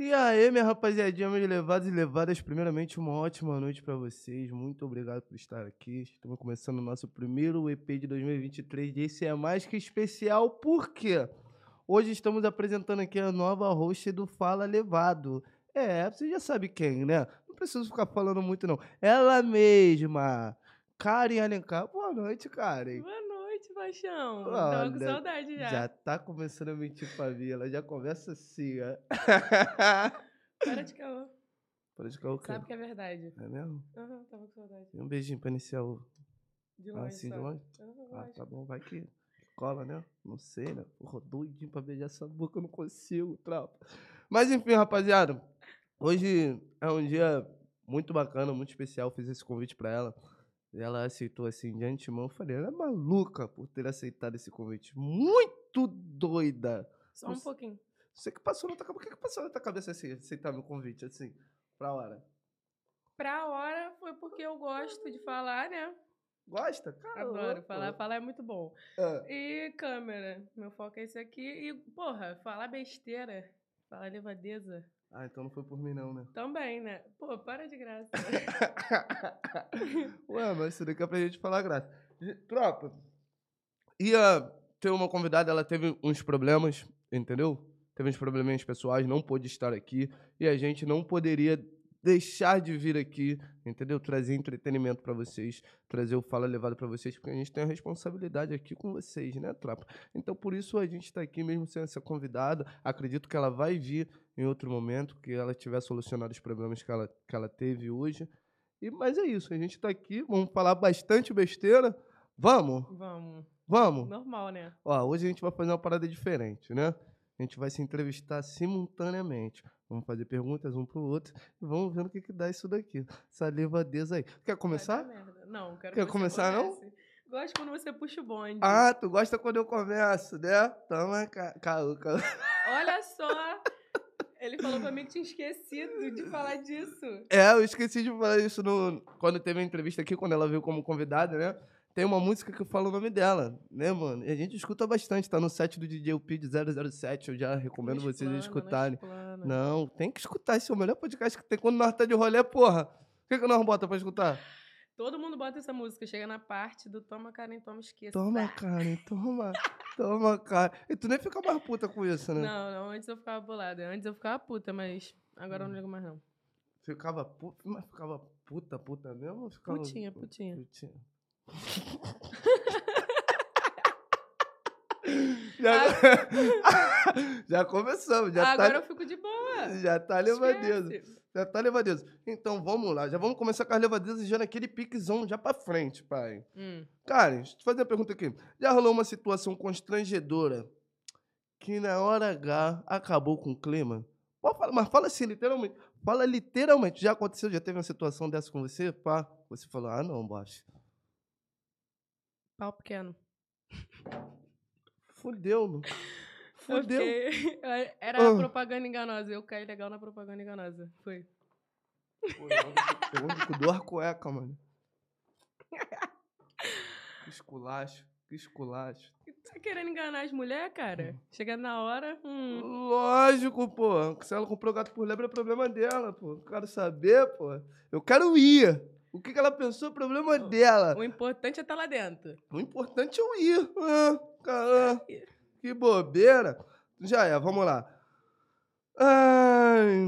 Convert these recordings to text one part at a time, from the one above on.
E aí, minha rapaziadinha, meus levados e levadas, primeiramente uma ótima noite pra vocês. Muito obrigado por estar aqui. Estamos começando o nosso primeiro EP de 2023. E esse é mais que especial, por quê? Hoje estamos apresentando aqui a nova host do Fala Levado. É, você já sabe quem, né? Não preciso ficar falando muito, não. Ela mesma, Karen Alencar. Boa noite, Karen. Boa paixão. Tava com Olha, saudade já. Já tá começando a mentir pra mim. Ela já começa assim, ó. Para de caô. Para de caô, cara. Sabe que é verdade. É mesmo? Aham, tava com saudade. E um beijinho pra iniciar o. De Ah, longe assim, de longe? Aham, Ah, tá bom, vai que cola, né? Não sei, né? Porra, doidinho pra beijar essa boca, eu não consigo, tropa. Mas enfim, rapaziada. Hoje é um dia muito bacana, muito especial. Fiz esse convite pra ela. E ela aceitou assim de antemão. Eu falei, ela é maluca por ter aceitado esse convite. Muito doida. Só um Você- pouquinho. Você que passou na tua cabeça. O que, que passou na tua cabeça assim, aceitar meu convite, assim, pra hora? Pra hora foi porque eu gosto de falar, né? Gosta? Cara, Adoro falar. Falar é muito bom. Ah, E câmera. Meu foco é esse aqui. E, porra, falar besteira. Falar levadeza. Ah, então não foi por mim, não, né? Também, né? Pô, para de graça. Ué, mas isso daqui é pra gente falar graça. Tropa, ia ter uma convidada, ela teve uns problemas, entendeu? Teve uns probleminhas pessoais, não pôde estar aqui. E a gente não poderia deixar de vir aqui, entendeu? Trazer entretenimento pra vocês, trazer o Fala Levado pra vocês, porque a gente tem a responsabilidade aqui com vocês, né, tropa? Então, por isso a gente tá aqui mesmo sem essa convidada. Acredito que ela vai vir em outro momento, que ela tiver solucionado os problemas que ela, que ela teve hoje. E, mas é isso, a gente tá aqui, vamos falar bastante besteira. Vamos? Vamos. Vamos? Normal, né? Ó, hoje a gente vai fazer uma parada diferente, né? A gente vai se entrevistar simultaneamente. Vamos fazer perguntas um pro outro e vamos vendo o que, que dá isso daqui. Essa levadeza aí. Quer começar? Não, quero Quer começar, não? comece. Gosto quando você puxa o bonde. Ah, tu gosta quando eu começo, né? Toma, ca- caô, caô. Olha só! Ele falou pra mim que tinha esquecido de falar disso. É, eu esqueci de falar isso no, quando teve a entrevista aqui, quando ela veio como convidada, né? Tem uma música que eu falo o nome dela, né, mano? E a gente escuta bastante, tá no set do DJ UP de 007, eu já recomendo Não vocês não escutarem. explana. Não, tem que escutar, esse é o melhor podcast que tem quando nós tá de rolê, porra. O que, que nós bota pra escutar? Todo mundo bota essa música, chega na parte do Toma Karen, toma esqueça. Toma, Karen, toma, toma, Karen. E tu nem fica mais puta com isso, né? Não, não, antes eu ficava bolada. Antes eu ficava puta, mas agora Hum. eu não ligo mais não. Ficava puta, mas ficava puta, puta mesmo? Ficava... Putinha, putinha. Putinha. já, já começamos, já agora tá, eu fico de boa. já tá levadeza. Esquece. Já tá levadeza. Então vamos lá, já vamos começar com as levadezas já naquele piquezão já pra frente, pai. Hum. Karen, deixa eu te fazer uma pergunta aqui. Já rolou uma situação constrangedora que na hora H acabou com o clima? Pode falar, mas fala assim, literalmente. Fala literalmente. Já aconteceu? Já teve uma situação dessa com você? Pá, você falou, ah não, baixo. Pau pequeno. Fudeu. Eu Fudeu. Era Ah. propaganda enganosa. Eu caí legal na propaganda enganosa. Foi. Eu ando com duas cuecas, mano. Que esculacho, que esculacho. Tá querendo enganar as mulheres, cara? Chegando na hora. Hum. Lógico, pô. Se ela comprou gato por lebre, é problema dela, pô. Não quero saber, pô. Eu quero ir. O que, que ela pensou é problema dela. O importante é estar lá dentro. O importante é eu ir. Ah, cara, que bobeira. Já é, vamos lá. Ai.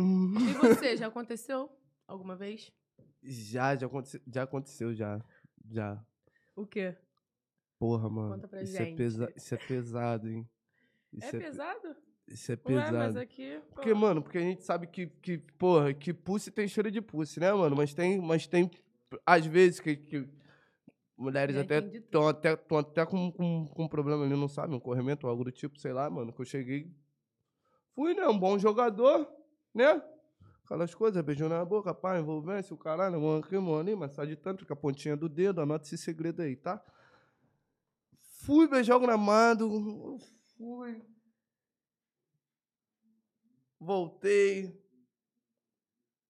E você, já aconteceu alguma vez? Já, já aconteceu, já aconteceu, já. Já. O quê? Porra, mano. Conta pra isso, é gente. pesa isso é pesado, hein? Isso é pe- pesado? Isso é Ué, mas pesado. aqui. Porque, mano, porque a gente sabe que, que porra, que pussy tem cheiro de pussy, né, mano? Mas tem, mas tem às vezes que, que mulheres até estão até, tão até com, com, com problema ali, não sabe? Um corrimento ou algo do tipo, sei lá, mano. Que eu cheguei. Fui, né? Um bom jogador, né? Aquelas coisas, beijão na boca, pá, envolvência, o caralho, mano, aqui, mano, ali, massagem tanto com a pontinha do dedo, anota esse segredo aí, tá? Fui beijar o gramado, fui. Voltei.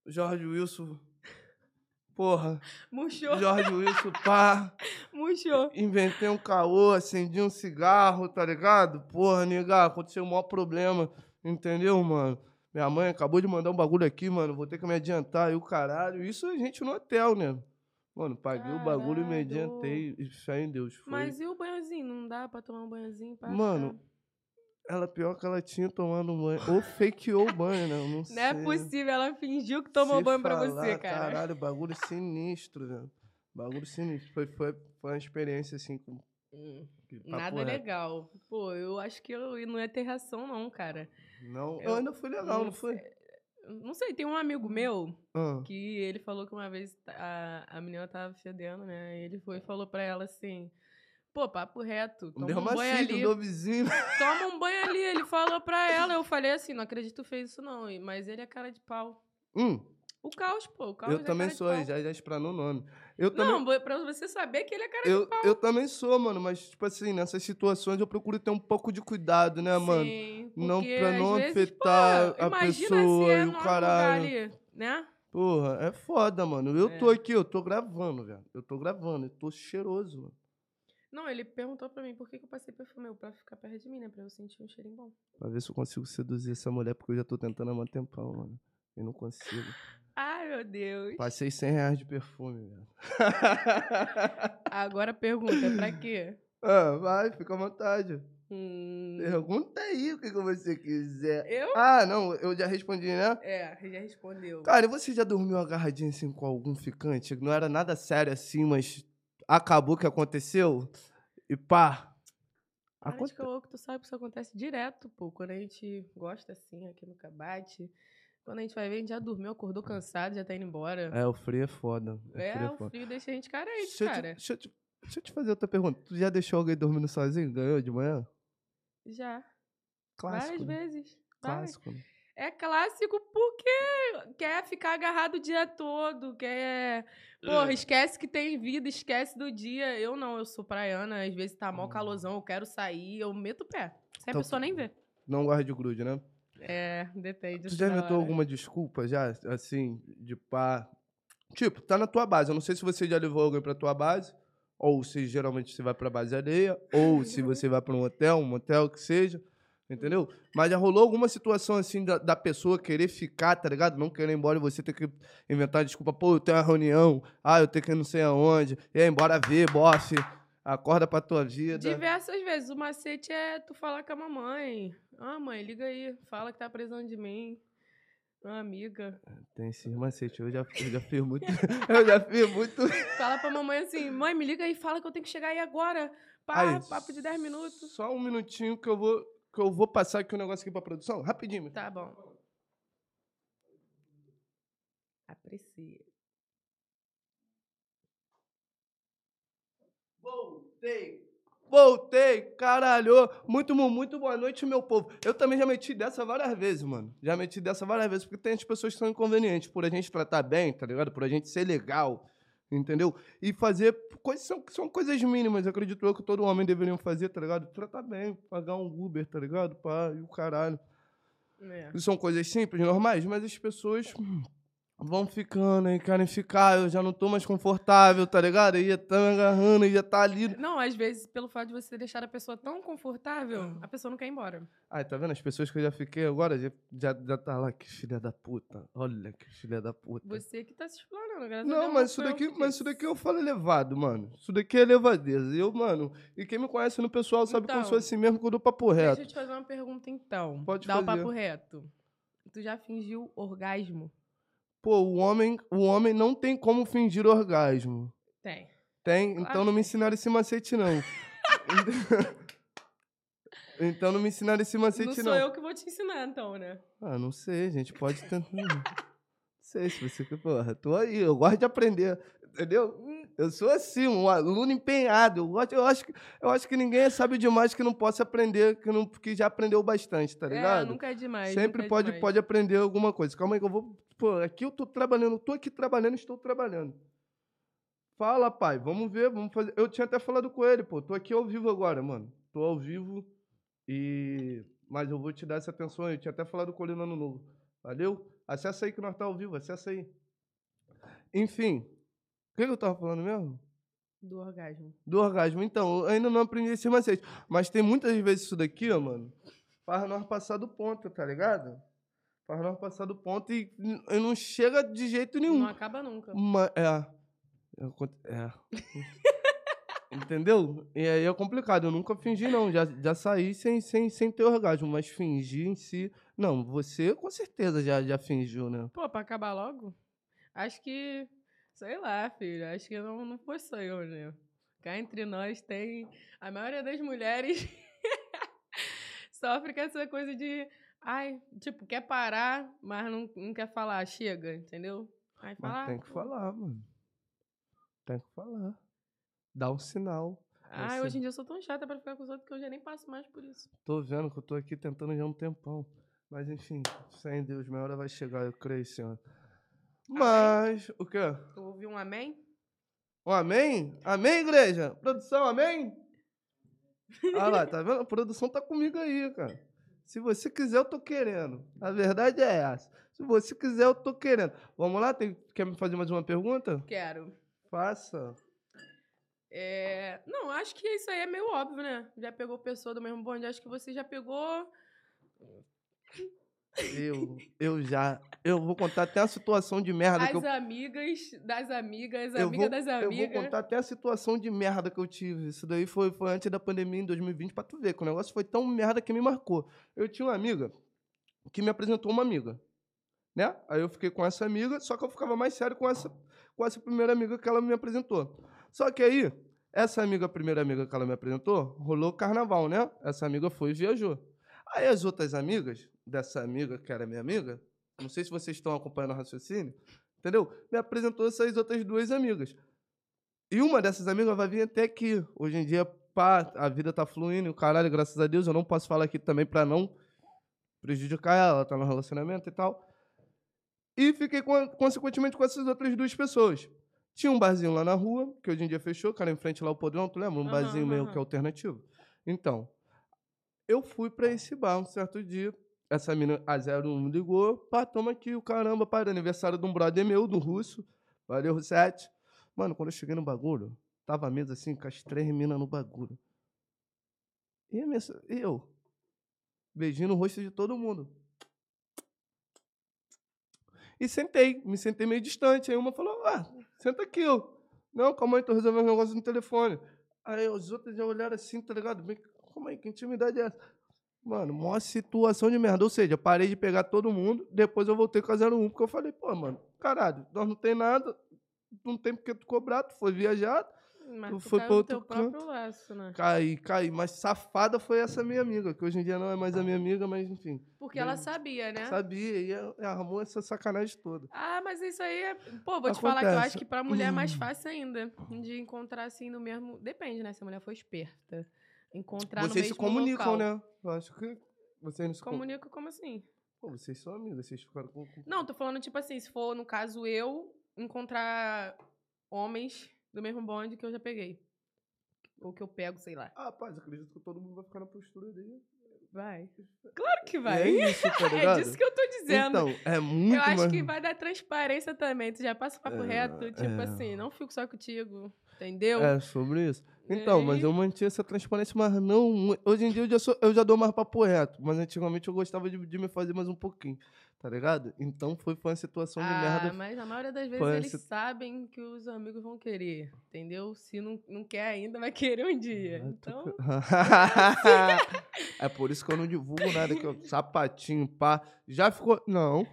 Jorge Wilson. Porra, Murchou, Jorge Wilson, pá. murchou. Inventei um caô, acendi um cigarro, tá ligado? Porra, nega, aconteceu o maior problema, entendeu, mano? Minha mãe acabou de mandar um bagulho aqui, mano. Vou ter que me adiantar. E o caralho. Isso a gente no hotel, né? Mano, paguei o bagulho e me adiantei. E fé em Deus. Foi. Mas e o banhozinho? Não dá pra tomar um banhozinho? Pra Mano, ficar- Ela pior que ela tinha tomado um banho. Ou fakeou o banho, né? Eu não sei. Não é possível, ela fingiu que tomou Se banho pra falar, você, cara. Caralho, bagulho sinistro, velho. Bagulho sinistro. Foi, foi, foi uma experiência assim. Com, Hum, Nada reto. legal. Pô, eu acho que eu não ia ter reação, não, cara. Não, Eu eu ainda fui legal, não foi? Não sei, tem um amigo meu Ah, que ele falou que uma vez a, a menina tava fedendo, né? Ele foi e falou pra ela assim: pô, papo reto, toma um banho dermacídio ali. do vizinho. Toma um banho ali. Ele falou pra ela. Eu falei assim: não acredito que fez isso, não. Mas ele é cara de pau. Hum, O caos, pô. O caos eu é também cara de sou, pau. já, já explanou o nome. Eu Não, pra você saber que ele é cara eu, de pau. eu também sou, mano, mas, tipo assim, nessas situações eu procuro ter um pouco de cuidado, né, mano? Sim, Não, porque pra não vezes, afetar pô, a pessoa é e o caralho. ali, né? Porra, é foda, mano. Eu tô É. aqui, eu tô gravando, velho. Eu tô gravando, eu tô cheiroso, mano. Não, ele perguntou pra mim por que, que eu passei perfume. Eu, pra ficar perto de mim, né? Pra eu sentir um cheirinho bom. Pra ver se eu consigo seduzir essa mulher, porque eu já tô tentando há um tempão, mano. E não consigo. Ai, meu Deus. Passei 100 reais de perfume, velho. Agora pergunta, pra quê? ah, vai, fica à vontade. Hum, Pergunta aí o que, que você quiser. eu? Ah, não, eu já respondi, né? É, já respondeu. Cara, e você já dormiu agarradinho assim com algum ficante? Não era nada sério assim, mas acabou que aconteceu? E pá. Aconte... caô, que tu sabe que isso acontece direto, pô. Quando a gente gosta assim, aqui no cabate. Quando a gente vai ver, a gente já dormiu, acordou cansado, já tá indo embora. É, o frio é foda. É, É, frio é o frio deixa a gente carente, Deixa eu, te, cara. deixa, eu te, deixa eu te fazer outra pergunta. Tu já deixou alguém dormindo sozinho? Ganhou de manhã? Já. Clássico. várias né? vezes. várias. Clássico. né? É clássico porque quer ficar agarrado o dia todo, quer. Porra, esquece que tem vida, esquece do dia. Eu não, eu sou praiana, às vezes tá mó calorzão, eu quero sair, eu meto o pé. Sem a Então- pessoa nem ver. Não gosta de grude, né? É, depende. Tu já inventou hora. alguma desculpa já, assim, de pá? Tipo, tá na tua base. Eu não sei se você já levou alguém pra tua base, ou se geralmente você vai pra base alheia, ou se você vai pra um hotel, um motel, que seja, entendeu? Mas já rolou alguma situação assim da, da pessoa querer ficar, tá ligado? Não querer ir embora e você ter que inventar desculpa, pô, eu tenho uma reunião, ah, eu tenho que ir não sei aonde, e aí, embora ver, bofe, acorda pra tua vida. Diversas vezes. O macete é tu falar com a mamãe. Ah, mãe, liga aí. Fala que tá precisando de mim. Uma amiga. Tem esse macete, eu já, eu já fiz muito, eu já fiz muito Fala pra mamãe assim, mãe, me liga aí, fala que eu tenho que chegar aí agora. Pá, Aí, papo de 10 minutos. Só um minutinho que eu vou, que eu vou passar aqui um negócio aqui pra produção. Rapidinho. Tá bom. Aprecia. Voltei. Voltei, caralho. Muito, mu- muito boa noite, meu povo. Eu também já meti dessa várias vezes, mano. Já meti dessa várias vezes, porque tem as pessoas que são inconvenientes por a gente tratar bem, tá ligado? Por a gente ser legal, entendeu? E fazer coisas são, são coisas mínimas, acredito eu, que todo homem deveria fazer, tá ligado? Tratar bem, pagar um Uber, tá ligado? Pá, e o caralho. É. São coisas simples, normais, mas as pessoas vão ficando e querem ficar. Eu já não tô mais confortável, tá ligado? E já tá me agarrando, e já tá ali. Não, às vezes, pelo fato de você deixar a pessoa tão confortável, a pessoa não quer ir embora. Ai, tá vendo? As pessoas que eu já fiquei agora já, já, já tá lá, que filha da puta. Olha que filha da puta. Você que tá se explorando, graças a Não, Deus. mas isso, daqui, mas isso daqui eu falo elevado, mano. Isso daqui é elevadeza. Eu, mano, e quem me conhece no pessoal sabe que eu Então, sou assim mesmo que eu dou papo Deixa reto. eu te fazer uma pergunta, então. Pode Dá o fazer. papo reto. Tu já fingiu orgasmo? Pô, o homem, o homem não tem como fingir orgasmo. Tem. Tem? Claro então não me ensinaram esse macete, não. então não me ensinaram esse não macete, sou não. eu que vou te ensinar, então, né? Ah, não sei, gente pode tentar. não sei se você porra, tô aí, eu gosto de aprender, entendeu? Eu sou assim, um aluno empenhado. Eu, gosto, eu, acho, que, eu acho que ninguém é sábio demais que não possa aprender, que, não, que já aprendeu bastante, tá É, ligado? nunca é demais. Sempre é pode, demais. pode aprender alguma coisa. Calma aí que eu vou. Pô, aqui eu tô trabalhando, eu tô aqui trabalhando, estou trabalhando. Fala, pai, vamos ver, vamos fazer. Eu tinha até falado com ele, pô, tô aqui ao vivo agora, mano. Tô ao vivo e. Mas eu vou te dar essa atenção aí. Eu tinha até falado com ele no ano novo. Valeu? Acessa aí que nós tá ao vivo, acessa aí. Enfim. O que, que eu tava falando mesmo? Do orgasmo. Do orgasmo. Então, eu ainda não aprendi esse macete. Mas tem muitas vezes isso daqui, ó, mano. Faz nós passar do ponto, tá ligado? Faz nós passar do ponto e, e não chega de jeito nenhum. Não acaba nunca. Ma- é. É. Entendeu? E aí é complicado. Eu nunca fingi, não. Já, já saí sem, sem, sem ter orgasmo, mas fingir em si. Não, você com certeza já, já fingiu, né? Pô, pra acabar logo? Acho que. Sei lá, filho. Acho que não, não foi só eu, né? Cá entre nós tem. A maioria das mulheres sofre com essa coisa de. Ai, tipo, quer parar, mas não, não quer falar, chega, entendeu? Aí fala. tem que falar, mano. Tem que falar. Dá um sinal. Ai, hoje em dia eu sou tão chata pra ficar com os outros que eu já nem passo mais por isso. Tô vendo que eu tô aqui tentando já um tempão. Mas enfim, sem Deus, minha hora vai chegar, eu creio, senhor. Mas, o quê? Tu ouviu um amém? Um amém? Amém, igreja? Produção, amém? Ah lá, tá vendo? A produção tá comigo aí, cara. Se você quiser, eu tô querendo. A verdade é essa. Se você quiser, eu tô querendo. Vamos lá? Tem- quer me fazer mais uma pergunta? Quero. Faça. É... Não, acho que isso aí é meio óbvio, né? Já pegou pessoa do mesmo bonde, acho que você já pegou. Eu, eu já. Eu vou contar até a situação de merda que eu As amigas das amigas, Eu amiga vou, das eu amigas. vou contar até a situação de merda que eu tive. Isso daí foi, foi antes da pandemia, em 2020, pra tu ver, que o negócio foi tão merda que me marcou. Eu tinha uma amiga que me apresentou uma amiga, né? Aí eu fiquei com essa amiga, só que eu ficava mais sério com essa, com essa primeira amiga que ela me apresentou. Só que aí, essa amiga, a primeira amiga que ela me apresentou, rolou carnaval, né? Essa amiga foi e viajou. Aí as outras amigas, dessa amiga que era minha amiga, não sei se vocês estão acompanhando o raciocínio, entendeu? Me apresentou essas outras duas amigas. E uma dessas amigas vai vir até aqui. Hoje em dia, pá, a vida tá fluindo, caralho, graças a Deus. Eu não posso falar aqui também pra não prejudicar ela, ela tá no relacionamento e tal. E fiquei, con- consequentemente, com essas outras duas pessoas. Tinha um barzinho lá na rua, que hoje em dia fechou, cara, em frente lá ao Podrão, tu lembra? Um Aham, barzinho meio aham. que alternativo. Então, eu fui pra esse bar um certo dia. Essa mina, a 01, ligou. Pá, toma aqui o caramba, pá, era aniversário de um brother meu, do Russo. Valeu, Russete. Mano, quando eu cheguei no bagulho, tava a mesa assim, com as três minas no bagulho. E a minha, eu? Beijinho no rosto de todo mundo. E sentei, me sentei meio distante. Aí uma falou, ah, senta aqui, ó. Não, calma aí, tô resolvendo um negócio no telefone. Aí os outros já olharam assim, tá ligado? Bem, Calma aí, que intimidade é essa? Mano, maior situação de merda. Ou seja, parei de pegar todo mundo, depois eu voltei com a 01, porque eu falei, pô, mano, caralho, nós não tem nada, não tem porque tu cobrar, tu foi viajar, Mas Tu tu foi caiu pra no outro teu próprio laço, né? caí, caí. Mas safada foi essa minha amiga, que hoje em dia não é mais a minha amiga, mas enfim. Porque ela sabia, né? Sabia, e ela- ela arrumou essa sacanagem toda. Ah, mas isso aí é. Pô, vou te falar que eu acho que pra mulher é mais fácil ainda. De encontrar assim no mesmo. Depende, né? Se a mulher for esperta. Encontrar vocês se comunicam, local. né? Eu acho que vocês não se comunicam. Comunica como assim? Pô, vocês são amigas, vocês ficaram com. Não, tô falando, tipo assim, se for, no caso, eu encontrar homens do mesmo bonde que eu já peguei. Ou que eu pego, sei lá. Ah, rapaz, acredito que todo mundo vai ficar na postura dele. Vai. Claro que E vai. É isso, tá É disso que eu tô dizendo. Então, é muito eu acho mais... que vai dar transparência também. Tu já passa o papo É, reto, tipo é. assim, não fico só contigo. Entendeu? É, sobre isso. Então, mas E- eu mantinha essa transparência, mas não. Hoje em dia eu já, sou, eu já dou mais papo reto. Mas antigamente eu gostava de, de me fazer mais um pouquinho. Tá ligado? Então foi, foi uma situação de ah, merda. mas na maioria das vezes eles sabem que os amigos vão querer, entendeu? Se não, não quer ainda, vai querer um dia. Ah, tô Então, co- é por isso que eu não divulgo nada aqui, ó. Sapatinho, pá. Já ficou. Não.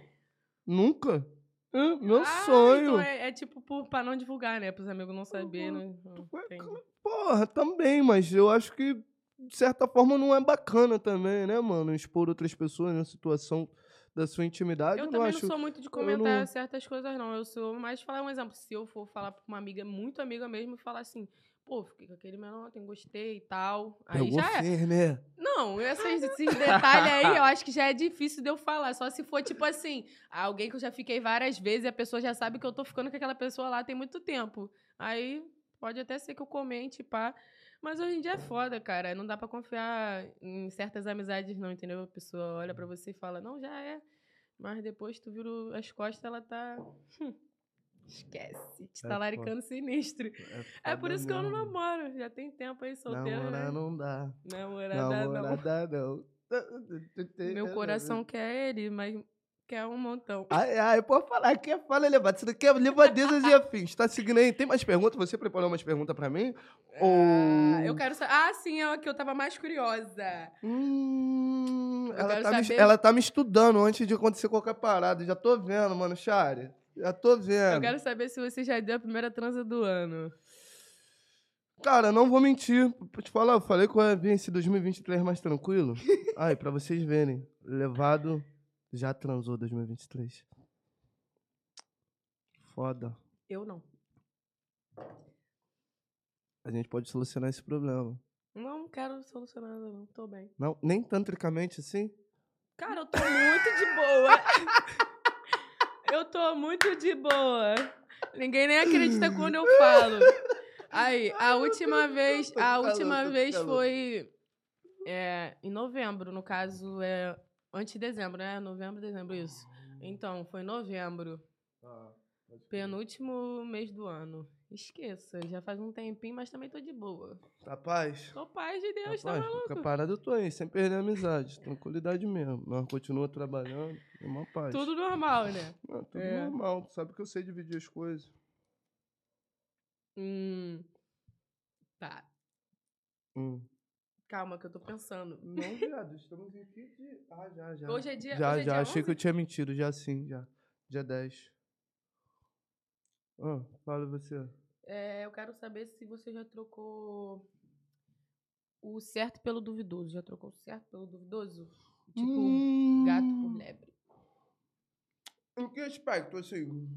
Nunca. Meu Ah, sonho. Então é, é tipo por, pra não divulgar, né? Pros amigos não saberem. Entendi. Porra, também, mas eu acho que, de certa forma, não é bacana também, né, mano? Expor outras pessoas na situação da sua intimidade. Eu, Eu, também não acho. não sou muito de comentar não- certas coisas, não. Eu sou mais falar um exemplo. Se eu for falar pra uma amiga, muito amiga mesmo, e falar assim, pô, fiquei com aquele menor ontem, gostei e tal. Aí Pegou já é. firme. Não, esses, esses detalhes aí, eu acho que já é difícil de eu falar. Só se for, tipo assim, alguém que eu já fiquei várias vezes e a pessoa já sabe que eu tô ficando com aquela pessoa lá tem muito tempo. Aí pode até ser que eu comente, pá. Mas hoje em dia é foda, cara. Não dá pra confiar em certas amizades, não, entendeu? A pessoa olha pra você e fala, não, já é. Mas depois tu vira as costas, ela tá. hum, Esquece. Te É talaricando sinistro. É por foda isso que eu não namoro. Já tem tempo aí solteiro. Namorar né? não dá. Namorada não. Namorada não. Meu coração quer ele, mas Quer um montão. Ai, ai, pode falar, quer fala elevado. Isso daqui é levadezas e afins. Tá seguindo aí? Tem mais perguntas? Você preparou umas perguntas pra mim? Ah, Ou... eu quero saber. Ah, sim, é que eu tava mais curiosa. Hum, ela, tá me, ela tá me estudando antes de acontecer qualquer parada. Já tô vendo, mano, Chari. Já tô vendo. Eu quero saber se você já deu a primeira transa do ano. Cara, não vou mentir. Pra te falar, eu falei que eu ia vir esse 2023 mais tranquilo. Ai, pra vocês verem. Levado já transou 2023. Foda. Eu não. A gente pode solucionar esse problema. Não quero solucionar nada, não. Tô bem. Não, nem tantricamente assim? Cara, eu tô muito de boa. eu tô muito de boa. Ninguém nem acredita quando eu falo. Aí, a última vez, a última vez foi é, em novembro, no caso, é antes de dezembro, né? Novembro, dezembro, isso. Então, foi novembro, penúltimo mês do ano. Esqueça, já faz um tempinho, mas também tô de boa. Tá paz? Tô paz de Deus, tá Rapaz, maluco? qualquer parada eu tô aí, sem perder a amizade. Tranquilidade mesmo. Nós continua trabalhando, é uma paz. Tudo normal, né? Não, tudo É. normal. Tu sabe que eu sei dividir as coisas. Hum. Tá. Hum. Calma, que eu tô pensando. Não, viado, estamos aqui de. Ah, já, já. Hoje é dia. já, é já. dia Achei que eu 11? tinha mentido, já sim, já. Dia 10. Ah, fala você. É, eu quero saber se você já trocou o certo pelo duvidoso. Já trocou o certo pelo duvidoso? Tipo, gato por Hum, lebre. Em que aspecto, assim?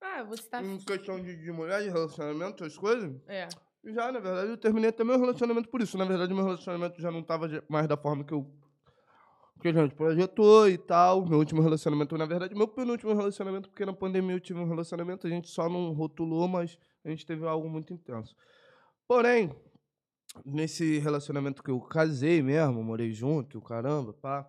Ah, você tá. Em questão de, de mulher, de relacionamento, essas coisas? É. Já, na verdade, eu terminei até meu relacionamento por isso. Na verdade, meu relacionamento já não tava de- mais da forma que eu. Que a gente projetou e tal. Meu último relacionamento, na verdade, meu penúltimo relacionamento, porque na pandemia eu tive um relacionamento, a gente só não rotulou, mas a gente teve algo muito intenso. Porém, nesse relacionamento que eu casei mesmo, morei junto, caramba, pá.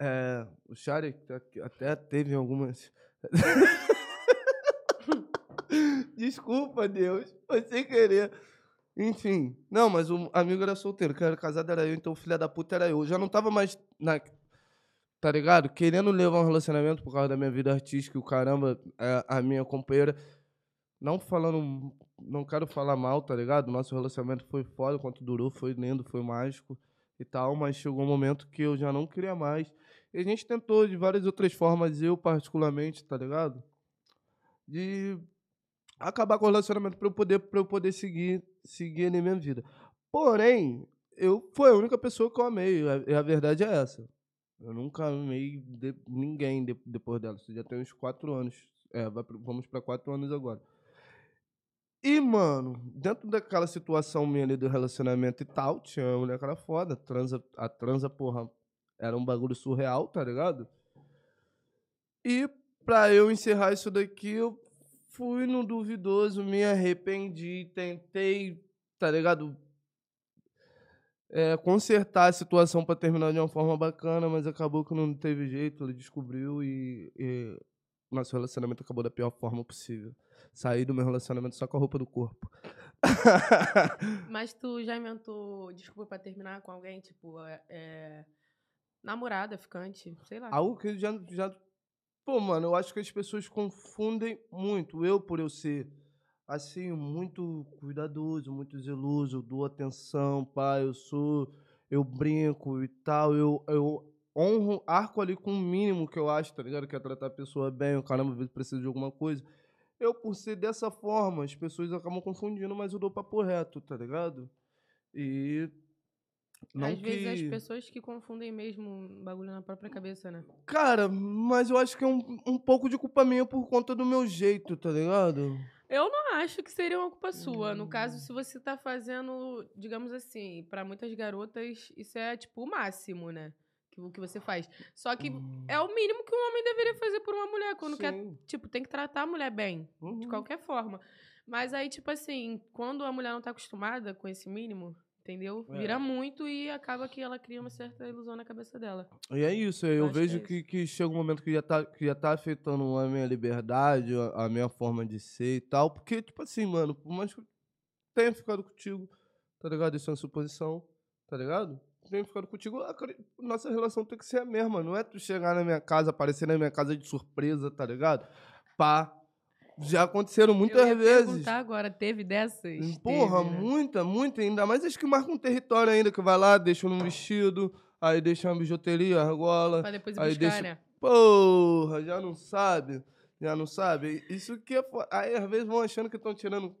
É, o Shari até teve algumas. Desculpa, Deus. Foi sem querer. Enfim. Não, mas o amigo era solteiro. Quem era casado era eu, então o filho da puta era eu. Já não tava mais na. Tá ligado? Querendo levar um relacionamento por causa da minha vida artística e o caramba, é, a minha companheira. Não falando. Não quero falar mal, tá ligado? Nosso relacionamento foi foda, quanto durou, foi lindo, foi mágico e tal, mas chegou um momento que eu já não queria mais. E a gente tentou de várias outras formas, eu particularmente, tá ligado? De acabar com o relacionamento para eu poder para eu poder seguir seguir minha vida. Porém, eu foi a única pessoa que eu amei, a, a verdade é essa. Eu nunca amei de- ninguém de- depois dela. Isso já tem uns quatro anos. É, vai vamos para quatro anos agora. E, mano, dentro daquela situação minha ali do relacionamento e tal, tinha uma mulher que era foda. Transa, a transa, porra, era um bagulho surreal, tá ligado? E pra eu encerrar isso daqui, eu fui no duvidoso, me arrependi, tentei, tá ligado? É, consertar a situação pra terminar de uma forma bacana, mas acabou que não teve jeito, ele descobriu e, e nosso relacionamento acabou da pior forma possível. Saí do meu relacionamento só com a roupa do corpo. Mas tu já inventou desculpa pra terminar com alguém? Tipo, é, é, namorada, ficante, sei lá. Algo que já, já. Pô, mano, eu acho que as pessoas confundem muito. Eu, por eu ser, assim, muito cuidadoso, muito zeloso, dou atenção, pai, eu sou. Eu brinco e tal, eu, eu honro, arco ali com o mínimo que eu acho, tá ligado? Que é tratar a pessoa bem, o caramba, às vezes precisa de alguma coisa. Eu, por ser dessa forma, as pessoas acabam confundindo, mas eu dou papo reto, tá ligado? E. Não Às vezes que- as pessoas que confundem mesmo um bagulho na própria cabeça, né? Cara, mas eu acho que é um, um pouco de culpa minha por conta do meu jeito, tá ligado? Eu não acho que seria uma culpa sua. No Hum. caso, se você tá fazendo, digamos assim, pra muitas garotas, isso é tipo o máximo, né? Que, o que você faz. Só que é o mínimo que um homem deveria fazer por uma mulher. Quando quer, Sim. tipo, tem que tratar a mulher bem. De Uhum. qualquer forma. Mas aí, tipo assim, quando a mulher não tá acostumada com esse mínimo, entendeu? É. Vira muito e acaba que ela cria uma certa ilusão na cabeça dela. E é isso, eu, que vejo é que, que chega um momento que já tá, que já tá afetando a minha liberdade, a, a minha forma de ser e tal. Porque, tipo assim, mano, por mais que eu tenha ficado contigo, tá ligado? Isso é uma suposição, tá ligado? tenho ficado contigo, nossa relação tem que ser a mesma. Não é tu chegar na minha casa, aparecer na minha casa de surpresa, tá ligado? Pá. Já aconteceram muitas eu ia vezes. perguntar agora, teve dessas? Porra, Teve, né? muita, muita. Ainda mais as que marcam um território ainda, que vai lá, deixa num vestido, aí deixa uma bijuteria, argola. Pra depois Aí buscar, deixa- né? Porra, já não sabe. Já não sabe. Isso que é. Aí às vezes vão achando que estão tirando.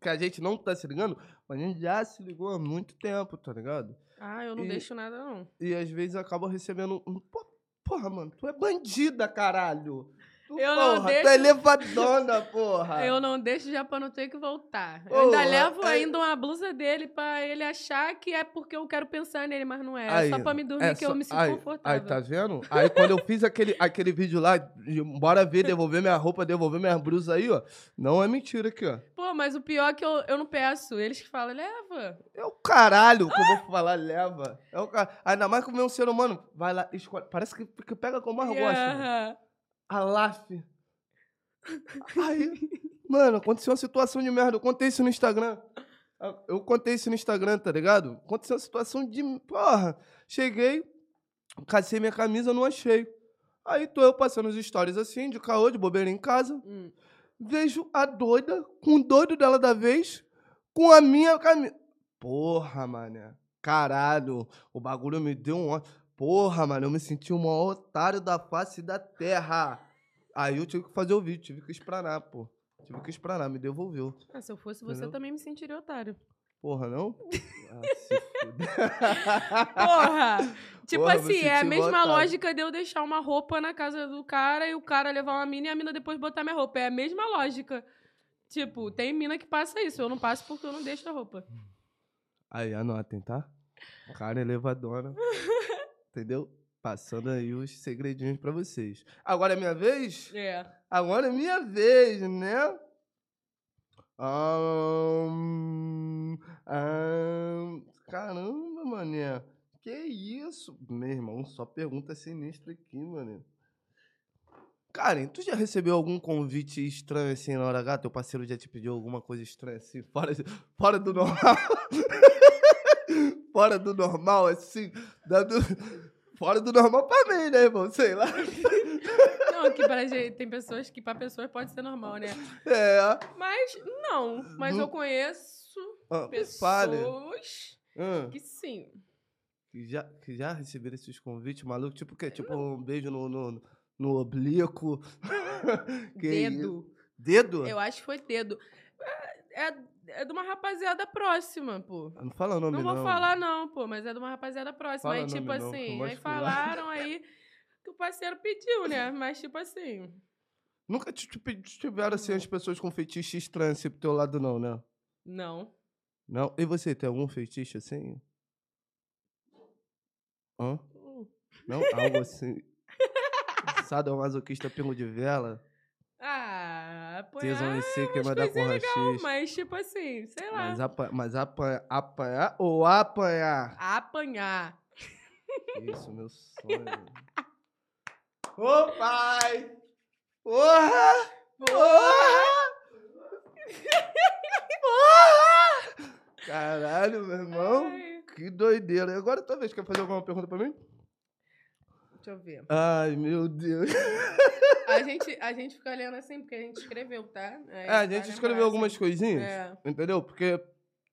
Que a gente não tá se ligando, mas a gente já se ligou há muito tempo, tá ligado? Ah, eu não E- deixo nada, não. E às vezes acaba recebendo. um, "Pô, Porra, mano, tu é bandida, caralho. Tu, Eu não porra, tu deixo- é levadona, porra. Eu não deixo já pra não ter que voltar. Eu ainda Porra, levo aí- ainda uma blusa dele pra ele achar que é porque eu quero pensar nele, mas não é. É Aí, só pra me dormir É que eu só- me sinto aí, confortável. Aí, tá vendo? Aí quando eu fiz aquele, aquele vídeo lá, de bora ver, devolver minha roupa, devolver minhas blusas aí, ó. Não é mentira aqui, ó. Pô, mas o pior é que eu, eu não peço. Eles que falam, leva. É o caralho que eu vou falar, leva. É o car... Ainda mais que o meu ser humano vai lá, escolhe. Parece que, que pega como mais gosta. mano. Alaf. Aí, mano, aconteceu uma situação de merda. Eu contei isso no Instagram. Eu contei isso no Instagram, tá ligado? Aconteceu uma situação de. Porra. Cheguei, cacei minha camisa, não achei. Aí tô eu passando os stories assim, de caô, de bobeira em casa. Hum. Vejo a doida, com o doido dela da vez, com a minha camisa. Porra, mané. Caralho, o bagulho me deu um. ó- Porra, mano, eu me senti o maior otário da face da terra. Aí eu tive que fazer o vídeo, tive que espranar, pô. Tive que espranar, me devolveu. Ah, se eu fosse você, eu também me sentiria otário. Porra, não? Ah, se. Porra! tipo Porra, assim, é a mesma otário. lógica de eu deixar uma roupa na casa do cara e o cara levar uma mina e a mina depois botar minha roupa. É a mesma lógica. Tipo, tem mina que passa isso. Eu não passo porque eu não deixo a roupa. Aí, anotem, tá? Cara elevadora. Entendeu? Passando aí os segredinhos pra vocês. Agora é minha vez? É. Agora é minha vez, né? Ahn, ahn, caramba, mané. Que isso? Meu irmão, só pergunta sinistra aqui, mané. Karen, tu já recebeu algum convite estranho assim na hora H? Teu parceiro já te pediu alguma coisa estranha assim? Fora, fora do normal? fora do normal, assim? dando- Fora do normal pra mim, né, irmão? Sei lá. Não, que pra gente, tem pessoas que pra pessoas pode ser normal, né? É. Mas não. Mas Não- eu conheço Ah, fale. pessoas Ah. que sim. Que já, que já receberam esses convites, maluco? Tipo o quê? Tipo um beijo no, no, no oblíquo. Dedo. Dedo? Eu acho que foi dedo. É, é, é de uma rapaziada próxima, pô. Não fala o nome, Não não. vou falar, não, pô, mas é de uma rapaziada próxima. Fala aí, tipo nome não, assim, gosto aí falaram aí que o parceiro pediu, né? Mas, tipo assim, Nunca te, te, tiveram assim as pessoas com feitiço estranho assim pro teu lado, não, né? não. Não? E você, tem algum feitiço assim? Hã? Hum. Não? Algo assim? Sadomasoquista pingo de vela? Apanhar Tesão em si, é umas queima da coisinhas legal, mas, tipo assim, sei lá. Mas, apa, mas apa, apanhar ou apanhar? Apanhar. Isso, meu sonho. Ô, pai! Porra! Porra! Porra! Caralho, meu irmão. Ai, Que doideira. E Agora, tua vez, quer fazer alguma pergunta pra mim? deixa eu ver. Ai, meu Deus. A gente, a gente fica olhando assim, porque a gente escreveu, tá? Aí É, a gente lembrar, escreveu algumas coisinhas, É. entendeu? Porque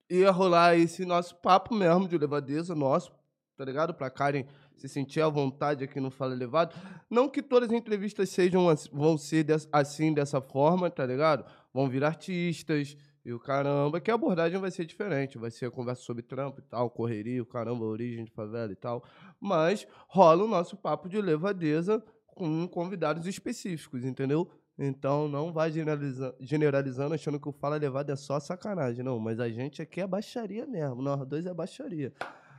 ia rolar esse nosso papo mesmo de levadeza nosso, tá ligado? Pra Karen se sentir à vontade aqui no Fala Elevado. Não que todas as entrevistas sejam as- vão ser assim, dessa forma, tá ligado? Vão vir artistas e o caramba, que a abordagem vai ser diferente. Vai ser a conversa sobre trampo e tal, correria, o caramba, origem de favela e tal. Mas rola o nosso papo de levadeza com convidados específicos, entendeu? Então não vai generaliza- generalizando achando que o Fala Elevado é só sacanagem, não. Mas a gente aqui é baixaria mesmo. Nós dois é baixaria.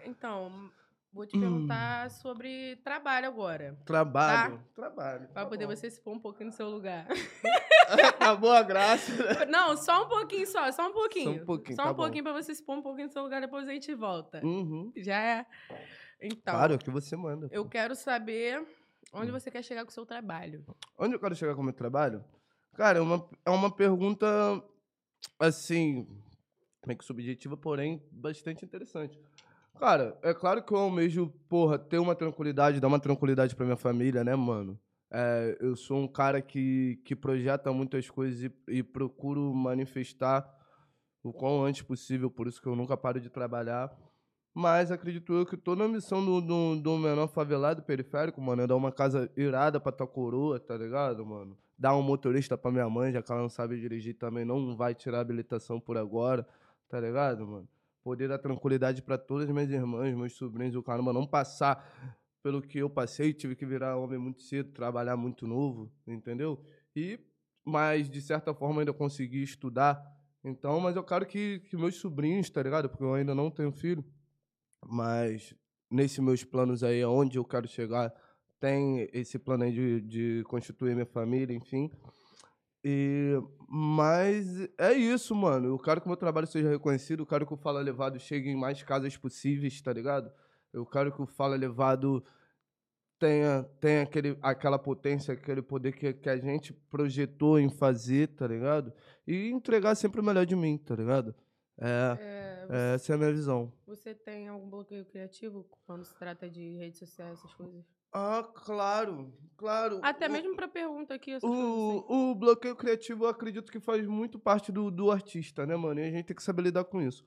Então, vou te Hum. perguntar sobre trabalho agora. Trabalho. Trabalho. Pra tá poder bom. você se pôr um pouquinho no seu lugar. Acabou a graça. Não, só um pouquinho só, só um pouquinho. Só um pouquinho, Só tá um bom. pouquinho pra você se pôr um pouquinho no seu lugar, depois a gente volta. Uhum. Já é. Então, Claro, é o que você manda. eu quero saber onde Hum. você quer chegar com o seu trabalho. Onde eu quero chegar com o meu trabalho? Cara, é uma, é uma pergunta, assim, meio que subjetiva, porém bastante interessante. Cara, é claro que eu almejo, porra, ter uma tranquilidade, dar uma tranquilidade pra minha família, né, mano? É, eu sou um cara que, que projeta muitas coisas e, e procuro manifestar o quão antes possível, por isso que eu nunca paro de trabalhar. Mas acredito eu que toda a missão do, do, do menor favelado periférico, mano, é dar uma casa irada pra tua coroa, tá ligado, mano? Dar um motorista pra minha mãe, já que ela não sabe dirigir também, não vai tirar habilitação por agora, tá ligado, mano? Poder dar tranquilidade pra todas as minhas irmãs, meus sobrinhos, o caramba, não passar pelo que eu passei, tive que virar homem muito cedo, trabalhar muito novo, entendeu? E, mas de certa forma ainda consegui estudar. Então, mas eu quero que, que meus sobrinhos, tá ligado? Porque eu ainda não tenho filho, mas nesses meus planos aí, aonde eu quero chegar, tem esse plano aí de, de constituir minha família, enfim. E, mas é isso, mano. Eu quero que o meu trabalho seja reconhecido, eu quero que o Fala Levado chegue em mais casas possíveis, tá ligado? Eu quero que o Fala Levado tenha, tenha aquele, aquela potência, aquele poder que, que a gente projetou em fazer, tá ligado? E entregar sempre o melhor de mim, tá ligado? É, É, é, essa é a minha visão. Você tem algum bloqueio criativo quando se trata de redes sociais, essas coisas? Ah, claro, claro. Até O- mesmo pra pergunta aqui, assim. O, o bloqueio criativo eu acredito que faz muito parte do, do artista, né, mano? E a gente tem que saber lidar com isso.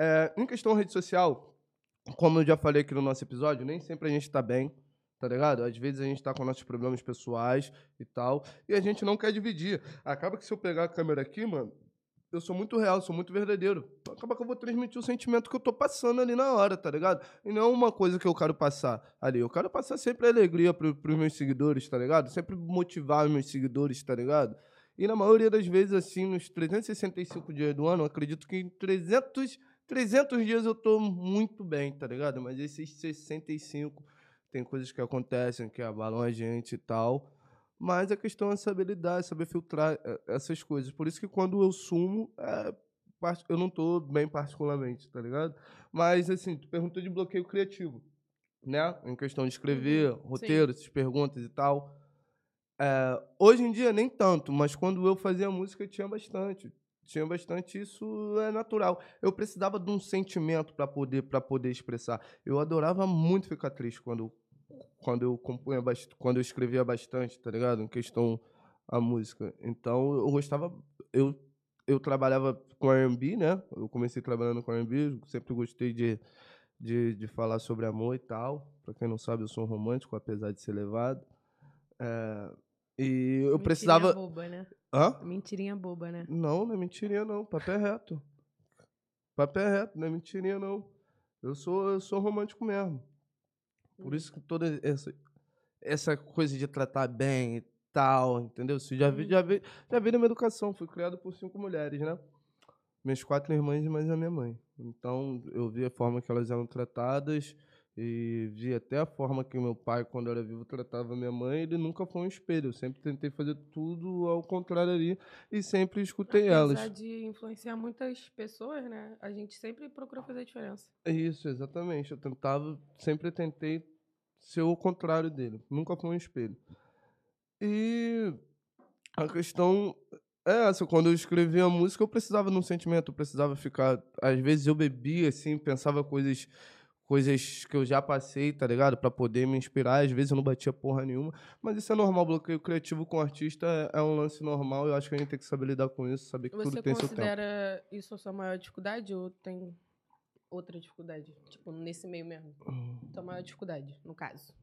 É, em questão rede social, como eu já falei aqui no nosso episódio, nem sempre a gente tá bem, tá ligado? Às vezes a gente tá com nossos problemas pessoais e tal, e a gente não quer dividir. Acaba que se eu pegar a câmera aqui, mano, eu sou muito real, sou muito verdadeiro. Acaba que eu vou transmitir o sentimento que eu tô passando ali na hora, tá ligado? E não é uma coisa que eu quero passar ali. Eu quero passar sempre alegria pro, pros meus seguidores, tá ligado? Sempre motivar os meus seguidores, tá ligado? E na maioria das vezes, assim, nos 365 dias do ano, acredito que em 300, 300 dias eu tô muito bem, tá ligado? Mas esses 65 tem coisas que acontecem que abalam a gente e tal. Mas a questão é saber lidar, é saber filtrar eh, essas coisas. Por isso que quando eu sumo, é, eu não tô bem particularmente, tá ligado? Mas, assim, tu perguntou de bloqueio criativo, né? Em questão de escrever, roteiro, essas perguntas e tal. É, hoje em dia, nem tanto, mas quando eu fazia música, tinha bastante. Tinha bastante, isso é natural. Eu precisava de um sentimento para poder, pra poder expressar. Eu adorava muito ficar triste quando, quando eu compunha quando eu escrevia bastante, tá ligado? Em questão a música. Então eu gostava, eu eu trabalhava com R&B, né? Eu comecei trabalhando com R&B, sempre gostei de, de, de falar sobre amor e tal. Pra quem não sabe, eu sou um romântico, apesar de ser levado. É, e eu Mentirinha precisava... boba, né? Hã? Mentirinha boba, né? Não, não é mentirinha não, papo é reto. Papo é reto, não é mentirinha não. Eu sou, eu sou romântico mesmo. Por isso que toda essa, essa coisa de tratar bem e tal, entendeu? Isso já vi, Uhum. já vi, já vi na minha educação. Fui criado por cinco mulheres, né? Minhas quatro irmãs e mais a minha mãe. Então, eu vi a forma que elas eram tratadas e vi até a forma que meu pai, quando era vivo, tratava minha mãe. Ele nunca foi um espelho. Eu sempre tentei fazer tudo ao contrário ali e sempre escutei Apesar elas. de influenciar muitas pessoas, né? A gente sempre procura fazer a diferença. É Isso, exatamente. Eu tentava, sempre tentei ser o contrário dele. Nunca foi um espelho. E a questão é essa. Quando eu escrevia a música, eu precisava de um sentimento. Eu precisava ficar. Às vezes eu bebia, assim, pensava coisas. Coisas que eu já passei, tá ligado? Pra poder me inspirar. Às vezes eu não batia porra nenhuma. Mas isso é normal. Bloqueio criativo com artista é, é um lance normal. Eu acho que a gente tem que saber lidar com isso, saber que Você tudo tem seu tempo. considera isso a sua maior dificuldade ou tem outra dificuldade? Tipo, nesse meio mesmo. Sua maior dificuldade, no caso.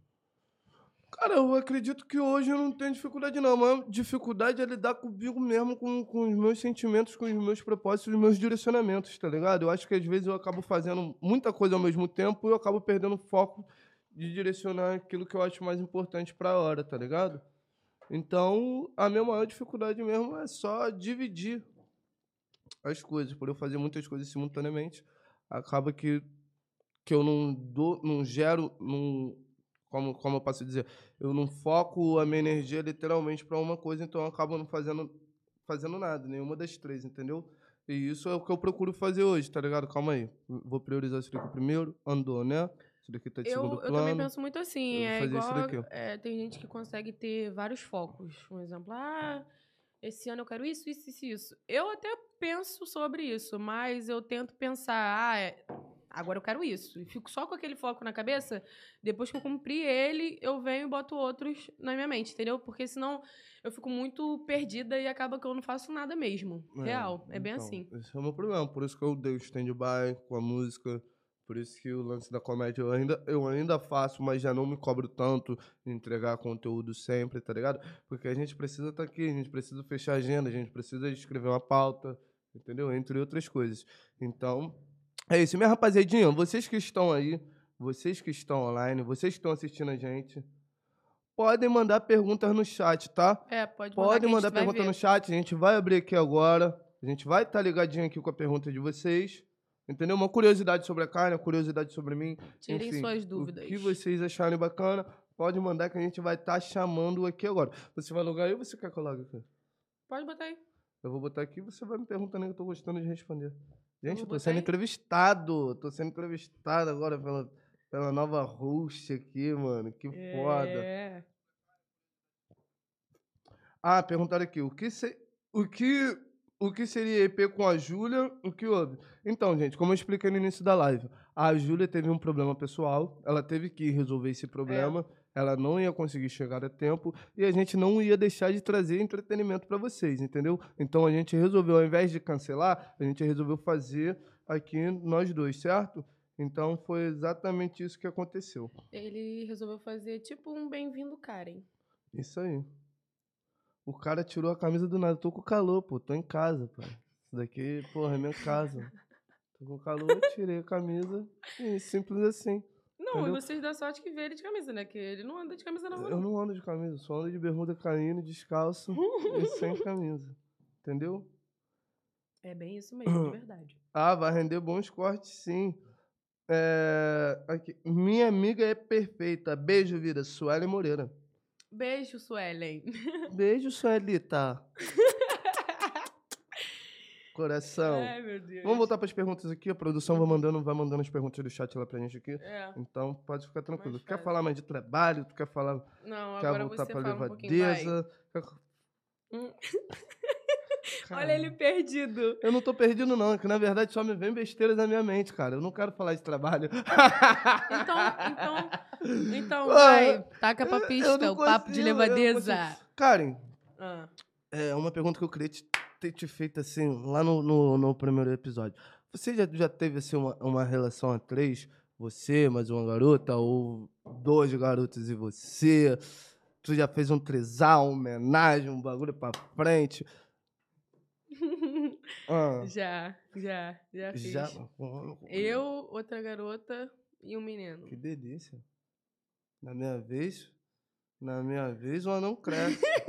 Cara, eu acredito que hoje eu não tenho dificuldade, não. A maior dificuldade é lidar comigo mesmo, com, com os meus sentimentos, com os meus propósitos, os meus direcionamentos, tá ligado? Eu acho que às vezes eu acabo fazendo muita coisa ao mesmo tempo e eu acabo perdendo foco de direcionar aquilo que eu acho mais importante pra hora, tá ligado? Então, a minha maior dificuldade mesmo é só dividir as coisas. Por eu fazer muitas coisas simultaneamente, acaba que, que eu não, dou, não gero, não, como, como eu posso dizer, eu não foco a minha energia literalmente para uma coisa, então eu acabo não fazendo, fazendo nada, nenhuma das três, entendeu? E isso é o que eu procuro fazer hoje, tá ligado? Calma aí. Vou priorizar isso daqui primeiro. Andou, né? Isso daqui tá de Eu, segundo eu plano. também penso muito assim. Eu É igual. é, tem gente que consegue ter vários focos. Um exemplo, ah, esse ano eu quero isso, isso, isso, isso. Eu até penso sobre isso, mas eu tento pensar, ah, é- agora eu quero isso. E fico só com aquele foco na cabeça. Depois que eu cumpri ele, eu venho e boto outros na minha mente, entendeu? Porque senão eu fico muito perdida e acaba que eu não faço nada mesmo. Real. É, bem então, assim. Esse é o meu problema. Por isso que eu dei o stand-by com a música. Por isso que o lance da comédia eu ainda, eu ainda faço, mas já não me cobro tanto de entregar conteúdo sempre, tá ligado? Porque a gente precisa estar aqui, a gente precisa fechar a agenda, a gente precisa escrever uma pauta, entendeu? Entre outras coisas. Então, é isso. Minha rapaziadinha, vocês que estão aí, vocês que estão online, vocês que estão assistindo a gente, podem mandar perguntas no chat, tá? É, pode mandar. Podem mandar pergunta no chat, a gente vai abrir aqui agora. A gente vai estar ligadinho aqui com a pergunta de vocês. Entendeu? Uma curiosidade sobre a carne, uma curiosidade sobre mim. Tirem Enfim, suas dúvidas. O que vocês acharem bacana, pode mandar que a gente vai estar chamando aqui agora. Você vai logar aí ou você quer que eu logue aqui? Pode botar aí. Eu vou botar aqui e você vai me perguntando que eu tô gostando de responder. Gente, eu tô sendo entrevistado. Tô sendo entrevistado agora pela, pela nova host aqui, mano. Que foda. É. Ah, perguntaram aqui, o que, se- o que, o que seria EP com a Júlia? O que houve? Então, gente, como eu expliquei no início da live, a Júlia teve um problema pessoal, ela teve que resolver esse problema, ela não ia conseguir chegar a tempo e a gente não ia deixar de trazer entretenimento para vocês, entendeu? Então a gente resolveu, ao invés de cancelar, a gente resolveu fazer aqui nós dois, certo? Então foi exatamente isso que aconteceu. Ele resolveu fazer tipo um bem-vindo Karen. Isso aí. O cara tirou a camisa do nada. Tô com calor, pô. Tô em casa, pô. Isso daqui, porra, é minha casa. Tô com calor, tirei a camisa. E simples assim. Não, Entendeu? e vocês dão sorte que vê ele de camisa, né? Que ele não anda de camisa na rua. Eu não ando de camisa, só ando de bermuda caindo, descalço e sem camisa. Entendeu? É bem isso mesmo, de verdade. Ah, vai render bons cortes, sim. É, aqui. Minha amiga é perfeita. Beijo, vida. Suelen Moreira. Beijo, Suelen. Beijo, Suelita. Coração. Ai, meu Deus. Vamos voltar para as perguntas aqui. A produção vai mandando, vai mandando as perguntas do chat lá pra gente aqui. É. Então pode ficar tranquilo. Mais Tu quer falar mais de trabalho? Tu quer falar? Não, quer agora voltar você pra fala um levadeza? Quer- Hum. Olha ele perdido. Eu não tô perdido, não. É que na verdade só me vem besteira na minha mente, cara. Eu não quero falar de trabalho. Então, então, então, vai. Taca pra pista, o papo de consigo, eu não levadeza. Karen, Ah, é uma pergunta que eu queria te, ter te feito assim, lá no, no, no primeiro episódio. Você já, já teve assim, uma, uma relação a três? Você, mais uma garota, ou dois garotos e você? Tu já fez um trisal, uma homenagem, um bagulho pra frente? Ah, já, já, já fiz. já? Eu, outra garota e um menino. Que delícia. Na minha vez, na minha vez, o anão cresce.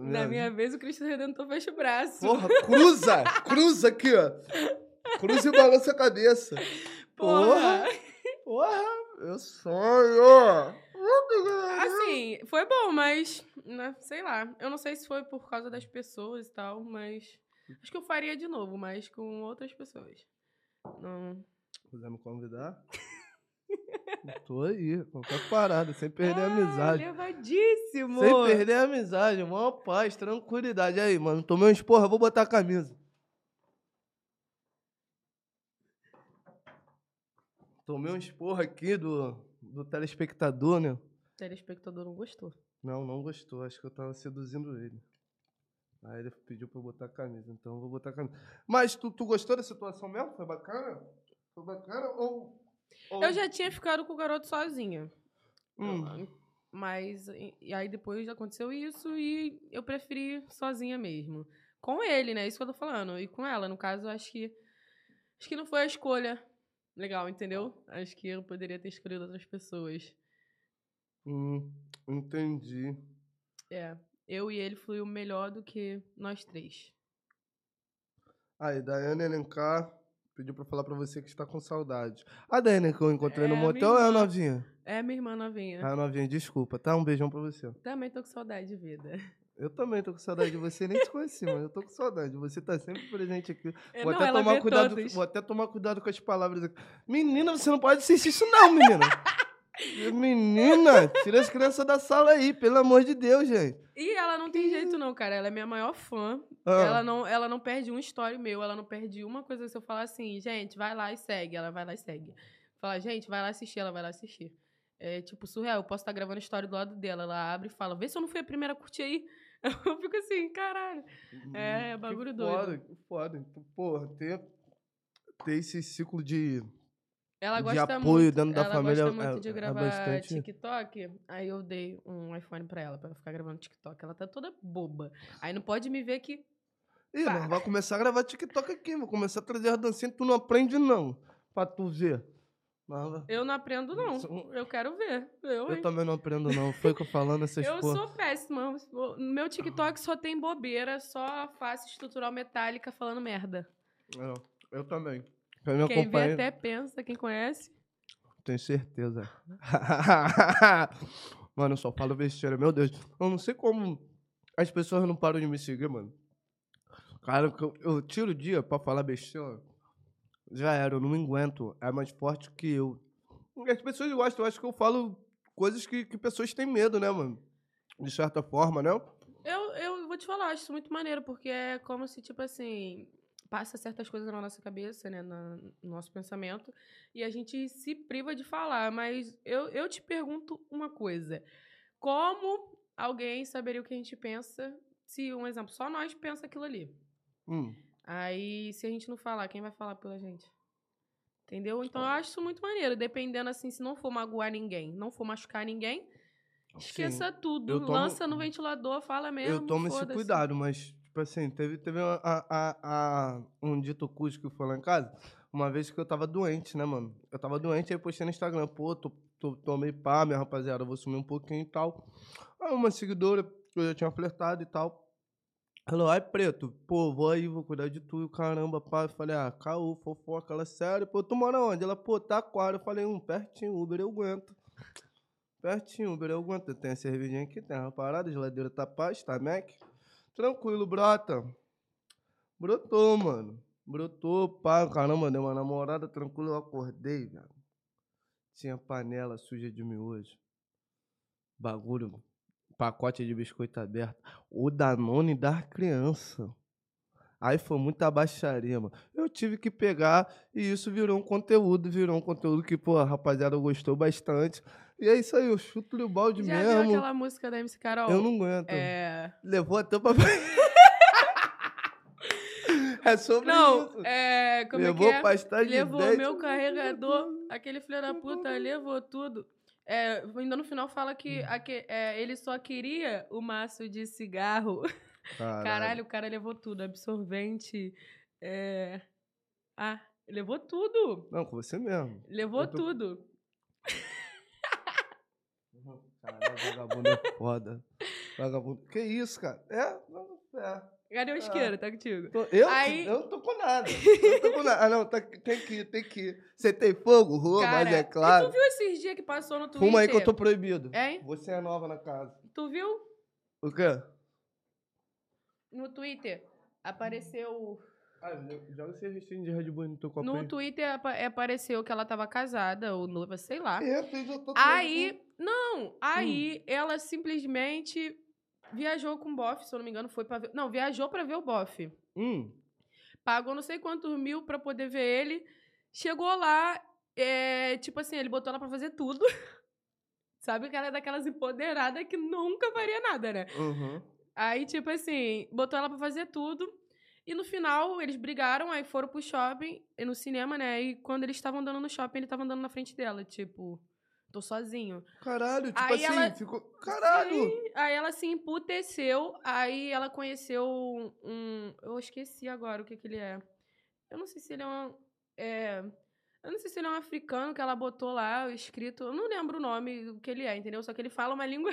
Na minha vez, o Cristo Redentor fecha o braço. Porra, cruza! cruza aqui, ó. Cruza e balança a cabeça. Porra! Porra, eu sonho! Assim, foi bom, mas, né, sei lá. Eu não sei se foi por causa das pessoas e tal, mas. Acho que eu faria de novo, mas com outras pessoas. Não. Quiser me convidar? Tô aí, qualquer parada, sem perder a amizade. Ah, levadíssimo! Sem perder a amizade, maior paz, tranquilidade. Aí, mano, tomei um esporra, vou botar a camisa. Tomei um esporro aqui do, do telespectador, né? O telespectador não gostou. Não, não gostou. Acho que eu tava seduzindo ele. Aí ele pediu pra eu botar a camisa, então eu vou botar a camisa. Mas tu, tu gostou da situação mesmo? Foi bacana? Foi bacana ou... ou- Eu já tinha ficado com o garoto sozinha. Hum, Mas e aí depois aconteceu isso e eu preferi sozinha mesmo. Com ele, né? Isso que eu tô falando. E com ela, no caso, acho que. Acho que não foi a escolha legal, entendeu? Acho que eu poderia ter escolhido outras pessoas. hum, entendi. É. Eu e ele fluiu melhor do que nós três. Aí, Daiane Elencar pediu pra falar pra você que está com saudade. A Daiane que eu encontrei no É, motel minha é a irmã. novinha? É minha irmã novinha. É a novinha, desculpa, tá? Um beijão pra você. Também tô com saudade de vida. Eu também tô com saudade de você, nem te conheci, mas eu tô com saudade. Você tá sempre presente aqui. É, Vou não, até tomar cuidado, todos. vou até tomar cuidado com as palavras aqui. Menina, você não pode assistir isso não, menina. Menina, tira as crianças da sala aí, pelo amor de Deus, gente. E ela não tem jeito, não, cara. Ela é minha maior fã. Ah, Ela, não, ela não perde um story meu, ela não perde uma coisa se eu falar assim, gente, vai lá e segue. Ela vai lá e segue. Fala, gente, vai lá assistir, ela vai lá assistir. É tipo surreal. Eu posso estar gravando story do lado dela. Ela abre e fala, vê se eu não fui a primeira a curtir aí. Eu fico assim, caralho. É, que bagulho foda, doido. Que foda. Então, porra, ter, ter esse ciclo de. Ela De gosta apoio muito, dentro da ela família gosta é- muito de é gravar bastante- TikTok. Aí eu dei um iPhone pra ela, pra ela ficar gravando TikTok. Ela tá toda boba. Aí não pode me ver que Ih, nós vai começar a gravar TikTok aqui. Vou começar a trazer as dancinhas. Tu não aprende, não. Pra tu ver. Vai- eu não aprendo, não. Eu quero ver. Eu, Eu também não aprendo, não. Foi que eu falando essas Eu porra. sou péssima. No meu TikTok só tem bobeira, só face estrutural metálica falando merda. Eu, eu também. Quem me Quem vê até pensa, quem conhece. tenho certeza. mano, eu só falo besteira. Meu Deus. Eu não sei como as pessoas não param de me seguir, mano. Cara, eu, eu tiro o dia pra falar besteira. Já era, eu não me aguento. É mais forte que eu. As pessoas gostam, eu acho que eu falo coisas que, que pessoas têm medo, né, mano? De certa forma, né? Eu, eu vou te falar, acho isso muito maneiro, porque é como se, tipo assim, passa certas coisas na nossa cabeça, né, na- no nosso pensamento, e a gente se priva de falar. Mas eu, eu te pergunto uma coisa: como alguém saberia o que a gente pensa se, um exemplo, só nós pensa aquilo ali? Hum. Aí, se a gente não falar, quem vai falar pela gente? Entendeu? Então, eu acho isso muito maneiro. Dependendo, assim, se não for magoar ninguém, não for machucar ninguém, esqueça tudo. eu tomo- Lança no ventilador, fala mesmo. eu tomo esse cuidado, mas, tipo assim, teve, teve uma- a, a, a- um dito cujo que foi lá em casa, uma vez que eu tava doente, né, mano? Eu tava doente, aí postei no Instagram, pô, tô, tô, tomei pá, minha rapaziada, vou sumir um pouquinho e tal. Aí uma seguidora, que eu já tinha flertado e tal, falou, ai, preto, pô, vou aí, vou cuidar de tu, e o caramba, pá. Eu falei, ah, caô, fofoca, ela, sério, pô, tu mora onde? Ela, pô, tá quadro. Eu falei, um, pertinho, Uber, eu aguento. Pertinho, Uber, eu aguento. Tem a cervejinha aqui, tem uma parada, a geladeira tá paz, tá Mac. Tranquilo, brota. Brotou, mano. Brotou, pá, caramba, deu uma namorada, tranquilo, eu acordei, velho. Tinha panela suja de miojo. Bagulho, pacote de biscoito aberto. O Danone da criança. Aí foi muita baixaria, mano. Eu tive que pegar e isso virou um conteúdo, virou um conteúdo que, pô, a rapaziada gostou bastante. E é isso aí, eu chuto o balde Já mesmo. viu aquela música da MC Carol? Eu não aguento. É... Levou até pra. é sobre Não, isso. é... Como Levou é que é? pastagem de Levou dente. meu carregador, aquele filho da puta levou tudo. É, ainda no final fala que Hum. aque- é, ele só queria o maço de cigarro. Caralho, o cara levou tudo. Absorvente. É... Ah, levou tudo. Não, com você mesmo. Levou tô- tudo. Caralho, vagabundo é foda. Vagabundo. Que isso, cara? É? É. Cadê o isqueiro? Tá contigo. Tô- eu, Aí- eu não tô com nada. Eu não tô com nada. Ah, não, tá- tem que ir, tem que ir. Você tem fogo? Rua, Cara, mas é E claro. tu viu esses dias que passou no Twitter? Fuma aí que eu tô proibido. Hein? Você é nova na casa. Tu viu? O quê? No Twitter. Apareceu... Ah, joga esse restinho de Red Bull no teu copo No aí. Twitter apa- apareceu que ela tava casada ou noiva, sei lá. É, fez eu tô Aí, não, aí ela simplesmente viajou com o bofe, se eu não me engano, foi pra ver. Não, viajou pra ver o bofe. Hum. Pagou não sei quantos mil pra poder ver ele. Chegou lá, é, tipo assim, ele botou ela pra fazer tudo. Sabe que ela é daquelas empoderadas que nunca faria nada, né? Uhum. Aí, tipo assim, botou ela pra fazer tudo. E no final, eles brigaram, aí foram pro shopping, e no cinema, né? E quando eles estavam andando no shopping, ele tava andando na frente dela, tipo, tô sozinho. Caralho, tipo Aí assim, ela- ficou. Caralho! Sim, aí ela se emputeceu, aí ela conheceu um, Eu esqueci agora o que que ele é. Eu não sei se ele é um. É, eu não sei se ele é um africano que ela botou lá, escrito. Eu não lembro o nome do que ele é, entendeu? Só que ele fala uma língua.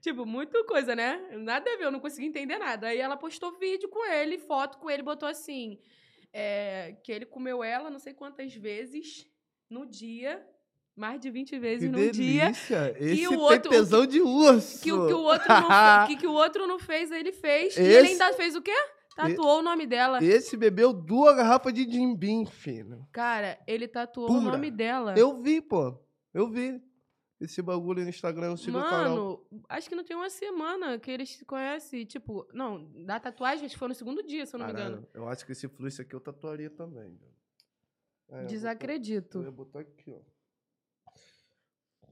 Tipo, muito coisa, né? Nada a ver, eu não consegui entender nada. Aí ela postou vídeo com ele, foto com ele, botou assim. é, que ele comeu ela não sei quantas vezes no dia. Mais de 20 vezes Que no dia. delícia! Esse o tem outro- tesão de urso! Que o que o outro não fez, que, que o outro não fez, ele fez. E ele Esse- ainda fez o quê? Tatuou o nome dela. Esse bebeu duas garrafas de Jim Beam, filho. Cara, ele tatuou o Pura. nome dela. Eu vi, pô. Eu vi. esse bagulho no Instagram, eu sigo o canal. Mano, acho que não tem uma semana que eles se conhecem. Tipo, não, da tatuagem, acho que foi no segundo dia, se eu não me engano. Caralho, eu acho que esse fluxo aqui eu tatuaria também. É, eu vou botar- Desacredito. Eu ia botar aqui, ó.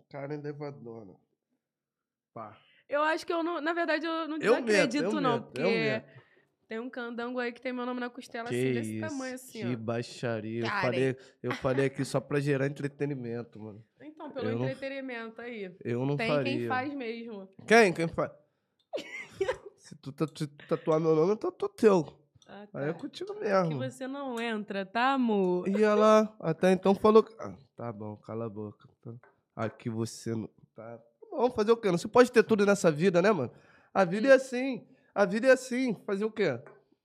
Cara elevadona. Pá. Eu acho que eu não. Na verdade, eu não Eu meto, eu não. meto, porque tem um candango aí que tem meu nome na costela, Que assim, desse isso, tamanho, assim, que ó. baixaria. Eu falei, eu falei aqui só pra gerar entretenimento, mano. Então, pelo eu não- entretenimento aí. Eu não tem faria. quem faz mesmo. Quem? Quem faz? Se tu tatu- tatuar meu nome, eu tatuo teu. Ah, Aí é tá. contigo Que mesmo. você não entra, tá, amor? E ela até então falou. que- Ah, tá bom, cala a boca. Tá. Aqui você não. Tá. Vamos fazer o quê? Não se pode ter tudo nessa vida, né, mano? A vida é assim. A vida é assim. Fazer o quê?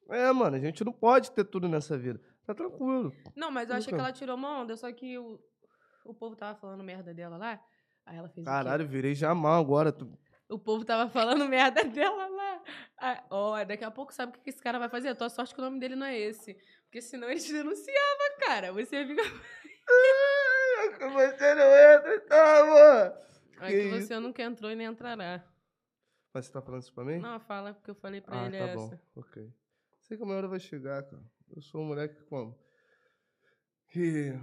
É, mano, a gente não pode ter tudo nessa vida. Tá tranquilo. Não, mas eu achei que ela tirou uma onda, só que o, o povo tava falando merda dela lá. Aí ela fez o quê? Caralho, virei Jamal agora. Tu... O povo tava falando merda dela lá. Ah, Ó, daqui a pouco sabe o que que esse cara vai fazer? A tua sorte que o nome dele não é esse. Porque senão ele te denunciava, cara. Você fica. Você não entra, tá, amor? Aí Que que você nunca entrou e nem entrará. Mas você tá falando isso pra mim? Não, fala porque eu falei pra ah, ele tá essa. bom. Ok. Sei que a minha hora vai chegar, cara. Eu sou um moleque como? Que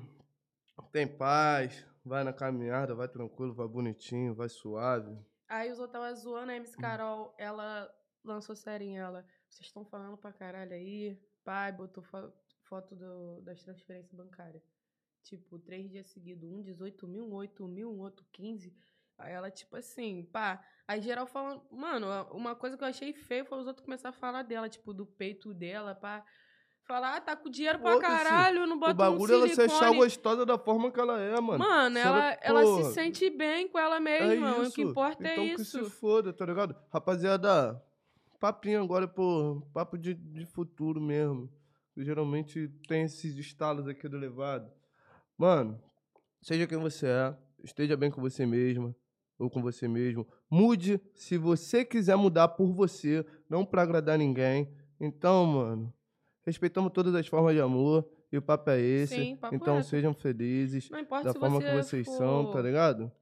tem paz, vai na caminhada, vai tranquilo, vai bonitinho, vai suave. Aí os outros tava zoando a MC Hum. Carol, ela lançou série em ela. Vocês estão falando pra caralho aí. Pai, botou fo- foto do- das transferências bancárias. Tipo, três dias seguidos. Um 18 mil, um 8 mil, um outro 15. Aí ela, tipo assim, pá. Aí geral falando. Mano, uma coisa que eu achei feio foi os outros começar a falar dela, tipo, do peito dela, pá. Falar, ah, tá com dinheiro pra caralho, não bota o bagulho é um ela se achar silicone. gostosa da forma que ela é, mano. Mano, ela, ela se sente bem com ela é mesma. isso. O que importa então é que isso. se foda, tá ligado? Rapaziada, papinho agora, pô, papo de, de futuro mesmo. Geralmente tem esses estalos aqui do levado. Mano, seja quem você é, esteja bem com você mesma ou com você mesmo. Mude se você quiser mudar por você, não pra agradar ninguém. Então, mano, respeitamos todas as formas de amor e o papo é esse. Sim, papo então reto. sejam felizes Não importa da se forma você que vocês for... são, tá ligado?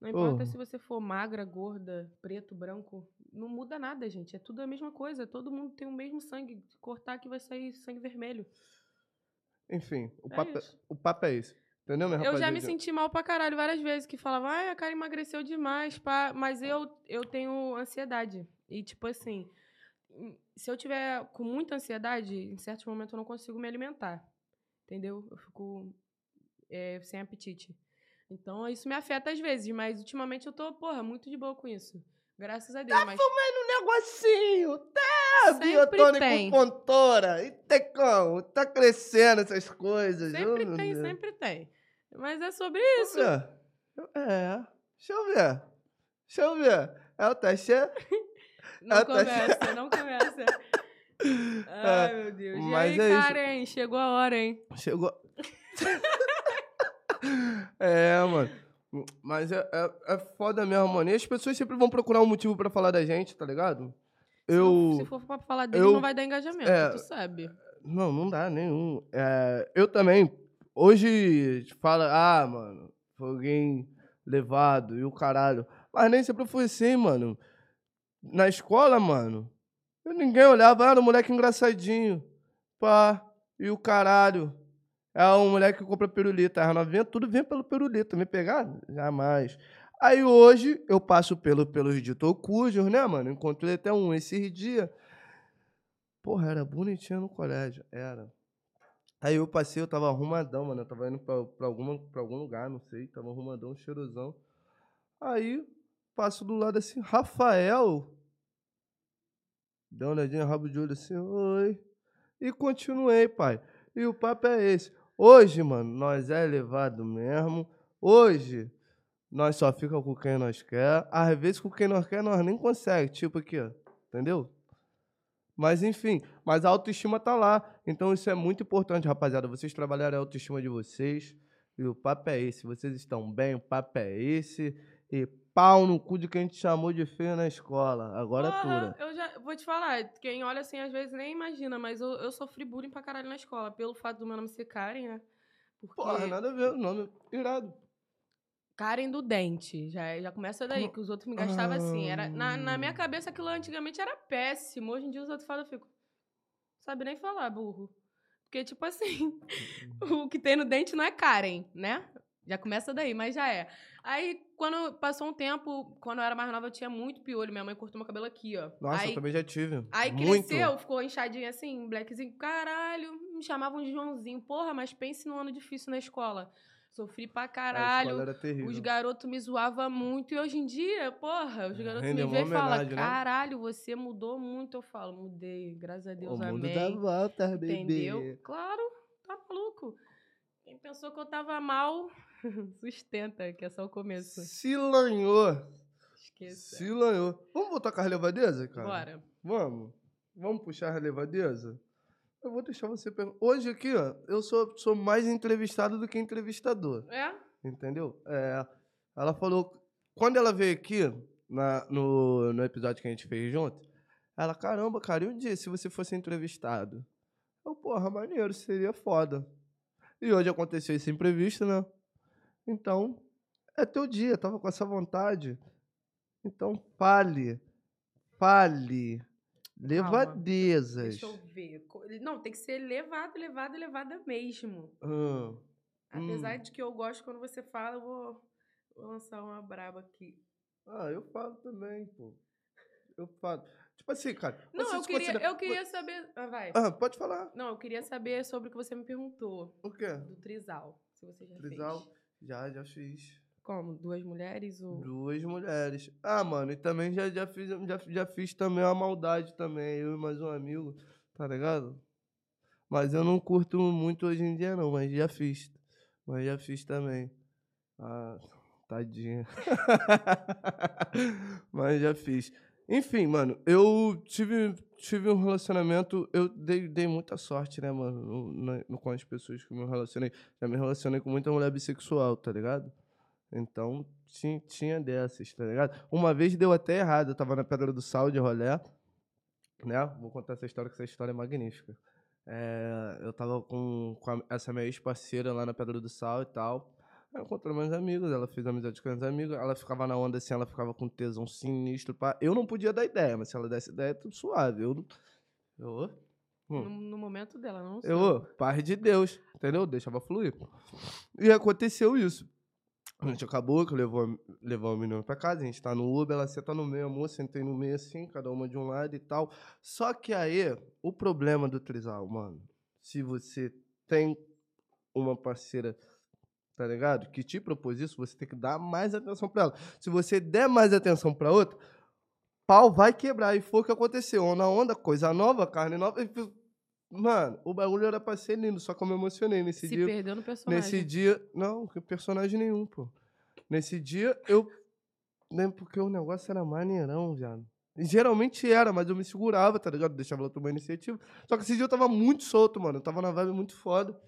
Não importa Porra. se você for magra, gorda, preto, branco. Não muda nada, gente. É tudo a mesma coisa. Todo mundo tem o mesmo sangue. Se cortar aqui vai sair sangue vermelho. Enfim, o, É papo, é, o papo é esse. Entendeu, minha Eu já me senti mal pra caralho várias vezes. Que falava, ai, a cara emagreceu demais, pá. Mas eu, eu tenho ansiedade. E, tipo assim, em- se eu tiver com muita ansiedade, em certos momentos eu não consigo me alimentar. Entendeu? Eu fico é, sem apetite. Então, isso me afeta às vezes. Mas, ultimamente, eu tô, porra, muito de boa com isso. Graças a Deus. mas um negocinho, tá? Sempre Biotônico tem. E tem como? Tá crescendo essas coisas. sempre oh, meu tem, sempre tem. Mas é sobre isso. Deixa eu ver. É. Deixa eu ver. Deixa eu ver. É o teste. Não tá. começa, não começa. Ai, meu Deus. E mas aí, é isso. Karen, chegou a hora, hein? Chegou. é, mano. Mas é, é, é foda mesmo, mano. E as pessoas sempre vão procurar um motivo pra falar da gente, tá ligado? Se Eu. não- Se for pra falar dele, eu- não vai dar engajamento, é, tu sabe. Não, não dá nenhum. É, eu também. Hoje fala, ah, mano, foi alguém levado e o caralho. Mas nem sempre foi assim, mano. Na escola, mano, ninguém olhava, ah, era um moleque engraçadinho. Pá, e o caralho. É um moleque que compra pirulita. As novinhas, tudo vem pelo pirulita. Me pegar? Jamais. Aí hoje eu passo pelo, pelos ditos cujos, né, mano? Encontrei até um esses dias. Porra, era bonitinho no colégio. Era. Aí eu passei, eu tava arrumadão, mano. Eu tava indo pra, pra, alguma, pra algum lugar, não sei. Tava arrumadão, cheirosão. Aí, passo do lado assim, Rafael. Deu uma olhadinha, rabo de olho assim, oi. E continuei, pai. E o papo é esse. Hoje, mano, nós é elevado mesmo. Hoje, nós só fica com quem nós quer. Às vezes, com quem nós quer, nós nem consegue. Tipo aqui, ó. Entendeu? Mas enfim, mas a autoestima tá lá. Então isso é muito importante, rapaziada. Vocês trabalharem a autoestima de vocês. E o papo é esse. Vocês estão bem, o papo é esse. E pau no cu de quem te chamou de feio na escola. Agora Porra, tura. eu já vou te falar, quem olha assim às vezes nem imagina, mas eu, eu sofri bullying pra caralho na escola, pelo fato do meu nome ser Karen, né? Porque Porra, nada a ver. O nome irado. Karen do dente. Já, já começa daí, que os outros me gastavam assim. Era, na, na minha Ah. cabeça, aquilo antigamente era péssimo. Hoje em dia, os outros falam, eu fico. Sabe nem falar, burro. Porque, tipo assim, o que tem no dente não é Karen, né? Já começa daí, mas já é. Aí, quando passou um tempo, quando eu era mais nova, eu tinha muito piolho. Minha mãe cortou meu cabelo aqui, ó. Nossa, aí, eu também já tive. Aí Muito. cresceu, ficou inchadinho assim, blackzinho. Caralho, me chamavam de Joãozinho. Porra, mas pense num ano difícil na escola. Sofri pra caralho. Os garotos me zoavam muito. E hoje em dia, porra, os garotos Rende me veem e falam: né? caralho, você mudou muito. Eu falo: mudei, graças a Deus, o mundo amém. dá volta, bebê. Entendeu? Claro, tá maluco. Quem pensou que eu tava mal, sustenta, que é só o começo. Se lanhou. Esqueça. Se lanhou. Vamos voltar com a relevadeza, cara? Bora. Vamos. Vamos puxar a relevadeza? Eu vou deixar você perguntar. Hoje aqui, ó, eu sou, sou mais entrevistado do que entrevistador. É? Entendeu? É, ela falou. Quando ela veio aqui, na, no, no episódio que a gente fez junto, ela, caramba, cara, e um dia se você fosse entrevistado? Eu, porra, maneiro, seria foda. E hoje aconteceu esse imprevisto, né? Então, é teu dia, tava com essa vontade. Então, fale. Fale. Levadezas. Deixa eu ver. Não, tem que ser levado, levado, levada mesmo. Ah, Apesar Hum. de que eu gosto quando você fala, eu vou, vou lançar uma braba aqui. ah, eu falo também, pô. Eu falo. Tipo assim, cara. Não, eu queria, considera- eu queria saber. Ah, vai. Ah, pode falar. Não, eu queria saber sobre o que você me perguntou. O quê? Do Trisal. Se você já Trisal? fez. Já, já fiz. Como? Duas mulheres ou. Duas mulheres. Ah, mano, e também já, já, fiz, já, já fiz também uma maldade também, eu e mais um amigo, tá ligado? Mas eu não curto muito hoje em dia não, mas já fiz. Mas já fiz também. Ah, tadinha. mas já fiz. Enfim, mano, eu tive, tive um relacionamento, eu dei, dei muita sorte, né, mano, no, no- com as pessoas que me relacionei. Já me relacionei com muita mulher bissexual, tá ligado? Então, tinha, tinha dessas, tá ligado? Uma vez deu até errado, eu tava na Pedra do Sal de rolé, né? Vou contar essa história, que essa história é magnífica. É, eu tava com, com a- essa minha ex-parceira lá na Pedra do Sal e tal. Aí eu encontrei meus amigos, ela fez amizade com meus amigos, ela ficava na onda assim, ela ficava com tesão sinistro. Pá. Eu não podia dar ideia, mas se ela desse ideia, tudo suave. Eu, eu, hum. No, no momento dela, não sei. Eu, paz de Deus, entendeu? Deixava fluir. E aconteceu isso. A gente acabou, que levou, levou o menino pra casa, a gente tá no Uber, ela senta no meio, a moça sentei no meio assim, cada uma de um lado e tal. Só que aí, o problema do trisal, mano, se você tem uma parceira, tá ligado? Que te propôs isso, você tem que dar mais atenção pra ela. Se você der mais atenção pra outra, pau vai quebrar. E foi o que aconteceu. Onda, onda, coisa nova, carne nova. e Mano, o bagulho era pra ser lindo, só que eu me emocionei nesse Se dia. perdeu no personagem. Nesse dia. Não, personagem nenhum, pô. Nesse dia eu. Nem porque o negócio era maneirão, viado. Geralmente era, mas eu me segurava, tá ligado? Deixava ela tomar iniciativa. Só que esse dia eu tava muito solto, mano. Eu tava na vibe muito foda.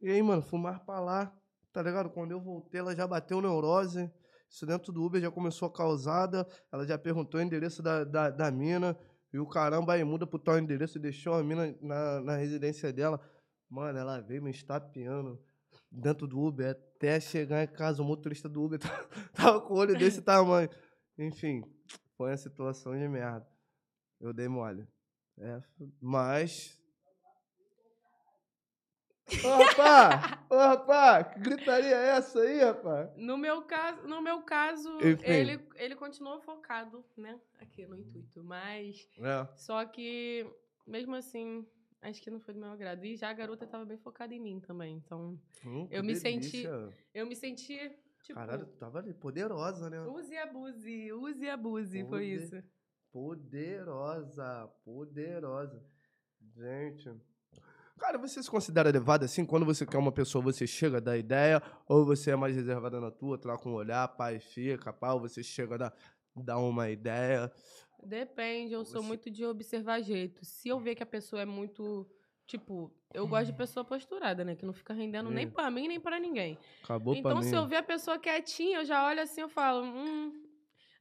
E aí, mano, fumar pra lá, tá ligado? Quando eu voltei, ela já bateu neurose. Isso dentro do Uber já começou a causada. Ela já perguntou o endereço da, da, da mina. E o caramba aí muda pro tal endereço e deixou a mina na, na residência dela. Mano, ela veio me estapeando dentro do Uber até chegar em casa. O motorista do Uber tava, com o olho desse tamanho. Enfim, foi uma situação de merda. Eu dei mole. É, mas. Ô, rapá! Ô, rapá! Que gritaria é essa aí, rapá? No meu caso, no meu caso Enfim. ele, ele continuou focado, né? Aqui no intuito. Mas. É. Só que, mesmo assim, acho que não foi do meu agrado. E já a garota tava bem focada em mim também. Então, Hum, Eu me senti- delícia. eu me senti, tipo. Caralho, tu tava ali, poderosa, né? Use e abuse, use e abuse, foi Poder- isso. Poderosa, poderosa. Gente. Cara, você se considera levado assim? Quando você quer uma pessoa, você chega a dar ideia? Ou você é mais reservada na tua, troca um olhar, pai, fica, pá, ou você chega a dar, dar uma ideia? Depende, eu sou Você- muito de observar jeito. Se eu ver que a pessoa é muito. Tipo, eu gosto de pessoa posturada, né? Que não fica rendendo nem É. pra mim, nem pra ninguém. Acabou então, pra mim. se eu ver a pessoa quietinha, eu já olho assim, eu falo, hum.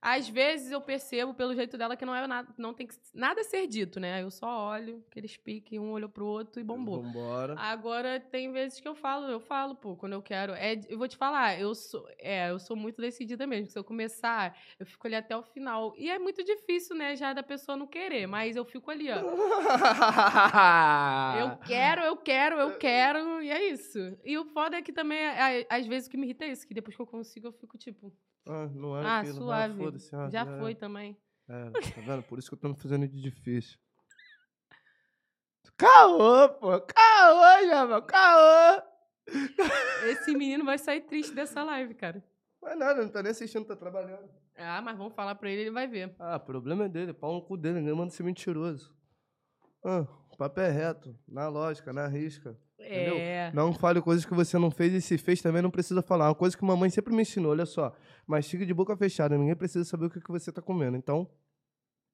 Às vezes eu percebo pelo jeito dela que não é nada, não tem que, nada a ser dito, né? Eu só olho, aqueles piques, um olhou pro outro e bombou. Vambora. Agora tem vezes que eu falo, eu falo, pô, quando eu quero. É, eu vou te falar, eu sou, é, eu sou muito decidida mesmo. Se eu começar, eu fico ali até o final. E é muito difícil, né, já da pessoa não querer, mas eu fico ali, ó. Eu quero, eu quero, eu quero, e é isso. E o foda é que também, às vezes, o que me irrita é isso, que depois que eu consigo, eu fico tipo, Ah, não é ah, aquilo. Ah, suave. foda-se, ah, já é. foi também. É, tá vendo? Por isso que eu tô me fazendo de difícil. Caô, pô! Caô, Java! Caô! Esse menino vai sair triste dessa live, cara. É nada, não tá nem assistindo, tá trabalhando. Ah, mas vamos falar pra ele, ele vai ver. Ah, o problema é dele, pau no cu dele, ninguém manda ser mentiroso. Ah, o papo é reto, na lógica, na risca. Entendeu? É. Não fale coisas que você não fez e se fez também não precisa falar. Uma coisa que mamãe sempre me ensinou, olha só. Mastiga de boca fechada, ninguém precisa saber o que, que você tá comendo. Então,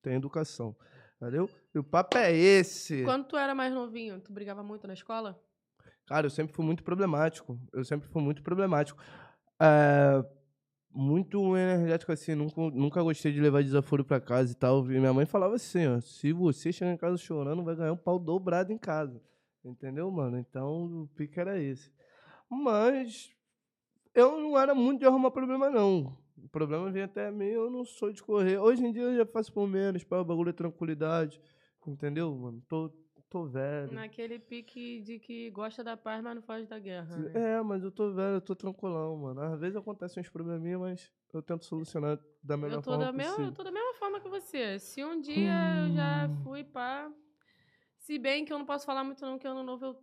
tem educação. Entendeu? E o papo é esse. Quando tu era mais novinho, tu brigava muito na escola? Cara, eu sempre fui muito problemático. Eu sempre fui muito problemático. É, muito energético assim. Nunca, nunca gostei de levar desaforo pra casa e tal. E minha mãe falava assim, ó. Se você chegar em casa chorando, vai ganhar um pau dobrado em casa. Entendeu, mano? Então, o pique era esse. Mas eu não era muito de arrumar problema, não. O problema vem até mim, eu não sou de correr. Hoje em dia eu já faço por menos, para o bagulho é tranquilidade. Entendeu, mano? Tô, tô velho. Naquele pique de que gosta da paz, mas não foge da guerra. né? É, mas eu tô velho, eu tô tranquilão, mano. Às vezes acontecem uns probleminhas, mas eu tento solucionar da melhor Eu tô, forma da mesma, possível. eu tô da mesma forma que você. Se um dia eu já fui pra. Se bem que eu não posso falar muito, não, que ano novo eu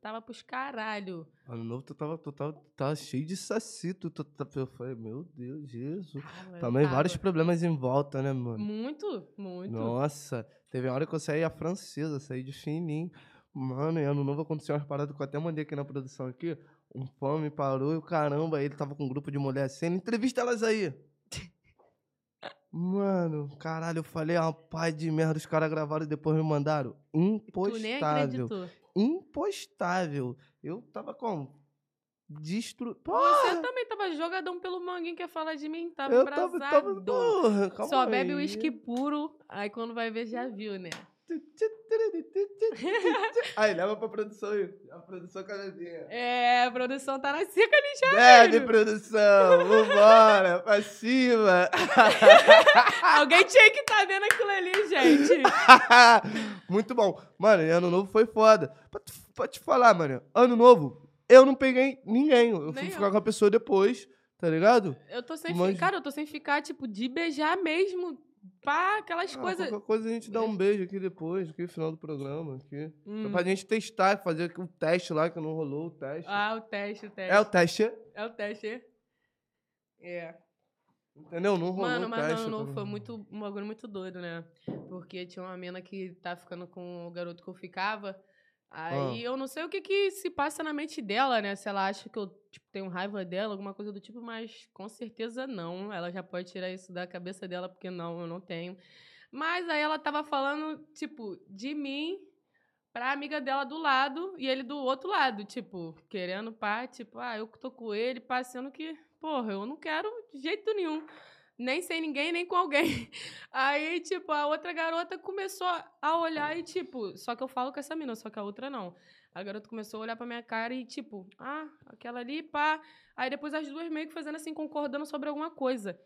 tava pros caralho. Ano novo, tu tava, tu tava, tava cheio de saci. Tu, tu, tu, eu falei, meu Deus, Jesus. Ah, Também tava- vários problemas em volta, né, mano? Muito, muito. Nossa, teve uma hora que eu saí a francesa, saí de fininho. Mano, e ano novo aconteceu umas paradas que eu até mandei aqui na produção aqui. Um fã me parou e o caramba, ele tava com um grupo de mulher assim, entrevista elas aí. Mano, caralho, eu falei, ah, pai de merda, os caras gravaram e depois me mandaram. Tu nem Impostável. acreditou. Impostável. Eu tava com. Destru... Pô, Você também tava jogadão pelo manguinho quer falar de mim, tava eu tava, embrasado. tava. Porra, calma Só bebe aí. uísque puro, aí quando vai ver já viu, né? Aí, leva pra produção aí. A produção caradinha. É, a produção tá na seca ali já. Bebe, produção! Vambora, pra cima! Alguém tinha que tá vendo aquilo ali, gente. Muito bom. Mano, e ano novo foi foda. Pra te, pra te falar, mano, ano novo, eu não peguei ninguém. Eu fui Nem ficar eu. com a pessoa depois, tá ligado? Eu tô sem Mas- ficar, cara, eu tô sem ficar, tipo, de beijar mesmo. Pá, aquelas Ah, coisas. Qualquer coisa a gente dá um beijo aqui depois, aqui no final do programa. Aqui. Hum. Pra gente testar, fazer o teste lá, que não rolou o teste. Ah, o teste, o teste. é o teste, É o teste. É. entendeu? Não rolou Mano, o mas teste. não, não, tá foi muito, um bagulho muito doido, né? Porque tinha uma mina que tá ficando com o garoto que eu ficava. Aí Ah. eu não sei o que que se passa na mente dela, né? Se ela acha que eu tipo, tenho raiva dela, alguma coisa do tipo, mas com certeza não. Ela já pode tirar isso da cabeça dela, porque não, eu não tenho. Mas aí ela tava falando, tipo, de mim pra amiga dela do lado e ele do outro lado, tipo, querendo pá, tipo, ah, eu tô com ele, pá, sendo que, porra, eu não quero de jeito nenhum. Nem sem ninguém, nem com alguém. Aí, tipo, a outra garota começou a olhar e, tipo, só que eu falo com essa mina, só que a outra não. A garota começou a olhar pra minha cara e, tipo, ah, aquela ali, pá. Aí depois as duas meio que fazendo assim, concordando sobre alguma coisa.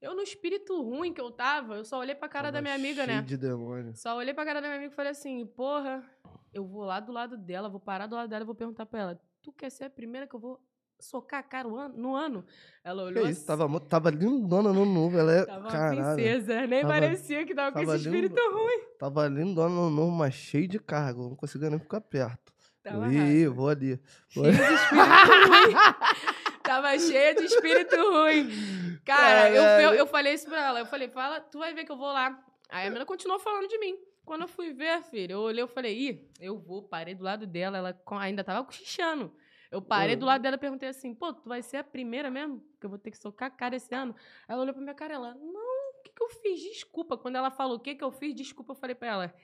Eu, no espírito ruim que eu tava, eu só olhei pra cara da Tava minha amiga, né? de demônio. Só olhei pra cara da minha amiga e falei assim, porra, eu vou lá do lado dela, vou parar do lado dela e vou perguntar pra ela, tu quer ser a primeira que eu vou socar a cara no ano? Ela Que olhou isso, assim, tava, lindona no novo, ela é. tava caralho. princesa, nem Tava- parecia que tava com tava esse espírito lindo. ruim. Tava lindona no novo, mas cheio de cargo. Não conseguia nem ficar perto. Tava Ih, vou ali. Vou Cheia de espírito ruim. Tava cheia de espírito ruim. Cara, eu, eu, eu falei isso pra ela. Eu falei, fala, tu vai ver que eu vou lá. Aí a menina continuou falando de mim. Quando eu fui ver, filho, eu olhei, eu falei, ih, eu vou, parei do lado dela, ela ainda tava cochichando. Eu parei do Uhum. lado dela e perguntei assim, pô, tu vai ser a primeira mesmo? Que eu vou ter que socar a cara esse ano? Ela olhou pra minha cara, ela, não, o que que eu fiz? Desculpa. Quando ela falou o que que eu fiz, desculpa, eu falei pra ela,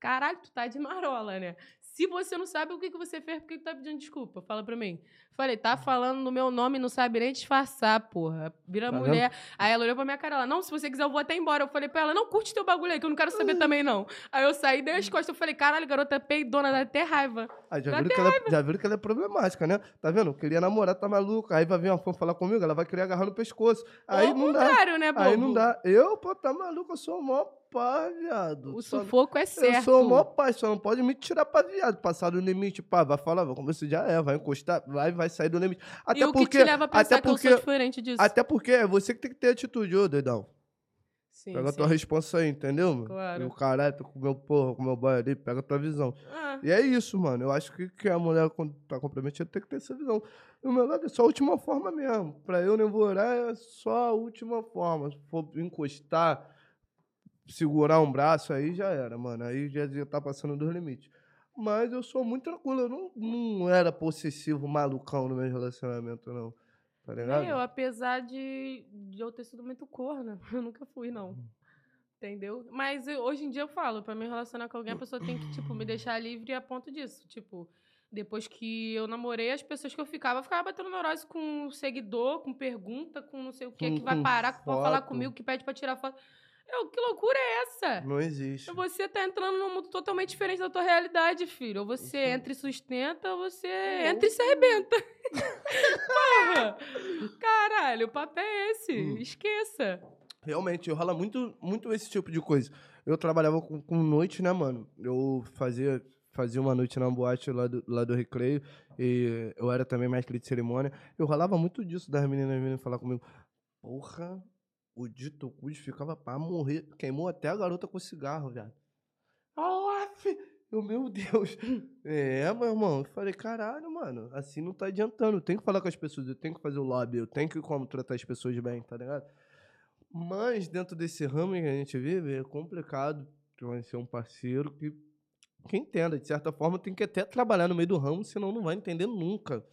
caralho, tu tá de marola, né? Se você não sabe o que que você fez, por que que tu tá pedindo desculpa? Fala pra mim. Falei, tá falando no meu nome, não sabe nem disfarçar, porra. Vira Tá mulher. Aí ela olhou pra minha cara, ela, não, se você quiser eu vou até embora. Eu falei pra ela, não, curte teu bagulho aí, que eu não quero saber também, não. Aí eu saí, dei as costas, eu falei, caralho, garota peidona, dá até raiva. Ah, já viram, que ela, já viram que ela é problemática, né? Tá vendo? Queria namorar, tá maluca. Aí vai vir uma fã falar comigo, ela vai querer agarrar no pescoço. Aí Ou não o dá. contrário, né, bobo? Aí não dá. Eu, pô, tá maluco, eu sou o maior pá, viado. O Só- sufoco é certo. Eu sou o maior pai, só não pode me tirar pra viado. Passar do limite, pá, vai falar, vai conversar, já é, vai encostar, vai, vai sair do limite. Até e o porque, que te leva a pensar até que eu porque, sou diferente disso? até porque é você que tem que ter atitude, ô, doidão. Sim, Pega a tua responsa aí, entendeu? mano? Claro. E o caralho, tô com o meu porra, com o meu boy ali, pega a tua visão. Ah, E é isso, mano. Eu acho que, que a mulher, quando tá comprometida, tem que ter essa visão. Do meu lado é só a última forma mesmo. Pra eu namorar é só a última forma. Se for encostar, segurar um braço, aí já era, mano. Aí já, já tá passando dos limites. Mas eu sou muito tranquilo. Eu não, não era possessivo, malucão no meu relacionamento, não. Tá ligado? nem eu, apesar de, de eu ter sido muito corna, eu nunca fui, não. Entendeu? Mas eu- hoje em dia eu falo, pra me relacionar com alguém, a pessoa tem que, tipo, me deixar livre a ponto disso. Tipo, depois que eu namorei, as pessoas que eu ficava, eu ficava batendo neurose com seguidor, com pergunta, com não sei o que, que vai parar pra falar foto. comigo, que pede pra tirar foto. Eu, que loucura é essa? Não existe. Você tá entrando num mundo totalmente diferente da tua realidade, filho. Ou você Isso. entra e sustenta, ou você É, entra e se arrebenta. Porra! Caralho, o papo é esse. Hum. Esqueça. Realmente, rola muito, muito esse tipo de coisa. Eu trabalhava com, com noite, né, mano? Eu fazia, fazia uma noite na boate lá do, lá do Recreio. E eu era também mestre de cerimônia. Eu rolava muito disso das meninas vindo falar comigo. Porra, o dito Cus ficava pra morrer. Queimou até a garota com cigarro, viado. Alaf! Eu, meu Deus. É, meu irmão. Eu falei, caralho, mano. Assim não tá adiantando. Eu tenho que falar com as pessoas, eu tenho que fazer o lobby, eu tenho que como tratar as pessoas bem, tá ligado? Mas dentro desse ramo que a gente vive, é complicado conhecer um parceiro que, que entenda. De certa forma, tem que até trabalhar no meio do ramo, senão não vai entender nunca.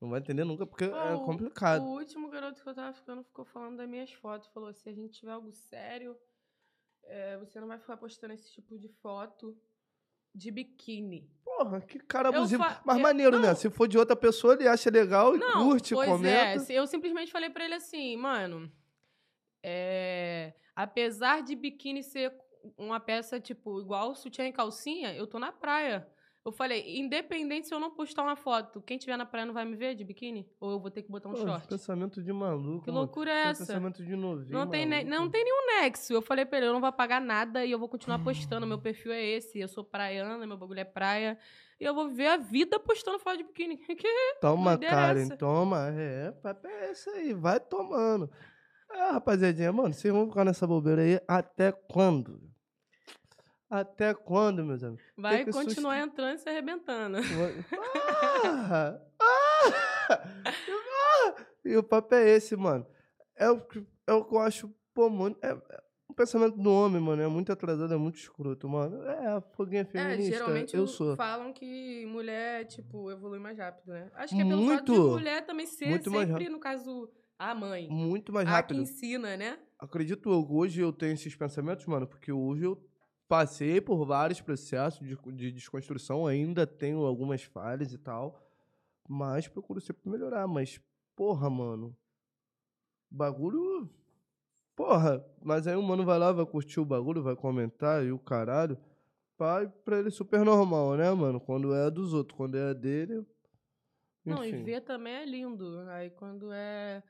Não vai entender nunca, porque é Ó, o- complicado. O último garoto que eu tava ficando ficou falando das minhas fotos. Falou: se a gente tiver algo sério, é, você não vai ficar postando esse tipo de foto de biquíni. Porra, que cara abusivo. fa- Mas eu- maneiro, né? não. Se for de outra pessoa, ele acha legal e Não, curte, pois comenta. é. Eu simplesmente falei pra ele assim, mano, é, apesar de biquíni ser uma peça, tipo, igual sutiã e calcinha, eu tô na praia. Eu falei, independente se eu não postar uma foto, quem tiver na praia não vai me ver de biquíni? Ou eu vou ter que botar um Pô, short? pensamento de maluco. Que mano. loucura é Tem essa? Pensamento de novinho. Não tem, ne- não tem nenhum nexo. Eu falei pra ele, eu não vou pagar nada e eu vou continuar postando. Meu perfil é esse. Eu sou praiana, meu bagulho é praia. E eu vou viver a vida postando foto de biquíni. Que Toma, é Karen, essa? toma. É, papo é esse aí, vai tomando. É, rapaziadinha, mano, vocês vão ficar nessa bobeira aí até quando? Até quando, meus amigos? vai continuar entrando e se arrebentando. Ah, ah, ah, e o papo é esse, mano. É o que, é o que eu acho, pô, mano. É, é o pensamento do homem, mano, é muito atrasado, é muito escroto, mano. É, a foguinha É, feminista, geralmente eu sou. falam que mulher, tipo, evolui mais rápido, né? Acho que é pelo fato de Muito. mulher também ser Muito sempre, no caso, a mãe. Muito mais a que rápido. ensina, né? Acredito eu, hoje eu tenho esses pensamentos, mano, porque hoje eu passei por vários processos de, de desconstrução, ainda tenho algumas falhas e tal, mas procuro sempre melhorar. Mas, porra, mano, bagulho. Porra, mas aí o mano vai lá, vai curtir o bagulho, vai comentar e o caralho. Pai, pra ele é super normal, né, mano? Quando é dos outros, quando é dele. Não, e enfim. ver também é lindo. Aí quando é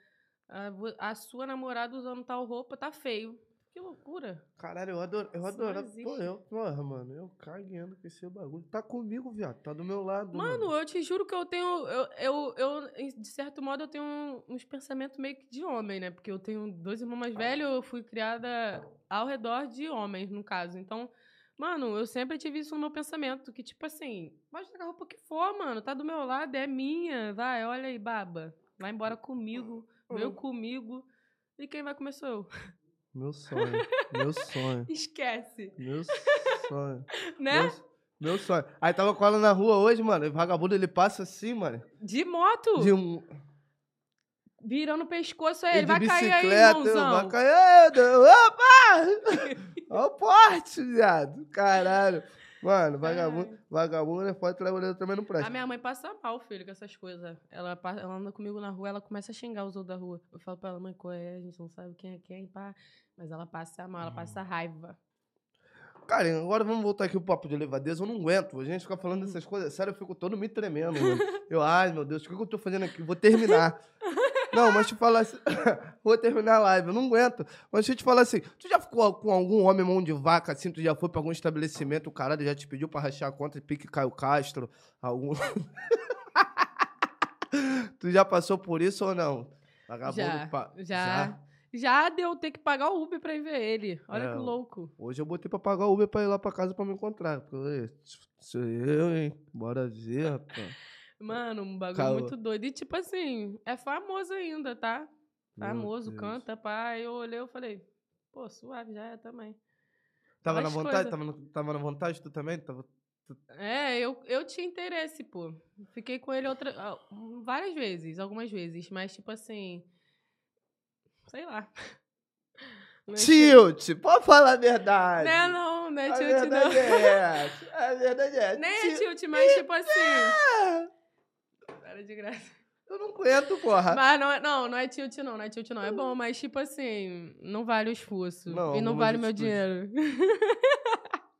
a, a sua namorada usando tal roupa, tá feio. Que loucura. Caralho, eu adoro, eu adoro. Pô, eu, porra, mano, eu cagueando com esse bagulho. Tá comigo, viado. Tá do meu lado. Mano, eu te juro que eu tenho. Eu, eu, eu, de certo modo, eu tenho uns pensamentos meio que de homem, né? Porque eu tenho dois irmãos mais velhos, eu fui criada ao redor de homens, no caso. Então, mano, eu sempre tive isso no meu pensamento. Que, tipo assim, pode tacar a roupa que for, mano. Tá do meu lado, é minha. Vai, olha aí, baba. Vai embora comigo. Veio Hum. comigo. E quem vai comer sou eu. Meu sonho. meu sonho. Esquece. Meu sonho. Né? Meu, meu sonho. Aí tava com ela na rua hoje, mano. E vagabundo ele passa assim, mano. De moto. De um. Virando o pescoço aí. e Ele vai cair aí, irmãozão. vai cair. Opa! Olha o porte, viado. Caralho. Mano, vagabundo, vagabundo é foda, trabalhador também não presta. A minha mãe passa mal, filho, com essas coisas. Ela, ela anda comigo na rua, ela começa a xingar os outros da rua. Eu falo pra ela, mãe, qual é? A gente não sabe quem é quem, pá. Mas ela passa mal, ela Hum. passa raiva. Cara, agora vamos voltar aqui pro papo de levadeza. Eu não aguento. A gente fica falando dessas coisas. Sério, eu fico todo me tremendo, mano. Eu, ai, meu Deus, o que que eu tô fazendo aqui? Vou terminar. Não, mas te falar assim. Vou terminar a live, eu não aguento. Mas deixa eu te falar assim: tu já ficou com algum homem mão de vaca assim? Tu já foi pra algum estabelecimento, o caralho já te pediu pra rachar a conta de pique Caio Castro? Algum. tu já passou por isso ou não? Vagabundo Já, pa- já. Já deu ter que pagar o Uber pra ir ver ele. Olha É, que louco. Hoje eu botei pra pagar o Uber pra ir lá pra casa pra me encontrar. Porque, sou eu, hein? Bora ver, rapaz. Mano, um bagulho Caô. muito doido. E tipo assim, é famoso ainda, tá? Famoso, canta, pá. Eu olhei, eu falei, pô, suave, já é também. Tava na vontade? coisa. Tava, no- tava na vontade tu também? Tava... É, eu, eu tinha interesse, pô. Fiquei com ele outra, ah, várias vezes, algumas vezes, mas tipo assim. Sei lá. É Tilt! Pode falar a verdade! Não é não, não é tilt, verdade não. é essa. A verdade é. Nem é tilt, mas tipo assim. De graça. Eu não aguento, porra. Mas não, é- não, não é tilt, não, não é tilt, não. É bom, mas tipo assim, não vale o esforço. Não, e não vale meu atitudes. dinheiro.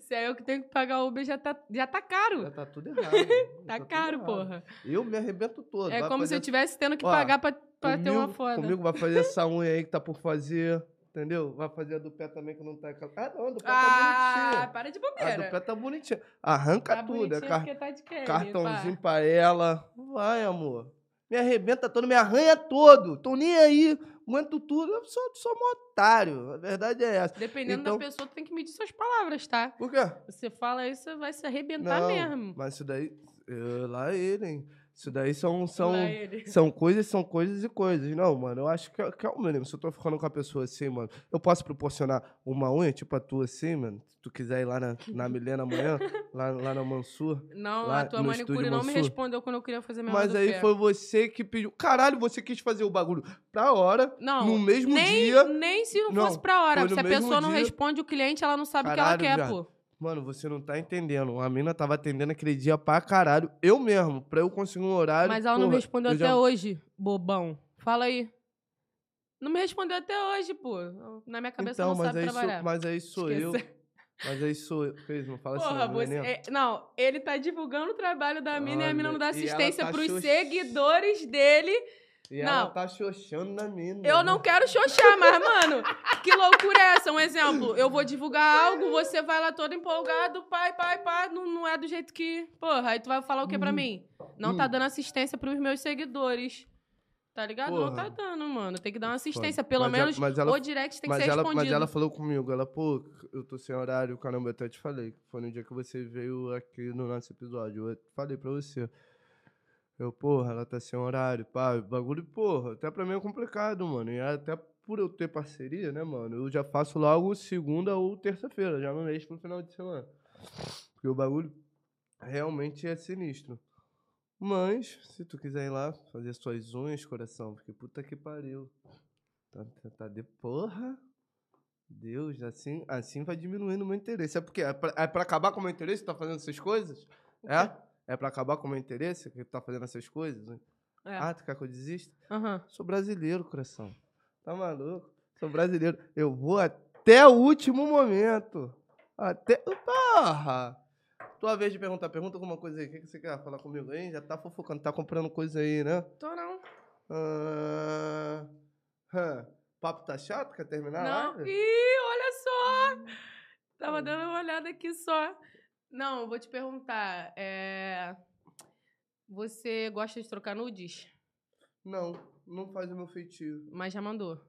Se é eu que tenho que pagar o Uber, já tá, já tá Já caro. tá tudo errado. Tá tudo caro, errado. porra. Eu me arrebento todo. É como se fazer eu tivesse tendo que Ó, pagar pra, pra ter uma comigo- foda. Comigo vai fazer essa unha aí que tá por fazer. Entendeu? Vai fazer a do pé também que não tá. Ah, não, a do pé tá Ah, bonitinha. para de A do bobeira. pé tá bonitinha. Arranca Tá tudo. É car- tá de cartãozinho pá. pra ela. Vai, amor. Me arrebenta todo, me arranha todo. Tô nem aí. Aguento tudo. Eu sou, sou um otário. A verdade é essa. Dependendo Então- da pessoa, tu tem que medir suas palavras, tá? Por quê? Você fala isso, você vai se arrebentar Não, mesmo. Mas isso daí. eh, lá ele, hein? Isso daí são. são. São coisas, são coisas e coisas. Não, mano, eu acho que é, que é o mínimo. Se eu tô ficando com a pessoa assim, mano, eu posso proporcionar uma unha, tipo a tua assim, mano. Se tu quiser ir lá na, na Milena amanhã, lá, lá na Mansur. Não, Lá a tua manicure não me respondeu quando eu queria fazer minha Mas aí foi você que pediu. Caralho, você quis fazer o bagulho pra hora, Não, no mesmo nem, dia. nem se não, Não, fosse pra hora. Se a pessoa não dia. responde o cliente, ela não sabe o que ela quer, viado. pô. Mano, você não tá entendendo. A mina tava atendendo aquele dia pra caralho. Eu mesmo, pra eu conseguir um horário. Mas ela não porra, respondeu eu até já- hoje, bobão. Fala aí. Não me respondeu até hoje, pô. Na minha cabeça Então, não sabe aí, sou, trabalhar. mas aí sou eu. Mas aí sou eu. Isso, não fala Porra, assim, você. veneno. é- não, ele tá divulgando o trabalho da mina e a mina Olha, não dá assistência tá pros seguidores dele. E ela Não. tá xoxando na mina. Eu né? não quero xoxar, mas, mano, que loucura é essa? Um exemplo, eu vou divulgar algo, você vai lá todo empolgado, pai, pai, pai, não, não é do jeito que. Porra, aí tu vai falar o que pra Hum. mim? Não tá Hum. dando assistência pros meus seguidores. Tá ligado? Não tá Porra. dando, mano. Tem que dar uma assistência. Pelo Mas ela- menos mas ela- o direct tem que ser ela, respondido. mas ela falou comigo, ela, pô, eu tô sem horário, caramba, eu até te falei. Foi no dia que você veio aqui no nosso episódio. Eu falei pra você. Eu, porra, ela tá sem horário, pá, bagulho, porra, até pra mim é complicado, mano. E até por eu ter parceria, né, mano, eu já faço logo segunda ou terça-feira, já não deixo pro final de semana. Porque o bagulho realmente é sinistro. Mas, se tu quiser ir lá fazer suas unhas, coração, porque puta que pariu. Tá, tá, tá de porra. Deus, assim, assim vai diminuindo o meu interesse. É porque é pra, é pra acabar com o meu interesse tá fazendo essas coisas? É? É pra acabar com o meu interesse que tá fazendo essas coisas? É. Ah, tu quer que eu desista? Aham. Sou brasileiro, coração. Tá maluco? Sou brasileiro. Eu vou até o último momento. Até. Porra! Tua vez de perguntar. Pergunta alguma coisa aí. O que, que você quer falar comigo aí? Já tá fofocando, tá comprando coisa aí, né? Tô não. Ah. Papo tá chato? Quer terminar? Não. Ih, olha só! Tava dando uma olhada aqui só. Não, vou te perguntar. é, Você gosta de trocar nudes? Não, não faz o meu feitio. Mas já mandou.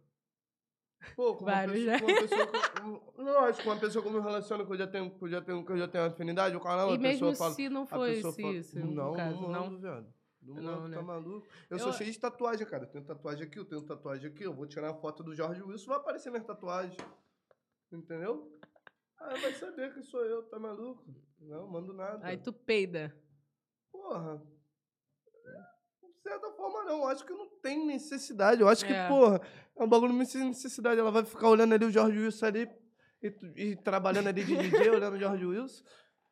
Pô, com uma, Vários, pessoa, né? com uma pessoa que eu- Lógico, com uma pessoa que eu me relaciono, que eu já tenho, que eu já tenho, que eu já tenho afinidade, o canal, e a mesmo pessoa fala. se não foi fala, isso, não, caso, não não? viado. Não, Não, mando, né? tá maluco? Eu, Eu- sou cheio de tatuagem, cara. Eu tenho tatuagem aqui, eu tenho tatuagem aqui. Eu vou tirar a foto do Jorge Wilson, vai aparecer minha tatuagem. Entendeu? Aí vai saber que sou eu, tá maluco? Não, mando nada. Aí tu peida. Porra. De certa forma, não. Eu acho que não tem necessidade. Eu acho que, É. porra, é um bagulho sem necessidade. Ela vai ficar olhando ali o Jorge Wilson ali. e, tu- e trabalhando ali de DJ, olhando George Wilson.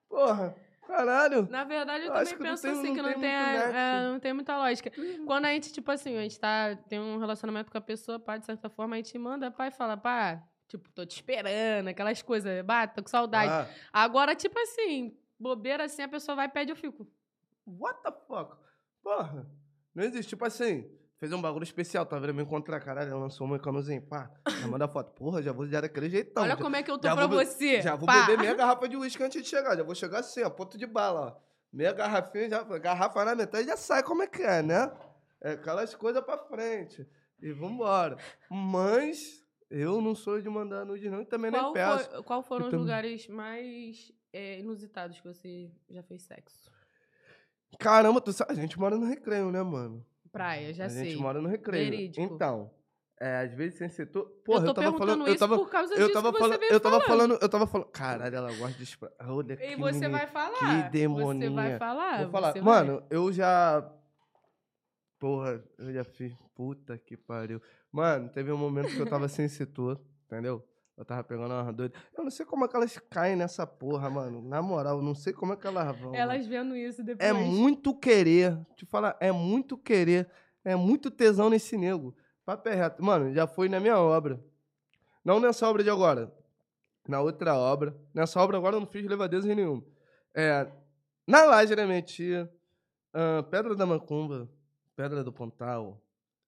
Porra, caralho. Na verdade, eu Eu acho também que não penso tem- assim, não que não tem tem, muito a- nexo. é, não tem muita lógica. Quando a gente, tipo assim, a gente tá, tem um relacionamento com a pessoa, pá, de certa forma, a gente manda pá e fala, pá, tipo, tô te esperando, aquelas coisas, bah, tô com saudade. Ah, Agora, tipo assim, bobeira assim, a pessoa vai e pede, eu fico. what the fuck? Porra, não existe. Tipo assim, fez um bagulho especial, tá vendo? Me encontrar, caralho, lançou um mecanozinho, pá. Já manda foto. Porra, já vou já daquele jeitão. Olha já, como é que eu tô pra vou você. Já vou pá. beber meia garrafa de uísque antes de chegar. Já vou chegar assim, ó, ponto de bala, ó. Meia garrafinha, já, garrafa na metade já sai como é que é, né? É aquelas coisas pra frente. E vambora. Mas eu não sou de mandar nude, não, e também Qual, nem peço. foi- qual foram Eu os lugares mais é, inusitados que você já fez sexo? Caramba, tu sabe, a gente mora no recreio, né, mano? Praia, já a sei. gente mora no recreio. Verídico. Então, é, às vezes sem setor. Porra, eu tô eu, tava falando. Eu tava, por causa eu disso tava que você falando. Eu tava falando. Eu tava falando. Caralho, ela gosta de. Olha, E que você menina. vai falar. que Você vai demoninha. falar. Vou falar. você vai. Mano, eu já. Porra, eu já fiz. Puta que pariu. Mano, teve um momento que eu tava sem setor, entendeu? Eu tava pegando uma doida. Eu não sei como é que elas caem nessa porra, mano. Na moral, eu não sei como é que elas vão. mano. Elas vendo isso depois. É muito querer. Te falar, é muito querer. É muito tesão nesse nego. Papo é reto. Mano, já foi na minha obra. Não nessa obra de agora. Na outra obra. Nessa obra agora eu não fiz levadeza nenhuma. É, na laje da minha tia. ahn, Pedra da Macumba. Pedra do Pontal.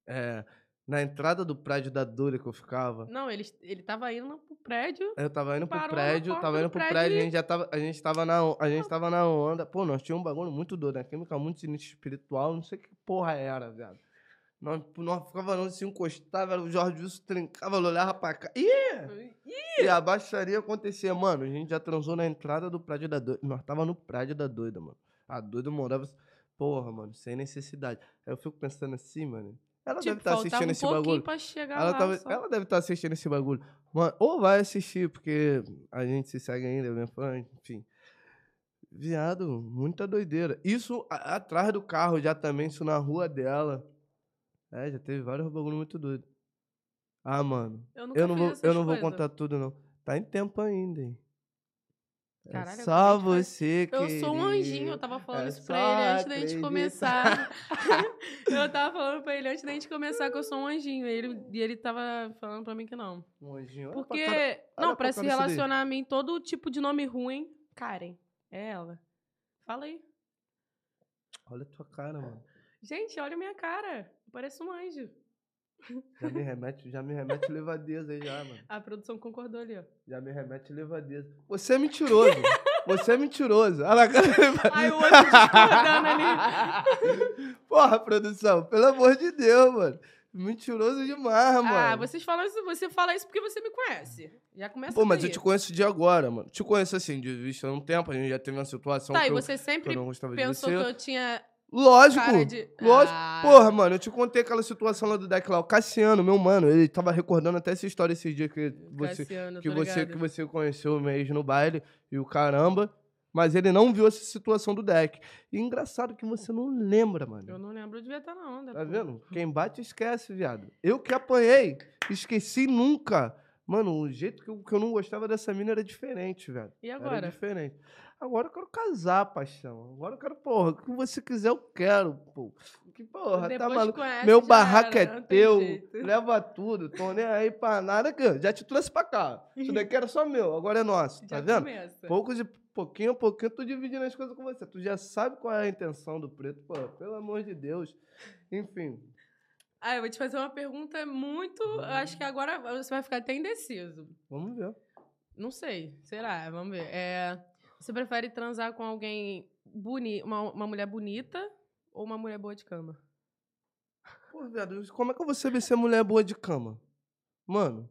É, na entrada do prédio da Dura que eu ficava. Não, ele, ele tava indo pro prédio. Eu tava indo pro prédio, tava do indo pro prédio prédio, a e- gente já tava, a gente tava na, a gente tava na onda. Pô, nós tínhamos um bagulho muito doido, né? Química muito sinistro espiritual, não sei que porra era, viado. Nós, nós ficava se encostava, o Jorge Wilson trincava, ele olhava pra cá. Ih! E a baixaria acontecia, mano. A gente já transou na entrada do prédio da doida. Nós tava no prédio da doida, mano. A doida morava. Porra, mano, sem necessidade. Aí eu fico pensando assim, mano. Ela deve Tipo, estar faltava assistindo um esse bagulho. pra chegar Ela, lá. tava- ela deve estar assistindo esse bagulho. Mano, ou vai assistir, porque a gente se segue ainda, é minha fã, enfim. Viado, muita doideira. Isso a- atrás do carro já também, isso na rua dela. É, já teve vários bagulhos muito doidos. Ah, mano. Eu Eu não, vou, eu não vou contar tudo, não. Tá em tempo ainda, hein? É Caralho, eu só de você que. Eu sou um anjinho, eu tava falando É isso pra ele antes da gente começar. eu tava falando pra ele antes da gente começar que eu sou um anjinho. E ele, e ele tava falando pra mim que não. Um anjinho. Olha pra Porque. cara- não, pra pra se relacionar a mim, todo tipo de nome ruim, Karen. É ela. Fala aí. Olha a tua cara, mano. Gente, olha a minha cara. Eu pareço um anjo. Já me remete, já me remete levadeza aí já, mano. A produção concordou ali, ó. Já me remete levadeza. Você é mentiroso. Você é mentiroso. Olha lá. Ai, o outro discordando ali. Porra, produção, pelo amor de Deus, mano. Mentiroso demais, mano. Ah, vocês falam isso, você fala isso porque você me conhece. Já começa Pô, mas eu te conheço de agora, mano. Te conheço assim, de vista há um tempo, a gente já teve uma situação Tá, e eu, você eu sempre gostava pensou que eu tinha Lógico. de... Lógico. Ah, Porra, mano, eu te contei aquela situação lá do deck lá. O Cassiano, meu mano, ele tava recordando até essa história esses dias que você, Cassiano, que tô você, que você conheceu mesmo no baile e o caramba. Mas ele não viu essa situação do deck. E engraçado que você não lembra, mano. Eu não lembro, devia estar na onda. Tá vendo? Quem bate esquece, viado. Eu que apanhei, esqueci nunca. Mano, o jeito que eu, que eu não gostava dessa mina era diferente, velho. E Era agora? diferente. Agora eu quero casar, paixão. Agora eu quero, porra, o que você quiser eu quero, pô. Que porra, tá Depois maluco. conhece, Meu barraco era, é tem teu, jeito. leva tudo, tô nem aí pra nada aqui. Já te trouxe pra cá. Isso daqui era só meu, agora é nosso, tá Já vendo? começa. Pouco de pouquinho a pouquinho, eu tô dividindo as coisas com você. Tu já sabe qual é a intenção do preto, pô, pelo amor de Deus. Enfim, Ah, eu vou te fazer uma pergunta muito. eu Acho que agora você vai ficar até indeciso. vamos ver. Não sei. Será? Vamos ver. É, você prefere transar com alguém boni uma, uma mulher bonita ou uma mulher boa de cama? Pô, viado, como é que eu vou saber se é mulher boa de cama? Mano,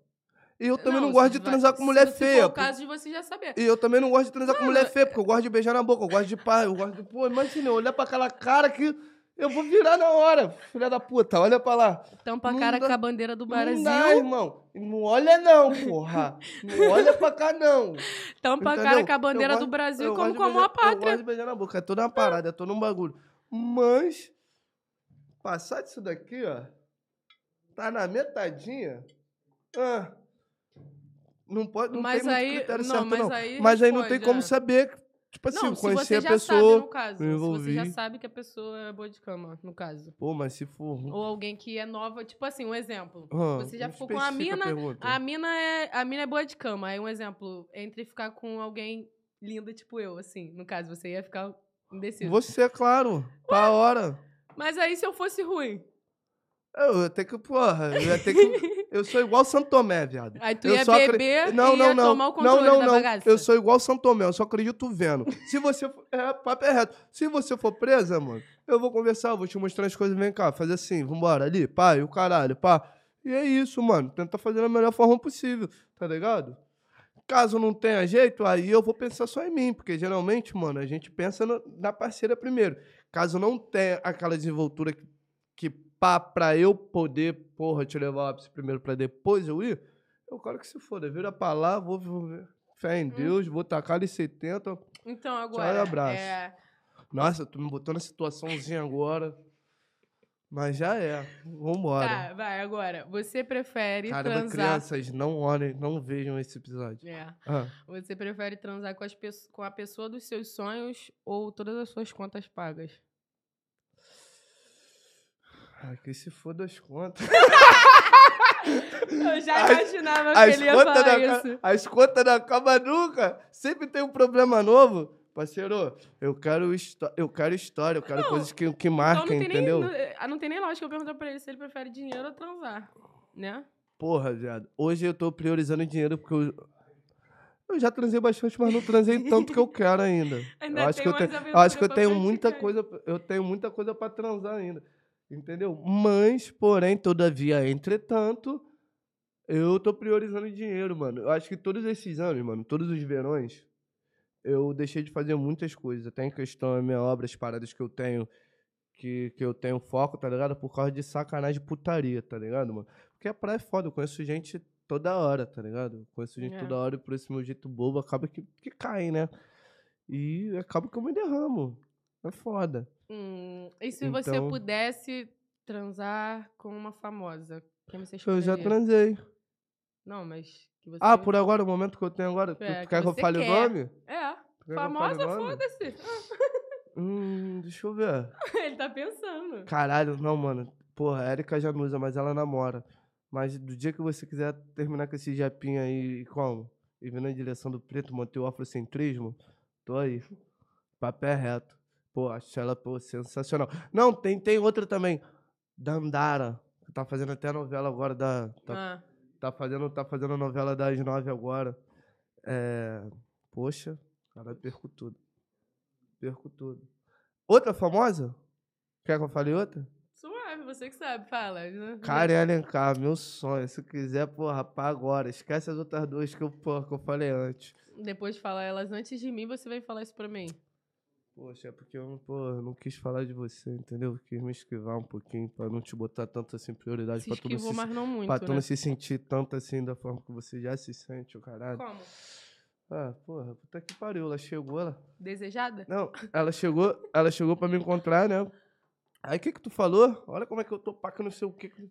e eu também não, se gosto de vai- transar com se- mulher se feia. for o caso de você já saber. E eu também não gosto de transar com mulher feia, porque eu gosto de beijar na boca, eu gosto de pá, eu gosto de. Pô, imagina, olhar pra aquela cara que eu vou virar na hora, filha da puta, olha pra lá. Tampa a Não cara dá- com a bandeira do Não Brasil. dá, irmão. Não olha não, porra. Não olha pra cá, não. tampa a Entendeu? cara com a Eu bandeira gosto- do Brasil eu como beijar- a pátria. Eu gosto de beijar na boca, é toda uma parada, é todo um bagulho. Mas, passar disso daqui, ó, tá na metadinha. Ah, Não pode, não Mas tem aí- muito critério não, certo, mas não. aí mas aí não tem como é. saber, tipo assim, não, se conhecer você a já pessoa. sabe, no caso. me Se você já envolvi. sabe que a pessoa é boa de cama, no caso. Pô, mas se for. Ou alguém que é nova, tipo assim, um exemplo. Ah, você já ficou com a mina, pergunta. A mina é, a mina é boa de cama. Aí um exemplo, entre ficar com alguém linda, tipo eu, assim, no caso, você ia ficar indeciso. Você, é claro, pra hora. Mas aí se eu fosse ruim, Eu ia ter que, porra, eu ia ter que. Eu sou igual Santo Tomé, viado. aí tu Eu ia só acre- beber Não, e não, ia não. tomar o Não, controle não, da não. bagaça. Eu sou igual Santo Tomé, eu só acredito vendo. Se você for. É, papo é reto. Se você for presa, mano, eu vou conversar, eu vou te mostrar as coisas, vem cá, fazer assim, vambora, ali, pá, e o caralho, pá. E é isso, mano. Tenta fazer da melhor forma possível, tá ligado? Caso não tenha jeito, aí eu vou pensar só em mim, porque geralmente, mano, a gente pensa no- na parceira primeiro. Caso não tenha aquela desenvoltura que, que pá, pra eu poder, porra, te levar o ápice primeiro pra depois eu ir, eu quero que se foda. Vira pra lá, vou, vou ver. Fé em Hum. Deus, vou tacar ali 70. Então Tchau agora, abraço. é, Nossa, tu me botou na situaçãozinha agora. Mas já é. Vambora. tá, vai, agora, você prefere Caramba, transar... crianças, não olhem, não vejam esse episódio. É, Ah, você prefere transar com, as com a pessoa dos seus sonhos ou todas as suas contas pagas? Ai, que se foda as contas. Eu já As- imaginava que As ele ia falar não, isso. as contas não acabam nunca. Sempre tem um problema novo. Parceiro, eu quero, eu quero história, eu quero Não, coisas que, que Então marquem, não tem, entendeu? nem, não, eh, não tem nem lógica eu perguntar pra ele se ele prefere dinheiro ou transar, né? Porra, viado. Hoje eu tô priorizando dinheiro porque eu. Eu já transei bastante, mas não transei tanto que eu quero ainda. Ainda eu acho que eu tenho, acho que eu tenho muita coisa, eu tenho muita coisa para transar ainda. Entendeu? Mas, porém, todavia, entretanto, eu tô priorizando dinheiro, mano. Eu acho que todos esses anos, mano, todos os verões, eu deixei de fazer muitas coisas. Até em questão da minha obra, as paradas que eu tenho, que, que eu tenho foco, tá ligado? Por causa de sacanagem de putaria, tá ligado, mano? Porque a praia é foda, eu conheço gente toda hora, tá ligado? Eu conheço gente É. toda hora e por esse meu jeito bobo acaba que, que cai, né? E acaba que eu me derramo. É foda. Hum, e se você Então- pudesse transar com uma famosa? Quem você Eu já escolheria? transei. Não, mas que você... Ah, por agora, o momento que eu tenho agora, tu, É, tu que quer que eu você fale o quer. nome? É, famosa, o foda-se. Hum, deixa eu ver. ele tá pensando. Caralho, não, mano. Porra, a Erika já não usa, mas ela namora. Mas do dia que você quiser terminar com esse japinha aí, como? E vir na direção do preto, manter o afrocentrismo, tô aí. Papo é reto. Pô, acho ela, pô, sensacional. Não, tem, tem outra também. Dandara. que Tá fazendo até a novela agora da. Tá, Ah, tá fazendo, tá fazendo a novela das nove agora. É. Poxa, cara, perco tudo. Perco tudo. Outra famosa? Quer que eu fale outra? suave, você que sabe, fala. Karen Alencar, meu sonho. Se quiser, porra, pá agora. Esquece as outras duas que eu, porra, que eu falei antes. Depois de falar elas antes de mim, você vem falar isso pra mim. Poxa, é porque eu, não- eu não quis falar de você, entendeu? Quis me esquivar um pouquinho pra não te botar tanto assim prioridade Se pra tu, não esquivou, se, mas não muito, pra tu né? não se sentir tanto assim da forma que você já se sente, o caralho. Como? Ah, porra, puta que pariu. Ela chegou, ela. Desejada? Não, ela chegou, ela chegou pra me encontrar, né? Aí o que que tu falou? Olha como é que eu tô paca não sei o que. que-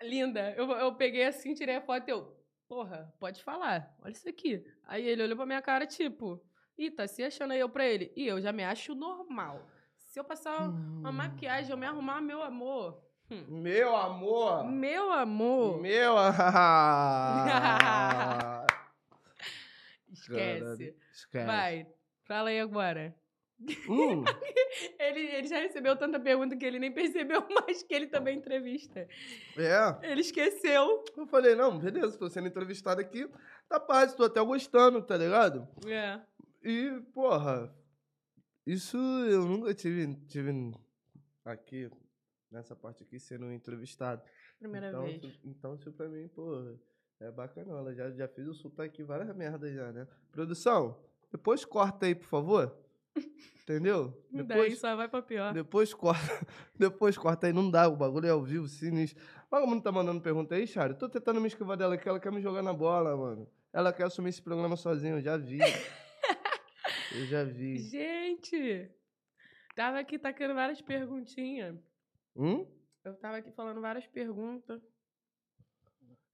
Linda. Eu, eu peguei assim, tirei a foto e eu... Porra, pode falar. Olha isso aqui. Aí ele olhou pra minha cara, tipo... Ih, tá se achando aí eu pra ele. E eu já me acho normal. Se eu passar uma maquiagem, eu me arrumar, meu amor... hum, Meu amor! Meu amor... Meu ah, Esquece. Esquece. Vai, fala aí agora. Hum, Ele, ele já recebeu tanta pergunta que ele nem percebeu mais que ele também entrevista. é. Ele esqueceu. Eu falei, não, beleza, tô sendo entrevistado aqui. Tá paz, tô até gostando, tá ligado? É. E, porra, isso eu nunca tive, tive aqui, nessa parte aqui, sendo entrevistado. Primeira então, vez. isso- então, isso pra mim, porra, é bacana. Já, já fiz o sotaque várias merdas já, né? Produção, depois corta aí, por favor. Entendeu? Daí Depois, só vai pra pior. depois corta, depois corta aí, não dá, o bagulho é ao vivo, sinistro. Olha como não tá mandando pergunta aí, Charo. Tô tentando me esquivar dela aqui, ela quer me jogar na bola, mano. Ela quer assumir esse programa sozinha, eu já vi. eu já vi. Gente! Tava aqui tacando várias perguntinhas. Hum? Eu tava aqui falando várias perguntas.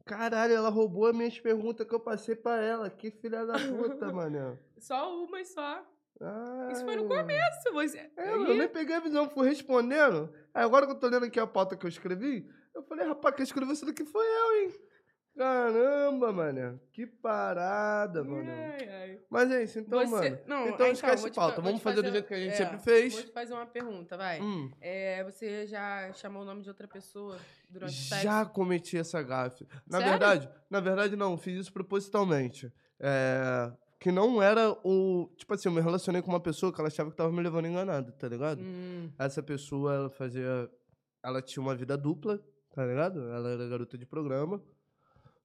Caralho, ela roubou as minhas perguntas que eu passei pra ela. Que filha da puta, mané. Só uma e só. Ai, Isso foi no mano. começo. Você... É, eu nem peguei a visão, fui respondendo. Aí agora que eu tô lendo aqui a pauta que eu escrevi, eu falei, rapaz, quem escreveu isso daqui foi eu, hein? Caramba, mané. Que parada, mano. Ai, ai. Mas é isso, então, Você- mano. Não, então ah, esquece te pauta. Vamos te fazer do jeito que a gente é, sempre fez. Vou te fazer uma pergunta, vai. Hum. É, você já chamou o nome de outra pessoa durante o sexo? Já cometi essa gafe. Na Sério? verdade, na verdade, não, fiz isso propositalmente. É, que não era o. Tipo assim, eu me relacionei com uma pessoa que ela achava que tava me levando enganado, tá ligado? Hum, Essa pessoa, ela fazia. Ela tinha uma vida dupla, tá ligado? Ela era garota de programa.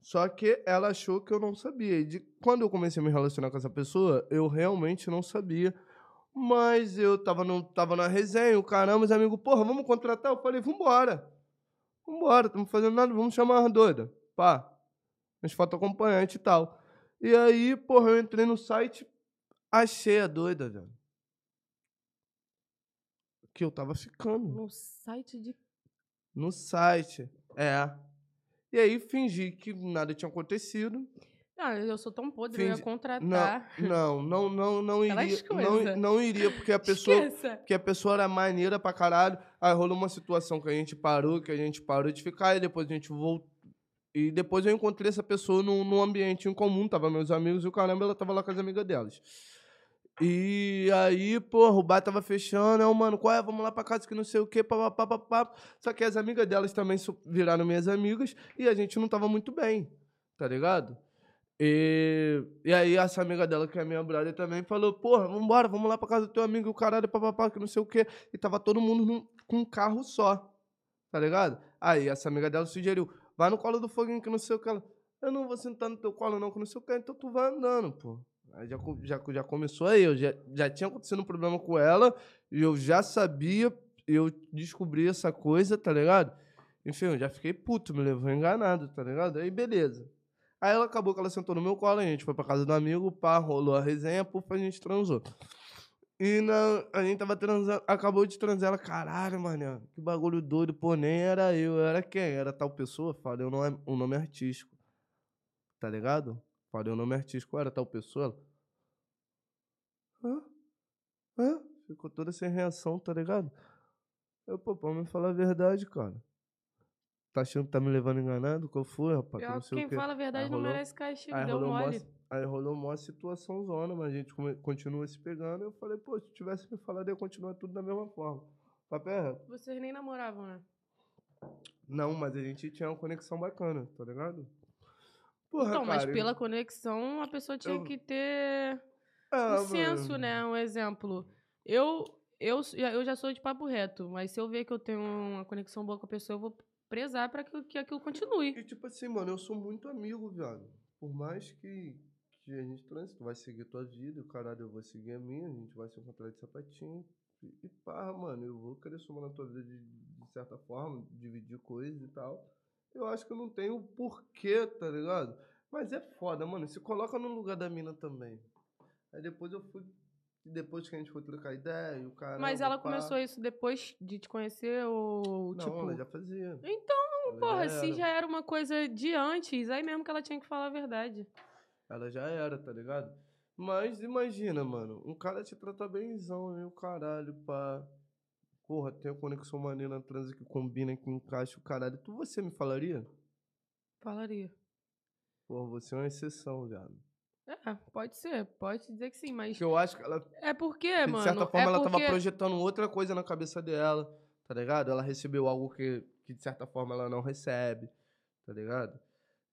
Só que ela achou que eu não sabia. E de, quando eu comecei a me relacionar com essa pessoa, eu realmente não sabia. Mas eu tava, no, tava na resenha, o caramba, os amigos, porra, vamos contratar? Eu falei, vambora. Vambora, estamos fazendo nada, vamos chamar a doida. Pá. As fotos acompanhantes e tal. E aí, porra, eu entrei no site, achei a doida, velho. Que eu tava ficando. no site de. No site. É. E aí fingi que nada tinha acontecido. Ah, eu sou tão podre, eu ia contratar. Não, não, não, não Aquelas iria. Não, não iria, porque a pessoa. Esqueça. Porque a pessoa era maneira pra caralho. Aí rolou uma situação que a gente parou, que a gente parou de ficar, e depois a gente voltou. E depois eu encontrei essa pessoa num, num ambiente em comum, tava meus amigos e o caramba, ela tava lá com as amigas delas. E aí, porra, o bar tava fechando, aí, mano, qual é? Vamos lá pra casa que não sei o quê, papapá, papapá. Só que as amigas delas também viraram minhas amigas e a gente não tava muito bem, tá ligado? E, e aí essa amiga dela, que é minha brother também, falou, porra, vambora, vamos lá pra casa do teu amigo, o caralho, papapá, que não sei o quê. E tava todo mundo num- com um carro só, tá ligado? Aí essa amiga dela sugeriu, vai no colo do foguinho que não sei o que. Ela, eu não vou sentar no teu colo não, que não sei o que, então tu vai andando, pô. Aí já, já, já começou aí, eu já, já tinha acontecido um problema com ela, e eu já sabia, eu descobri essa coisa, tá ligado? Enfim, eu já fiquei puto, me levou enganado, tá ligado? Aí beleza. Aí ela acabou que ela sentou no meu colo, a gente foi pra casa do amigo, pá, rolou a resenha, pufa, a gente transou. E na, a gente tava transando, acabou de transar, ela, caralho, mano, que bagulho doido, pô, nem era eu, era quem? Era tal pessoa? Falei o nome, o nome artístico, tá ligado? Falei o nome artístico, era tal pessoa? Hã? Hã? Ficou toda sem reação, tá ligado? Eu, pô, pra me falar a verdade, cara. Tá achando que tá me levando enganado? Qual foi, rapaz? Que Pior não sei o quem quê. fala a verdade Aí não rolou- merece castigo, Aí deu rolou, mole. aí rolou uma situação zona, mas a gente come- continua se pegando. Eu falei, pô, se tivesse me falado, ia continuar tudo da mesma forma. Papo é reto. Vocês nem namoravam, né? Não, mas a gente tinha uma conexão bacana, tá ligado? Porra, então, mas cara, pela conexão, a pessoa tinha eu- que ter Ah, um senso, né? Um exemplo. Eu, eu, eu já sou de papo reto, mas se eu ver que eu tenho uma conexão boa com a pessoa, eu vou prezar pra que, que aquilo continue. E tipo assim, mano, eu sou muito amigo, viado. Por mais que, que a gente transe, tu vai seguir tua vida, o caralho, eu vou seguir a minha, a gente vai se encontrar de sapatinho. E, e pá, mano, eu vou querer somar na tua vida de, de certa forma, dividir coisas e tal. Eu acho que eu não tenho porquê, tá ligado? Mas é foda, mano. Se coloca no lugar da mina também. Aí depois eu fui. Depois que a gente foi trocar ideia, e o cara. mas ela começou isso depois de te conhecer ou, Não, tipo... ela já fazia. Então, Ela porra, se já era uma coisa de antes, aí mesmo que ela tinha que falar a verdade. Ela já era, tá ligado? Mas imagina, mano, um cara te trata bemzão, né? O caralho, pá. Porra, tem uma conexão maneira na transa que combina, que encaixa o caralho. Tu você me falaria? Falaria. Porra, você é uma exceção, viado. É, pode ser, pode dizer que sim, mas Porque eu acho que ela, é porque, de mano, certa forma, é ela porque... tava projetando outra coisa na cabeça dela, tá ligado? Ela recebeu algo que, que, de certa forma, ela não recebe, tá ligado?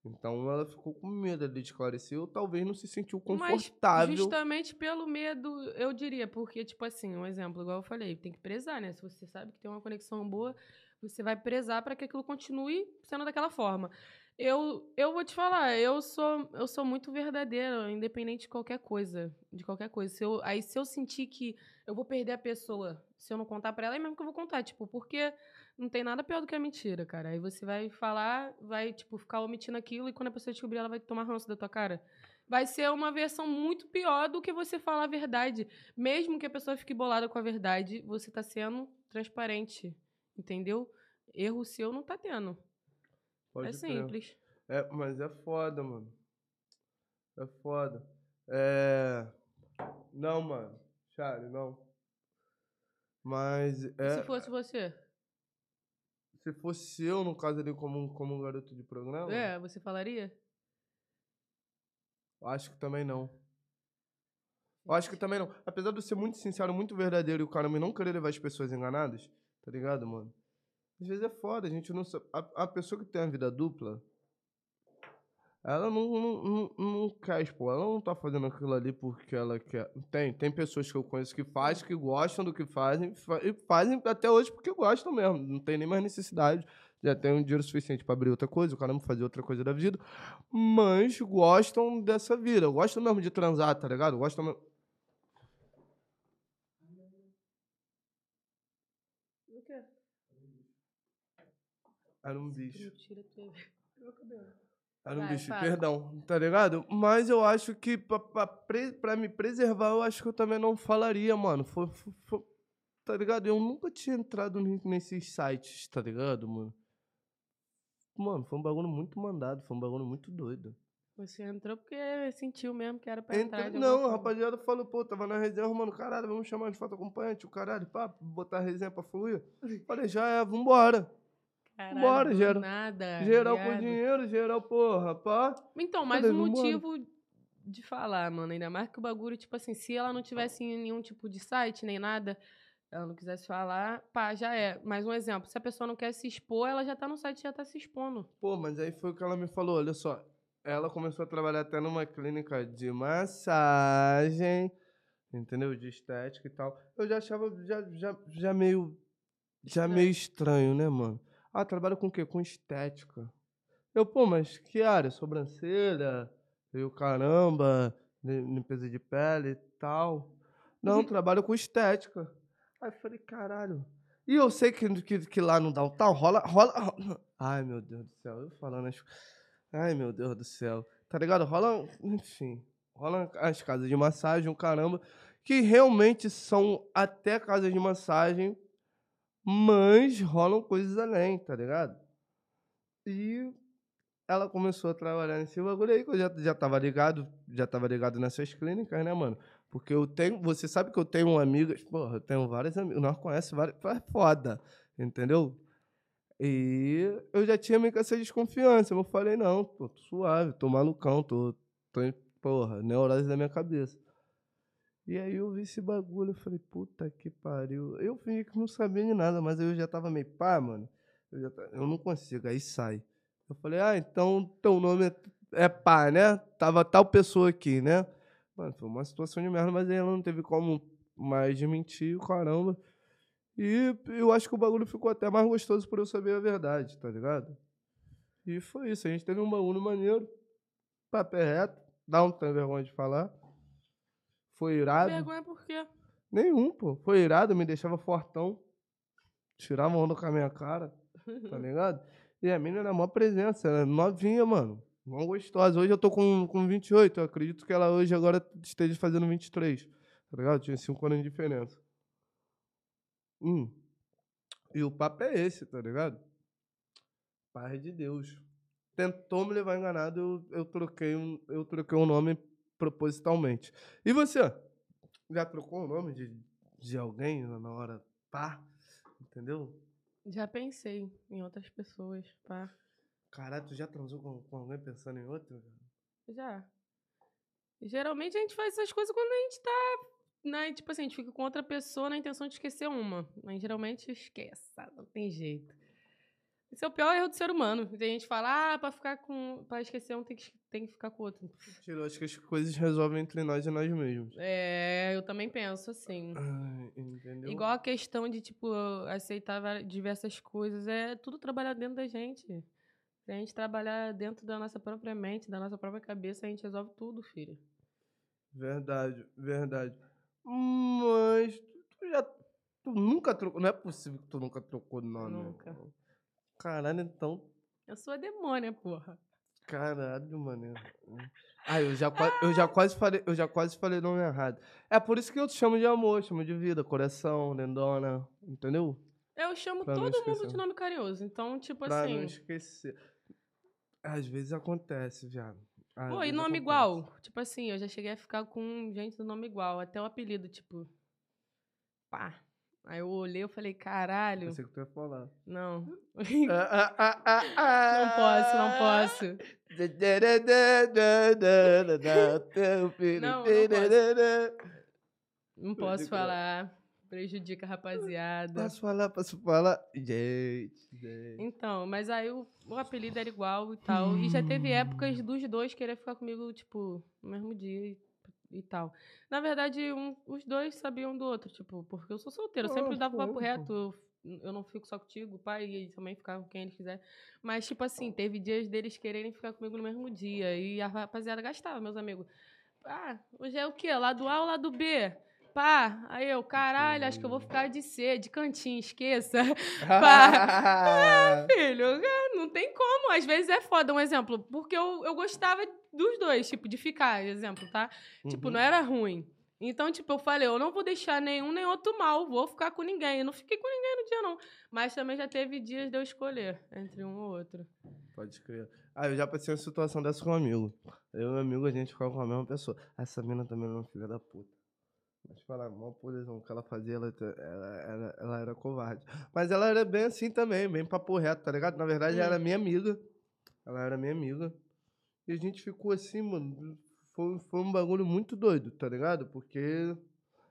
Então ela ficou com medo de esclarecer, ou talvez não se sentiu Mas confortável. justamente pelo medo, eu diria, porque, tipo assim, um exemplo, igual eu falei, tem que prezar, né? Se você sabe que tem uma conexão boa, você vai prezar para que aquilo continue sendo daquela forma. Eu, eu vou te falar, eu sou, eu sou muito verdadeira, independente de qualquer coisa. De qualquer coisa. Se eu, aí, se eu sentir que eu vou perder a pessoa, se eu não contar pra ela, é mesmo que eu vou contar. Tipo, porque não tem nada pior do que a mentira, cara. Aí você vai falar, vai, tipo, ficar omitindo aquilo, e quando a pessoa descobrir, ela vai tomar ranço da tua cara vai ser uma versão muito pior do que você falar a verdade. Mesmo que a pessoa fique bolada com a verdade, você tá sendo transparente, entendeu? Erro seu não tá tendo. Pode é simples. É, mas é foda, mano. É foda. É. Não, mano. Charlie, não. Mas E é. se fosse você? Se fosse eu, no caso ali, como, um- como um garoto de programa, É, você falaria? acho que também não. Eu acho que também não. Apesar de eu ser muito sincero, muito verdadeiro e o cara não querer levar as pessoas enganadas, tá ligado, mano? Às vezes é foda, a gente não sabe. A, a pessoa que tem a vida dupla, ela não, não, não, não quer expor, ela não tá fazendo aquilo ali porque ela quer. Tem, tem pessoas que eu conheço que fazem, que gostam do que fazem, fa- e fazem até hoje porque gostam mesmo. Não tem nem mais necessidade. Já tem um dinheiro suficiente pra abrir outra coisa, o cara não fazer outra coisa da vida. Mas gostam dessa vida. Gostam mesmo de transar, tá ligado? Gostam mesmo. Era um bicho. Mentira, tu meu cabelo. Era um Vai, bicho, fala. perdão, tá ligado? Mas eu acho que pra, pra, pre- pra me preservar, eu acho que eu também não falaria, mano. Foi, foi- foi- tá ligado? Eu nunca tinha entrado ne- nesses sites, tá ligado, mano? Mano, foi um bagulho muito mandado, foi um bagulho muito doido. Você entrou porque sentiu mesmo que era pra entrar. Entra, de não, alguma a forma. rapaziada falou, pô, tava na resenha, mano, caralho, vamos chamar de foto acompanhante, o caralho, pá, botar a resenha pra fluir. Falei, já é, vambora. Caralho, bora, geral- Nada. geral com viado. dinheiro, geral, porra, pá. Então, mas Falei, um motivo de falar, mano, ainda mais que o bagulho, tipo assim, se ela não tivesse nenhum tipo de site, nem nada, ela não quisesse falar, pá, já é. Mais um exemplo, se a pessoa não quer se expor, ela já tá no site, já tá se expondo. Pô, mas aí foi o que ela me falou, olha só. Ela começou a trabalhar até numa clínica de massagem, entendeu? De estética e tal. Eu já achava já, já, já meio já meio estranho, né, mano? Ah, trabalha com o quê? Com estética. Eu, pô, mas que área? Sobrancelha? E o caramba, li- limpeza de pele e tal. Não, trabalho com estética. Aí eu falei, caralho. E eu sei que, que, que lá no downtown rola, rola, rola- Ai, meu Deus do céu. Eu falando as... Ai, meu Deus do céu. Tá ligado? Rola, enfim. Rola as casas de massagem, o caramba. Que realmente são até casas de massagem, mas rolam coisas além, tá ligado? E ela começou a trabalhar nesse bagulho aí, que eu já, já tava ligado, já tava ligado nessas clínicas, né, mano? Porque eu tenho, você sabe que eu tenho amigo, porra, eu tenho vários amigos, nós conhecemos vários, é foda, entendeu? E eu já tinha meio que essa desconfiança, eu falei, não, tô suave, tô malucão, tô, tô porra, neurose da minha cabeça. E aí eu vi esse bagulho, eu falei, puta que pariu. Eu fingi que não sabia de nada, mas eu já tava meio pá, mano. Eu, já ta- eu não consigo, aí sai. Eu falei, ah, então teu nome é, é pá, né? Tava tal pessoa aqui, né? Mano, foi uma situação de merda, mas aí ela não teve como mais desmentir, o caramba. E eu acho que o bagulho ficou até mais gostoso por eu saber a verdade, tá ligado? E foi isso, a gente teve um bagulho maneiro, papo é reto, dá um vergonha de falar. Foi irado. Vergonha por quê? Nenhum, pô. Foi irado, me deixava fortão. Tirava onda com a minha cara, tá ligado? E a mina era mó presença, ela é novinha, mano. Mó gostosa. Hoje eu tô com, com 28, eu acredito que ela hoje agora esteja fazendo 23, tá ligado? Tinha 5 anos de diferença. Hum. E o papo é esse, tá ligado? Paz de Deus. Tentou me levar enganado, eu, eu, troquei um, eu troquei um nome propositalmente. E você? Já trocou o nome de, de alguém na hora pá? Entendeu? Já pensei em outras pessoas, pá. Caralho, tu já transou com, com alguém pensando em outro? Já. Geralmente a gente faz essas coisas quando a gente tá. Né, tipo assim, a gente fica com outra pessoa na intenção de esquecer uma. Mas geralmente esquece? Não tem jeito. Esse é o pior erro do ser humano. Tem gente que fala, ah, pra ficar com. pra esquecer um tem que, tem que ficar com o outro. Eu acho que as coisas resolvem entre nós e nós mesmos. É, eu também penso assim. Ai, entendeu? Igual a questão de, tipo, aceitar diversas coisas. É tudo trabalhar dentro da gente. Se a gente trabalhar dentro da nossa própria mente, da nossa própria cabeça, a gente resolve tudo, filho. Verdade, verdade. Mas tu já. Tu nunca trocou. Não é possível que tu nunca trocou de nome. Nunca. Caralho, então. Eu sou a demônia, porra. Caralho, mano. Ah, eu já, qua- eu já quase falei, eu já quase falei nome errado. É por isso que eu te chamo de amor, chamo de vida, coração, lindona, entendeu? Eu chamo Pra todo mundo de nome carinhoso. Então, tipo Pra assim. não esquecer. Às vezes acontece, viado. Às Pô, e nome acontece. igual? Tipo assim, eu já cheguei a ficar com gente do nome igual. Até o apelido, tipo. Pá. Aí eu olhei e falei, caralho. Pensei que tu ia falar. Não. Ah, ah, ah, Não posso, não posso. Não, não Não Pode posso falar. Prejudica a rapaziada. Posso falar, posso falar? Gente, gente. Então, mas aí o, o apelido era igual e tal. E já teve épocas dos dois querer ficar comigo, tipo, no mesmo dia e, e tal. Na verdade, um- os dois sabiam do outro, tipo, porque eu sou solteira. Eu sempre Ah, dava papo reto. Eu, não fico só contigo, pai, e também ficavam com quem eles quiserem. Mas, tipo assim, teve dias deles quererem ficar comigo no mesmo dia. E a rapaziada gastava, meus amigos. Ah, hoje é o quê? Lado A ou lado B? Pá, aí eu, caralho, acho que eu vou ficar de C, de cantinho, esqueça. Filho, é, não tem como. Às vezes é foda. Um exemplo, porque eu, eu gostava dos dois, tipo, de ficar, exemplo, tá? Tipo, Uhum. não era ruim. Então, tipo, eu falei, eu não vou deixar nenhum nem outro mal, vou ficar com ninguém. Eu não fiquei com ninguém no dia, não. Mas também já teve dias de eu escolher entre um ou outro. Pode crer. Ah, eu já passei uma situação dessa com um amigo. Eu e meu amigo, a gente ficava com a mesma pessoa. Essa mina também era uma filha da puta. Mas falar mal, por exemplo, o que ela fazia, ela, ela, ela, ela era covarde. Mas ela era bem assim também, bem papo reto, tá ligado? Na verdade, ela era minha amiga. Ela era minha amiga. E a gente ficou assim, mano. Foi, foi um bagulho muito doido, tá ligado? Porque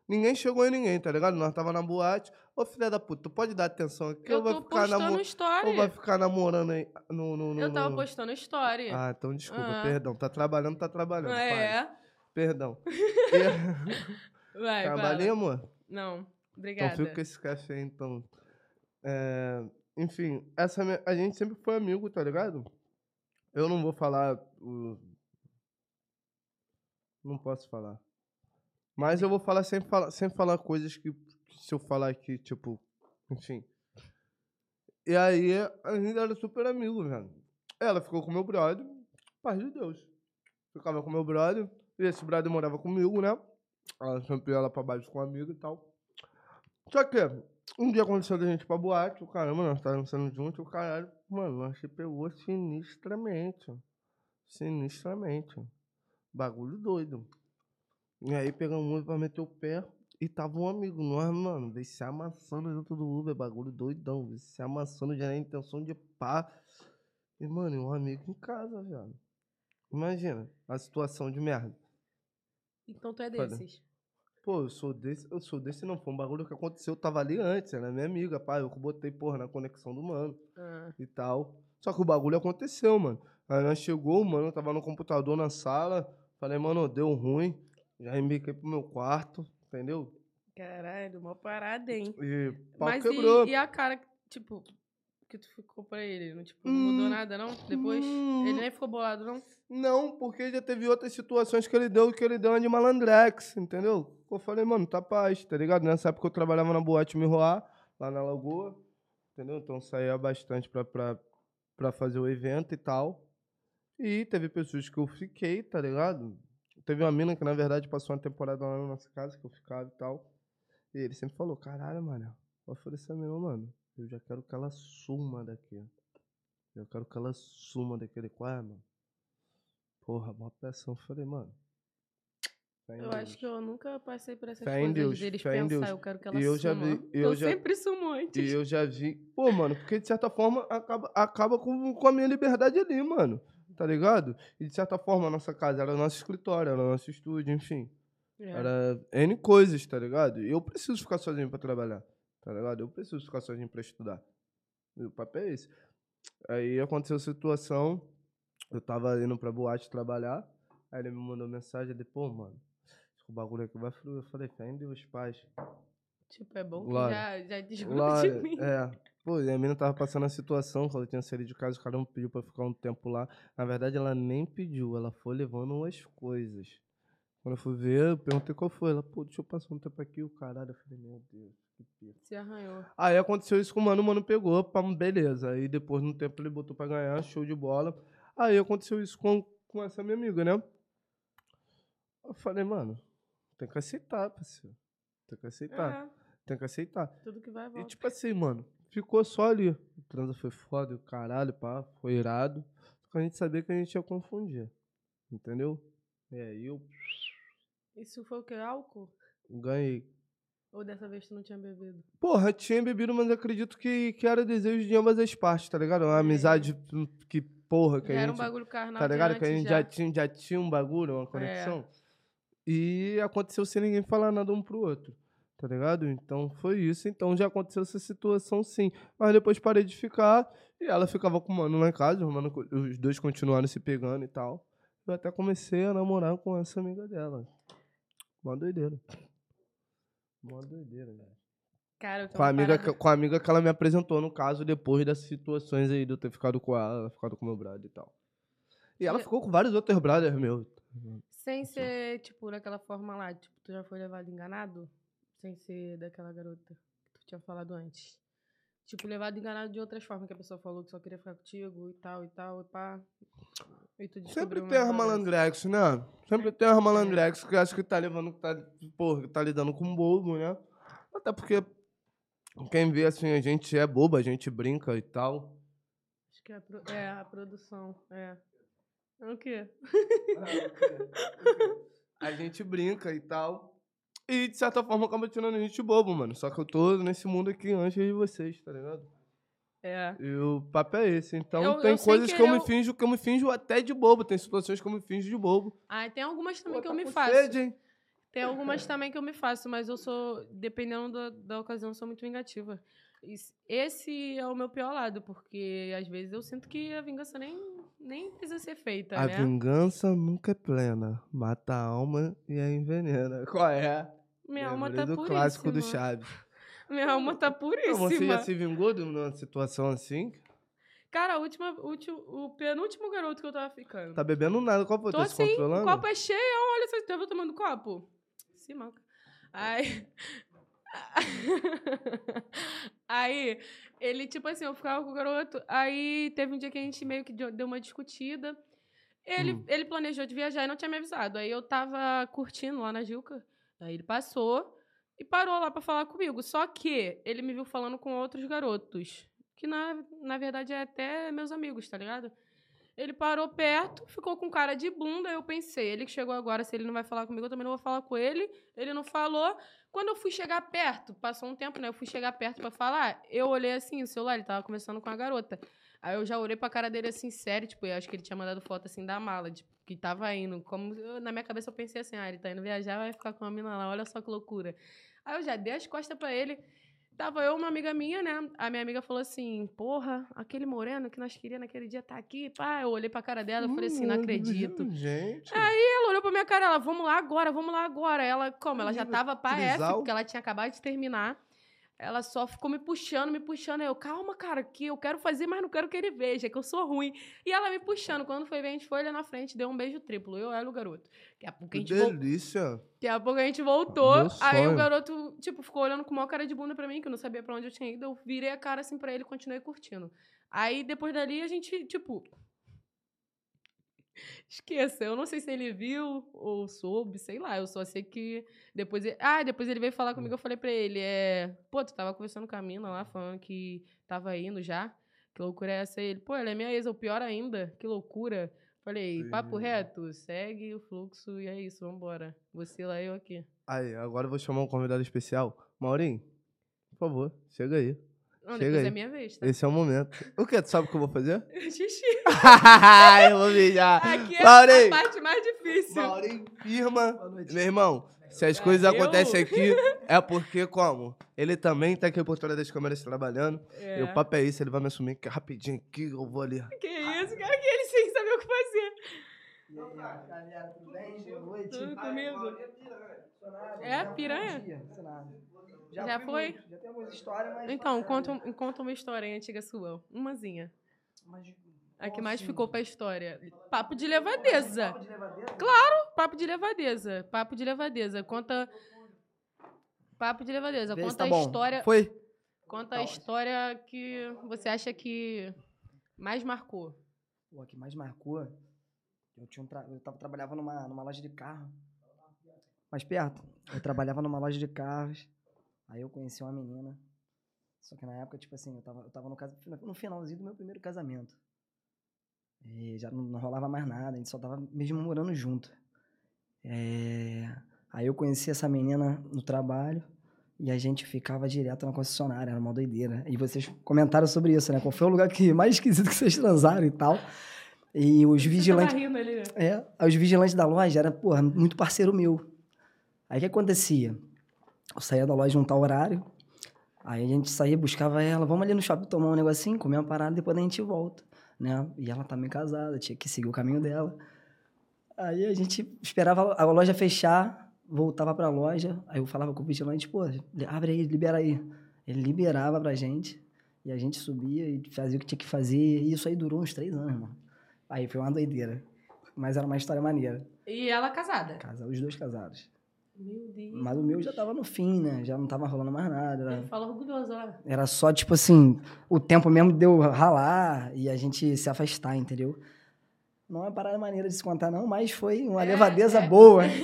ninguém chegou em ninguém, tá ligado? Nós tava na boate. Ô, filha da puta, tu pode dar atenção aqui Eu ou vai tô ficar postando namorando? story. Ou vai ficar namorando aí no. no, no Eu tava no- postando story. Ah, então desculpa, Ah. perdão. Tá trabalhando, tá trabalhando. pai. é. Perdão. Vai, Trabalhei, amor? Não, obrigada. Então fica com esse café aí, então. É, enfim, essa minha- a gente sempre foi amigo, tá ligado? Eu não vou falar o. Não posso falar. Mas eu vou falar sem falar, sem falar coisas que, que se eu falar aqui, tipo, enfim. E aí a gente era super amigo, velho. Ela ficou com meu brother, paz de Deus. Ficava com meu brother, e esse brother morava comigo, né? Ela sempre lá pra baixo com um amigo e tal. Só que, um dia aconteceu da gente pra boate, o caramba, nós estávamos sendo juntos, o caralho, mano, nós pegou sinistramente. Sinistramente. Bagulho doido. E aí pegamos um Uber pra meter o pé e tava um amigo nós, mano, veio se amassando dentro do Uber, bagulho doidão, veio se amassando já na intenção de pá. E, mano, e um amigo em casa, velho. Imagina a situação de merda. Então tu é desses. Pô, eu sou desse, eu sou desse não, foi um bagulho que aconteceu, eu tava ali antes, era minha amiga, pá, eu botei, porra, na conexão do mano Ah, e tal. Só que o bagulho aconteceu, mano. Aí nós chegou, mano, eu tava no computador na sala, falei, mano, deu ruim, já embiquei pro meu quarto, entendeu? caralho, mó parada, hein? E pau Mas quebrou. e, e a cara, tipo, que tu ficou pra ele? Não, tipo, não mudou Hum, nada, não? Depois? hum. Ele nem ficou bolado, não? Não, porque já teve outras situações que ele deu, que ele deu uma de malandrex, entendeu? Eu falei, mano, tá paz, tá ligado? Nessa época eu trabalhava na boate Miroá, lá na Lagoa, entendeu? Então saía bastante pra, pra, pra fazer o evento e tal. E teve pessoas que eu fiquei, tá ligado? Teve uma mina que, na verdade, passou uma temporada lá na nossa casa, que eu ficava e tal. E ele sempre falou, caralho, mano, eu falei assim, meu, mano, eu já quero que ela suma daqui. Eu quero que ela suma daquele quadro, mano. Porra, mó pressão. Eu Falei, mano. Eu Deus. acho que eu nunca passei por essas Fé coisas Deus, deles em pensar, Deus. eu quero que ela E eu já suma. vi- eu eu já- sempre sumo antes. E eu já vi. Pô, mano, porque de certa forma acaba, acaba com, com a minha liberdade ali, mano. Tá ligado? E de certa forma a nossa casa era o nosso escritório, era o nosso estúdio, enfim. É. Era N coisas, tá ligado? E eu preciso ficar sozinho pra trabalhar, tá ligado? Eu preciso ficar sozinho pra estudar. O papo é esse. Aí aconteceu a situação, eu tava indo pra boate trabalhar, aí ele me mandou mensagem, ele, pô, mano, o bagulho aqui vai fluir. Eu falei, fé em Deus, paz. Tipo, é bom que já, já desgruda Glória, de mim. é. Pô, e a menina tava passando a situação, quando eu tinha saído de casa, o cara me pediu pra ficar um tempo lá. Na verdade, ela nem pediu, ela foi levando as coisas. Quando eu fui ver, eu perguntei qual foi. Ela, pô, deixa eu passar um tempo aqui, o caralho. Eu falei, meu Deus. Se arranhou. Aí aconteceu isso com o mano, o mano pegou, pá, beleza. Aí depois, no tempo, ele botou pra ganhar, show de bola. Aí aconteceu isso com, com essa minha amiga, né? Eu falei, mano, tem que aceitar, parceiro. Tem que aceitar, tem que aceitar. tudo que vai E volta. tipo assim, mano, ficou só ali. O transa foi foda, o caralho, pá, foi irado. Só a gente sabia que a gente ia confundir. Entendeu? E aí eu Isso foi o que? Álcool? ganhei. Ou dessa vez tu não tinha bebido? Porra, tinha bebido, mas acredito que, que era desejo de ambas as partes, tá ligado? Uma amizade que, porra, que Já a era um gente. bagulho carnal Tá ligado? Que a gente já, tinha, já tinha um bagulho, uma conexão. E aconteceu sem ninguém falar nada um pro outro. Tá ligado? Então foi isso. Então já aconteceu essa situação sim. Mas depois parei de ficar e ela ficava com o mano lá em casa. Mano, os dois continuaram se pegando e tal. Eu até comecei a namorar com essa amiga dela. Mó doideira. Doideira, velho. Cara, Com a, amiga, com a amiga que ela me apresentou, no caso, depois dessas situações aí de eu ter ficado com ela, ela ficado com meu brother e tal. E ela ficou com vários outros brothers meus. Sem ser, tipo, daquela forma lá. Tipo, tu já foi levado enganado? Sem ser daquela garota que tu tinha falado antes. Tipo, levado enganado de outras formas, que a pessoa falou que só queria ficar contigo e tal, e tal, e pá. E tu Sempre tem as malandrex, né? Sempre tem as malandrex que acho que tá levando, que tá, porra, que tá lidando com bobo, né? Até porque quem vê assim, a gente é bobo, a gente brinca e tal. Acho que é a, pro- é a produção, é. É o quê? A gente brinca e tal. E de certa forma acaba tirando a gente bobo, mano. Só que eu tô nesse mundo aqui antes de vocês, tá ligado? É. E o papo é esse. Então Eu- tem eu coisas que eu querer, me eu- finjo, que eu me finjo até de bobo. Tem situações que eu me finjo de bobo. Ah, tem algumas também Pô, que tá eu me faço. sede, hein? Tem algumas também que eu me faço, mas eu sou, dependendo da, da ocasião, eu sou muito vingativa. Esse é o meu pior lado, porque às vezes eu sinto que a vingança nem, nem precisa ser feita, A né? vingança nunca é plena. Mata a alma e a envenena. Qual é? Minha alma Lembrei tá do puríssima. clássico do Chaves. Minha alma tá Não, puríssima. Você já se vingou de uma situação assim? Cara, a última, último, o penúltimo garoto que eu tava ficando. Tá bebendo nada. Qual foi? Tô Tá se assim, o controlando? copo é cheio, olha, você tava tomando copo? Se manca. Aí... aí, ele, tipo assim, eu ficava com o garoto, aí teve um dia que a gente meio que deu uma discutida. Ele, Hum. ele planejou de viajar e não tinha me avisado. Aí eu tava curtindo lá na Gilca, aí ele passou e parou lá pra falar comigo. Só que ele me viu falando com outros garotos, que na, na verdade é até meus amigos, tá ligado? Ele parou perto, ficou com cara de bunda. Eu pensei, ele que chegou agora, se ele não vai falar comigo, eu também não vou falar com ele. Ele não falou. Quando eu fui chegar perto, passou um tempo, né? Eu fui chegar perto pra falar, eu olhei assim, o celular, ele tava conversando com a garota. Aí eu já olhei pra cara dele assim, sério, tipo, eu acho que ele tinha mandado foto assim da mala, tipo, que tava indo. Como eu- na minha cabeça eu pensei assim, ah, ele tá indo viajar, vai ficar com uma mina lá, olha só que loucura. Aí eu já dei as costas pra ele. Tava eu, uma amiga minha, né? A minha amiga falou assim: Porra, aquele moreno que nós queríamos naquele dia tá aqui. Pá, eu olhei pra cara dela e falei assim: Não Hum, acredito. Gente. Ela olhou pra minha cara, ela, vamos lá agora, vamos lá agora. Ela, como? Ela já tava pra F, trisal. porque ela tinha acabado de terminar. Ela só ficou me puxando, me puxando. Eu, calma, cara, que eu quero fazer, mas não quero que ele veja, que eu sou ruim. E ela me puxando. Quando foi ver, a gente foi ali na frente, deu um beijo triplo. Eu, ela o garoto. Daqui a pouco a Que gente voltou. delícia. Daqui a pouco a gente voltou. Aí o garoto, tipo, ficou olhando com uma cara de bunda pra mim, que eu não sabia pra onde eu tinha ido. Eu virei a cara assim pra ele e continuei curtindo. Aí depois dali a gente, tipo. Esqueça, eu não sei se ele viu ou soube, sei lá. Eu só sei que depois ele... Ah, depois ele veio falar comigo, eu falei pra ele, é... Pô, tu tava conversando com a mina lá, falando que tava indo já. Que loucura é essa? Ele, pô, ela é minha ex, ou pior ainda, que loucura. Falei, papo Entendi. reto, segue o fluxo e é isso, vambora. Você lá, eu aqui. Aí, agora eu vou chamar um convidado especial. Maurinho, por favor, chega aí. Não, Chega depois aí. é minha vez, tá? Esse é o momento. O que? Tu sabe o que eu vou fazer? Xixi. eu vou mijar. Aqui é a parte mais difícil. Maurinho, firma. Meu irmão, se as Ah, coisas eu? acontecem aqui, é porque como? Ele também tá aqui por trás das câmeras trabalhando. É. E o papo é isso, ele vai me assumir que rapidinho aqui, eu vou ali. Que isso, cara, que ele sem saber o que fazer. E aí, galera, tudo bem? Boa noite. Tudo comigo. É, piranha? fui um Já fui foi? muito, Já tem algumas histórias, mas... Então, conta, um- conta uma história antiga sua. Umazinha. Mas, A que mais assim? ficou pra história. Papo de levadeza. Papo de levadeza? Papo de levadeza. Papo de levadeza. Conta. Papo de levadeza. Vê Conta tá a bom. história. Foi. Conta a Tá história que você acha que mais marcou. Pô, a que mais marcou... Eu, tinha um tra... eu tava, trabalhava numa, numa loja de carro. Mais perto. Eu trabalhava numa loja de carros. Aí eu conheci uma menina. Só que na época, tipo assim, eu tava, eu tava no, no finalzinho do meu primeiro casamento. E já não, não rolava mais nada, a gente só tava mesmo morando junto. É, Aí eu conheci essa menina no trabalho e a gente ficava direto na concessionária, era uma doideira. E vocês comentaram sobre isso, né? Qual foi o lugar que mais esquisito que vocês transaram e tal. E os Você vigilantes. tá rindo ali, né? É, os vigilantes da loja eram, porra, muito parceiro meu. Aí o que acontecia? Eu saía da loja um tal horário, aí a gente saía, buscava ela, vamos ali no shopping tomar um negocinho, comer uma parada, depois a gente volta, né? E ela também casada, tinha que seguir o caminho dela. Aí a gente esperava a loja fechar, voltava pra loja, aí eu falava com o vigilante, pô, abre aí, libera aí. Ele liberava pra gente, e a gente subia e fazia o que tinha que fazer, e isso aí durou uns três anos, mano. Aí foi uma doideira. Mas era uma história maneira. E ela casada. Casa, os dois casados. Meu Deus. Mas o meu já tava no fim, né? Já não tava rolando mais nada. Era, fala orgulhoso, ó. era só, tipo assim, o tempo mesmo deu ralar e a gente se afastar, entendeu? Não é uma parada maneira de se contar, não, mas foi uma É, levadeza é. boa.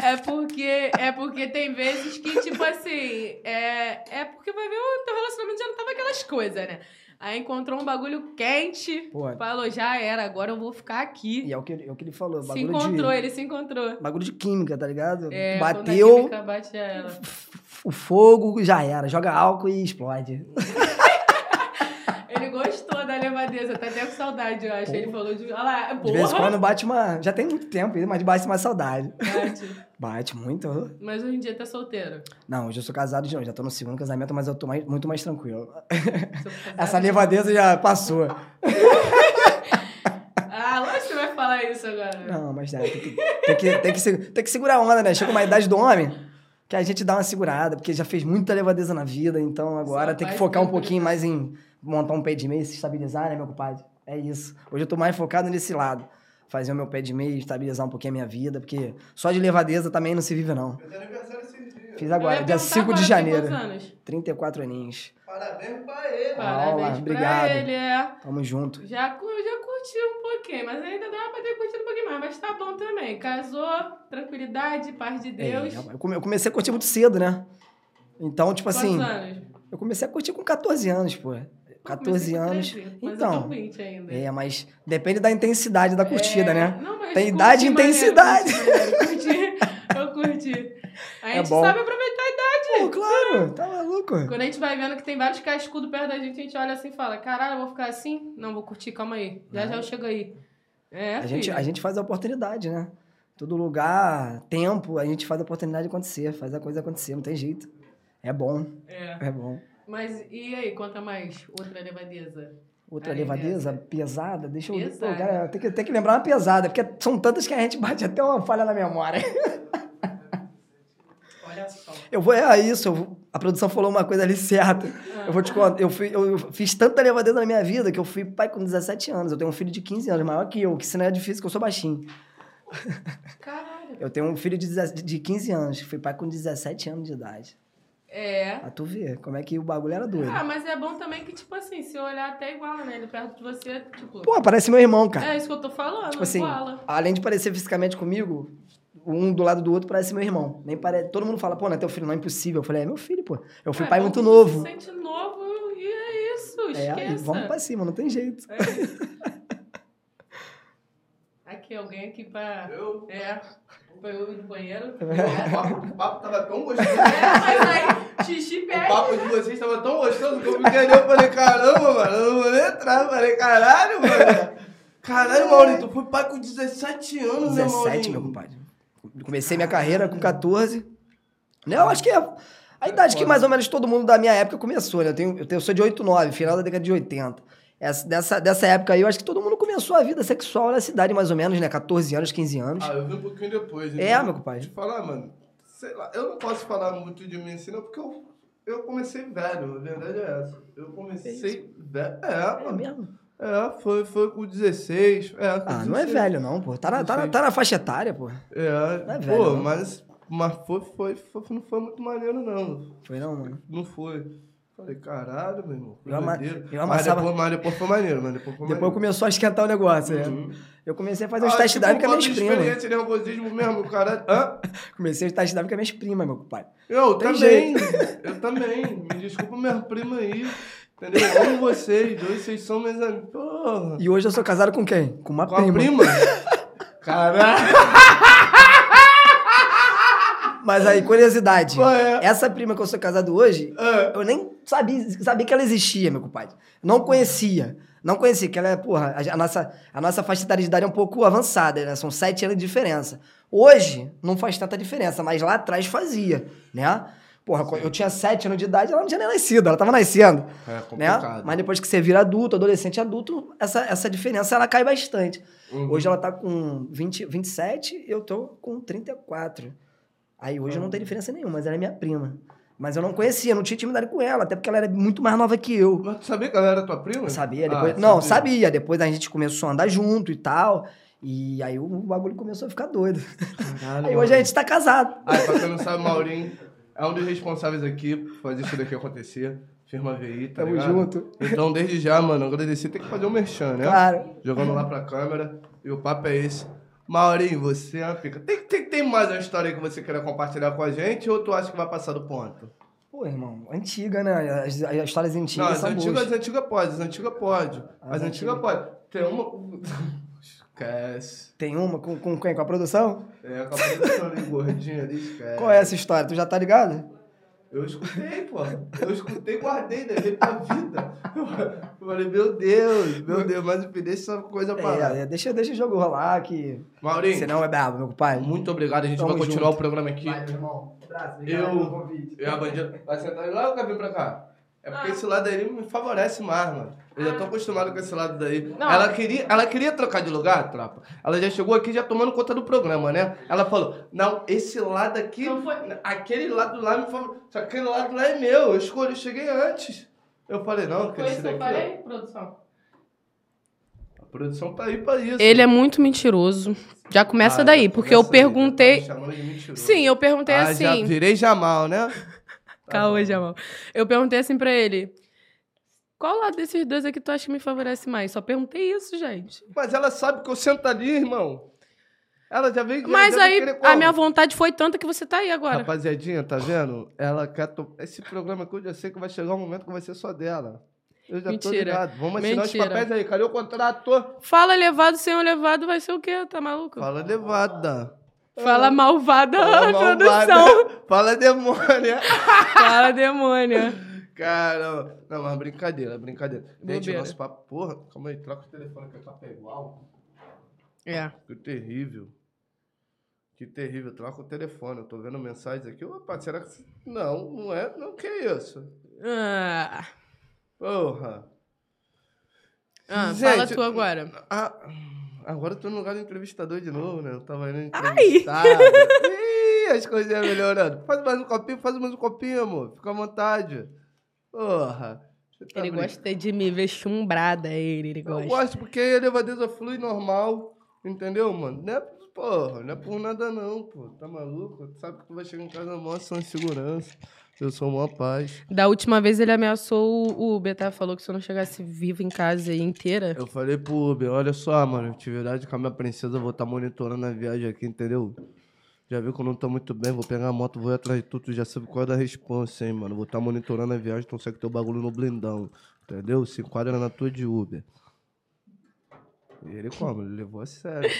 É porque, é porque tem vezes que, tipo assim, é, é porque vai ver o teu relacionamento já não tava aquelas coisas, né? Aí encontrou um bagulho quente, Pô, falou, já era, agora eu vou ficar aqui. e é o que, é o que ele falou. se encontrou, de, ele se encontrou. bagulho de química, tá ligado? É, Bateu, química bate o fogo já era. Joga álcool e explode. Levadeza, tá até com saudade, eu acho. Ele falou de. Olha lá, De vez em porra! quando bate uma. Já tem muito tempo, mas bate uma saudade. Bate. Bate muito. Mas hoje em dia tá solteiro. Não, hoje eu sou casado de novo, já tô no segundo casamento, mas eu tô mais- muito mais tranquilo. Essa levadeza já passou. Ah, lógico que você vai falar isso agora. Não, mas é, tem que, tem, que, tem, que, tem que segurar a onda, né? Chega uma idade do homem que a gente dá uma segurada, porque já fez muita levadeza na vida, então agora Só tem que focar um tranquilo. pouquinho mais em montar um pé de meia, se estabilizar, né, meu compadre? É isso. Hoje eu tô mais focado nesse lado. Fazer o meu pé de meia, estabilizar um pouquinho a minha vida, porque só de levadeza também não se vive, não. Fez aniversário esses dias. Fiz Eu agora, ia dia perguntar 5 de agora, tem janeiro. Quantos anos? 34 aninhos. Parabéns pra ele. Parabéns obrigado. pra ele, é. Tamo junto. Já, já curti um pouquinho, mas ainda dá pra ter curtido um pouquinho mais. Mas tá bom também. Casou, tranquilidade, paz de Deus. É, eu come- eu comecei a curtir muito cedo, né? Então, tipo Quantos assim, anos? eu comecei a curtir com 14 anos, pô. Pô, 14 comecei com anos. 13, mas Então. eu tô 20 ainda. É, mas depende da intensidade da curtida, É, né? Não, mas Tem idade e intensidade. maneiro, Curti, eu curti. A É gente bom. sabe aproveitar a idade. Pô, claro, tá maluco. Quando a gente vai vendo que tem vários cascudos perto da gente, a gente olha assim e fala: caralho, eu vou ficar assim? Não, vou curtir, calma aí. Já já eu chego aí. É, A gente, a gente faz a oportunidade, né? Todo lugar, tempo, a gente faz a oportunidade acontecer, faz a coisa acontecer, não tem jeito. É bom, É. é bom. Mas e aí, conta mais outra levadeza. Outra Aí, levadeza pesada, deixa eu. Pô, Pesada. cara, tem que, tem que lembrar uma pesada, porque são tantas que a gente bate até uma falha na memória. Olha só. Eu vou, é isso, eu a produção falou uma coisa ali certa. Eu vou te contar, eu, fui, eu fiz tanta levadeza na minha vida que eu fui pai com 17 anos. Eu tenho um filho de 15 anos, maior que eu, que isso não é difícil, que eu sou baixinho. Caralho. Eu tenho um filho de, 17 de 15 anos, fui pai com 17 anos de idade. É. Pra tu ver como é que o bagulho era doido. Ah, mas é bom também que, tipo assim, se olhar até iguala, né? Ele perto de você, tipo. Pô, parece meu irmão, cara. é isso que eu tô falando, tipo assim, iguala. além de parecer fisicamente comigo, um do lado do outro parece meu irmão. Nem pare... Todo mundo fala, pô, não é teu filho, não é impossível. Eu falei, é meu filho, pô. Eu fui É, pai muito novo. Se sente novo e é isso, É, esqueça. e vamos pra cima, não tem jeito. É. Aqui, alguém aqui pra. Eu, É. Pra eu ir no banheiro. o, É, papo, o papo tava tão gostoso. mas aí, xixi O pede. papo de vocês tava tão gostoso que eu fiquei ali, eu falei, caramba, mano, eu não vou nem entrar. Eu falei, caralho, mano. Caralho, Maurinho, tu foi pai com 17 anos, né, 17, Maurinho? meu compadre. Comecei minha carreira com 14. Não, eu acho que é a idade que mais ou menos todo mundo da minha época começou, né? Eu, tenho, eu, tenho, eu sou de 89, final da década de 80. Essa, dessa, dessa época aí, eu acho que todo mundo começou a vida sexual nessa idade, mais ou menos, né? 14 anos, 15 anos. Ah, eu vi um pouquinho depois. É, então, meu compadre. Te falar, mano, sei lá, eu não posso falar muito de mim assim, não, porque eu, eu comecei velho, a verdade é essa. Eu comecei velho. É, É mano. mesmo? É, foi, foi com 16. É, com Ah, não é 16. velho, não, pô. Tá na, tá na, tá na faixa etária, pô. É, Não é pô, velho, não. mas, mas foi, foi, foi, não foi muito maneiro, não. Foi não, mano. Não foi. Falei, caralho, meu irmão. Eu ama- eu mas, depois, mas depois foi maneiro, mas depois foi Depois maneiro. começou a esquentar o negócio, né? Uhum. Eu comecei a fazer uns Ah, test tipo, drive com minhas de primas. experiência em nervosismo mesmo, caralho. Hã? Comecei os test drive com as minhas primas, meu compadre. Eu Tem também. Eu também. Me desculpa minha prima aí. Entendeu? Eu amo vocês dois, vocês são meus amigos. Porra. E hoje eu sou casado com quem? Com uma Com a prima. prima? Caralho. Mas aí, curiosidade. É? Essa prima que eu sou casado hoje, Ah. eu nem sabia, sabia que ela existia, meu compadre. Não conhecia. Não conhecia, que ela é, porra, a, a nossa, a nossa faixa etária de idade é um pouco avançada, né? São sete anos de diferença. Hoje, não faz tanta diferença, mas lá atrás fazia, né? Porra, quando eu tinha sete anos de idade, ela não tinha nem nascido, ela tava nascendo. É né? Mas depois que você vira adulto, adolescente adulto, essa, essa diferença ela cai bastante. Uhum. Hoje ela tá com 20, 27 eu tô com 34. Aí hoje não tem diferença nenhuma, mas ela é minha prima. Mas eu não conhecia, não tinha intimidade com ela, até porque ela era muito mais nova que eu. Mas tu sabia que ela era tua prima? Eu sabia, Ah, depois. não, sabia. Depois a gente começou a andar junto e tal. E aí o bagulho começou a ficar doido. Caralho, Aí mano. hoje a gente tá casado. Ah, pra quem não sabe, Maurinho é um dos responsáveis aqui por fazer isso daqui acontecer. Firma VI, tá Tamo ligado? junto. Então, desde já, mano, agradecer. Tem que fazer um merchan, né? Claro. Jogando lá pra câmera. E o papo é esse. Maurinho, você é uma pica. Tem, tem, tem mais uma história que você queira compartilhar com a gente ou tu acha que vai passar do ponto? Pô, irmão, antiga, né? As, as histórias antigas não, as são antigas, boas. as antigas pode, as antigas pode. As, As antigas antigas. pode. Tem uma... Esquece. Tem uma com, com quem? Com a produção? É, com a produção ali, gordinha ali, esquece. Qual é essa história? Tu já tá ligado? Eu escutei, pô. Eu escutei e guardei, levei pra vida. Eu falei, meu Deus, meu Deus, mas eu pedi essa coisa pra lá. É, deixa, deixa o jogo rolar, que. Maurinho, Senão é brabo, meu pai. muito obrigado. A gente Tamo vai continuar junto. o programa aqui. Vai, meu irmão. Abraço, Eu- pelo convite. E a bandida vai sentar lá ou vir pra cá? É porque Ah. esse lado aí me favorece mais, mano. Eu já tô acostumado com esse lado daí. Não. Ela queria, ela queria trocar de lugar, tropa. Ela já chegou aqui já tomando conta do programa, né? Ela falou: Não, esse lado aqui, Não foi- aquele lado lá me favorece. Só que aquele lado lá é meu. Eu escolhi, eu cheguei antes. Eu falei: Não, que Foi esse isso que eu daqui. ó. falei, produção? A produção tá aí pra isso. Ele é muito mentiroso. Já começa Ah, daí, já porque eu aí, já tá perguntei. me chamando de mentiroso. Sim, eu perguntei ah, já assim. virei Jamal, né? Tá Caô, bom. Jamal. Eu perguntei assim pra ele. Qual lado desses dois aqui tu acha que me favorece mais? Só perguntei isso, gente. Mas ela sabe que eu sento ali, irmão. Ela já veio. Mas já aí a minha vontade foi tanta que você tá aí agora. Rapaziadinha, tá vendo? Ela quer. To... Esse programa aqui eu já sei que vai chegar um momento que vai ser só dela. Eu já tô Mentira. ligado. Vamos assinar Mentira. os papéis aí. Cadê o contrato? Fala levado sem o levado vai ser o quê? Tá maluco? Fala levada. Fala malvada, Fala produção. malvada. Fala demônia. Fala demônia. Caramba. Não, mas brincadeira, brincadeira. Gente, Bobeira. nosso papo. Porra, calma aí, troca o telefone que a capa é igual. É. Que terrível. Que terrível. Troca o telefone. Eu tô vendo mensagens aqui. Opa, será que. Não, não é. Não, que isso? Ah, Porra. ah, Gente, fala tu agora. Ah, agora eu tô no lugar do entrevistador de novo, né? Eu tava indo Ai! entrevistado. Ih, as coisinhas melhorando. Faz mais um copinho, faz mais um copinho, amor. Fica à vontade. Porra. Você tá Ele brincando. gosta de me ver chumbrada, ele, ele Eu gosta. gosto porque a levadeza flui normal. Entendeu, mano? Não é, porra, não é por nada não, pô. Tá maluco? Tu sabe que tu vai chegar em casa mó sem segurança. Eu sou mó paz. Da última vez ele ameaçou o Uber, tá? Falou que se eu não chegasse vivo em casa inteira. Eu falei pro Uber, olha só, mano, atividade com a minha princesa, eu vou estar monitorando a viagem aqui, entendeu? Já viu que eu não tô muito bem, vou pegar a moto, vou ir atrás de tu, tu já sabe qual é da responsa, hein, mano. Vou estar monitorando a viagem, então segue teu bagulho no blindão, entendeu? Se enquadra na tua de Uber. E ele como? Ele levou a sério.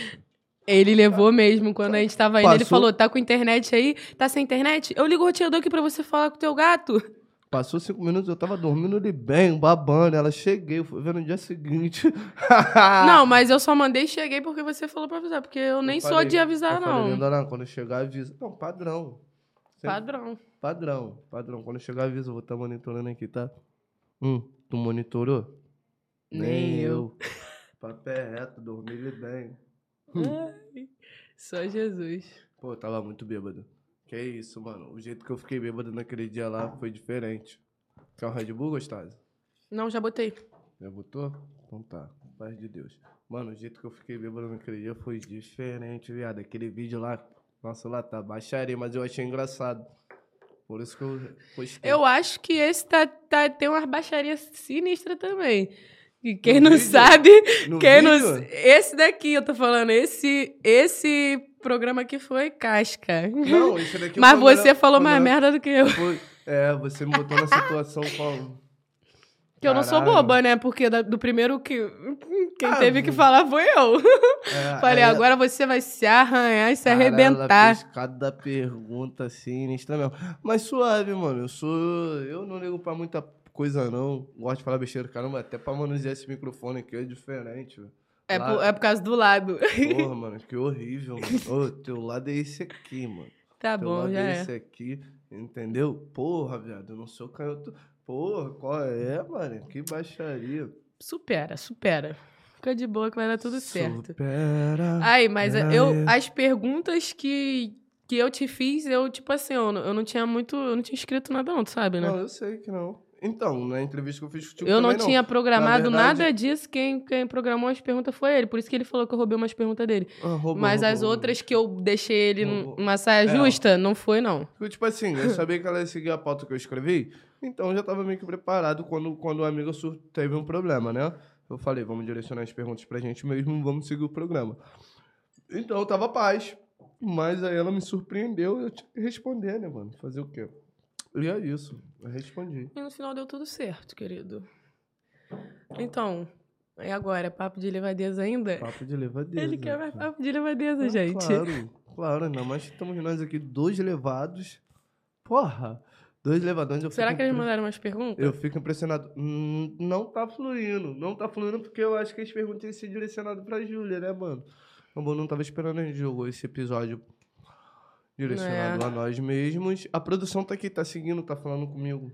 Ele levou mesmo. Quando a gente tava indo, ele Passou- falou: tá com internet aí? Tá sem internet? Eu ligo o roteador aqui pra você falar com o teu gato. Passou cinco minutos, eu tava dormindo ali bem, babando. Ela cheguei, eu fui ver no dia seguinte. Não, mas eu só mandei e cheguei porque você falou pra avisar. Porque eu nem Eu sou falei- de avisar, eu falei, não. Linda, não, quando eu chegar, avisa. Não, padrão. Sempre Padrão. Padrão, padrão. Quando eu chegar, avisa, eu vou estar monitorando aqui, tá? Hum, tu monitorou? Nem eu. Papo é reto, dormi ele bem. Ai, só Jesus. Pô, eu tava muito bêbado. Que isso, mano. O jeito que eu fiquei bêbado naquele dia lá foi diferente. Quer um Red Bull, gostosa? Não, já botei. Já botou? Então tá, paz de Deus. Mano, o jeito que eu fiquei bêbado naquele dia foi diferente, viado. Aquele vídeo lá, nossa, lá tá baixaria, mas eu achei engraçado. Por isso que eu postei. Eu acho que esse tá, tá, tem uma baixaria sinistra também. E quem No não vídeo? sabe, No quem não. vídeo? Esse daqui, eu tô falando, esse, esse programa aqui foi casca. Não, esse daqui Mas o melhor- você falou mais melhor- merda do que eu. É, você me botou na situação com. Que eu não sou Caralho. boba, né? Porque da- do primeiro que. Quem Ah, teve que vô. falar foi eu. É, Falei, agora você vai se arranhar e se Caralho, arrebentar. Ela fez cada pergunta sinistra mesmo. Mas suave, mano. Eu sou. Eu não ligo pra muita coisa, não. Gosto de falar besteira, caramba. Até pra manusear esse microfone aqui é diferente, velho. É, por, é por causa do lado. Porra, mano, que horrível. Mano. Ô, teu lado é esse aqui, mano. Tá teu bom, lado já é é. esse aqui, entendeu? Porra, viado, eu não sou canhoto. Porra, qual é, mano? Que baixaria. Supera, supera. Fica de boa que vai dar tudo certo. Supera. Aí, mas É, eu, as perguntas que, que eu te fiz, eu, tipo assim, eu, não- eu não tinha muito. Eu não tinha escrito nada, não, tu sabe, né? Não, eu sei que não. Então, na entrevista que eu fiz contigo eu não tinha programado Na verdade- nada disso. Quem, quem programou as perguntas foi ele. Por isso que ele falou que eu roubei umas perguntas dele. Ah, roubou, Mas roubou, as roubou. outras que eu deixei ele numa saia É, justa, não foi, não. Tipo assim, eu sabia que ela ia seguir a pauta que eu escrevi, então eu já tava meio que preparado quando, quando a amiga sur- teve um problema, né? Eu falei, vamos direcionar as perguntas pra gente mesmo, vamos seguir o programa. Então eu tava paz, mas aí ela me surpreendeu, eu tinha que responder, né, mano? Fazer o quê? E é isso, eu respondi. E no final deu tudo certo, querido. Então, e agora? É papo de levadeza ainda? Papo de levadeza. Ele quer mais papo de levadeza, Ah, gente. Claro, claro, ainda mais que estamos nós aqui, dois levados. Porra, dois levadões. eu Será que eles impre- mandaram umas perguntas? Eu fico impressionado. Hum, não tá fluindo. Não tá fluindo porque eu acho que as perguntas iam ser direcionadas pra Júlia, né, mano? O não tava esperando a gente jogou esse episódio direcionado É. a nós mesmos. A produção tá aqui, tá seguindo, tá falando comigo.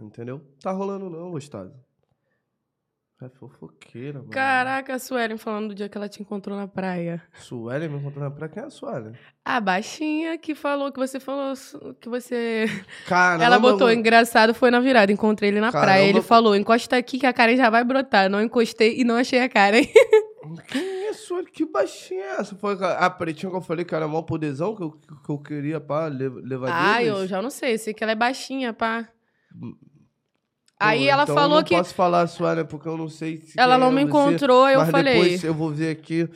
Entendeu? Tá rolando não, gostosa. É fofoqueira, mano. Caraca, a Suelen falando do dia que ela te encontrou na praia. Suelen me encontrou na praia. Quem é a Suelen? A baixinha que falou que você falou que você. Caramba, ela botou, engraçado, foi na virada. Encontrei ele na Caramba. praia. Ele falou: encosta aqui que a Karen já vai brotar. Não encostei e não achei a Karen. Quem é? Que baixinha é essa? Foi a pretinha que eu falei que era mó poderzão, que eu, que eu queria, pá, le- levar ah, eu já não sei. Sei que ela é baixinha, pá. Pô, Aí ela então falou eu não que. posso falar a Suelen porque eu não sei se Ela não é me você, encontrou, eu mas falei. depois eu vou ver aqui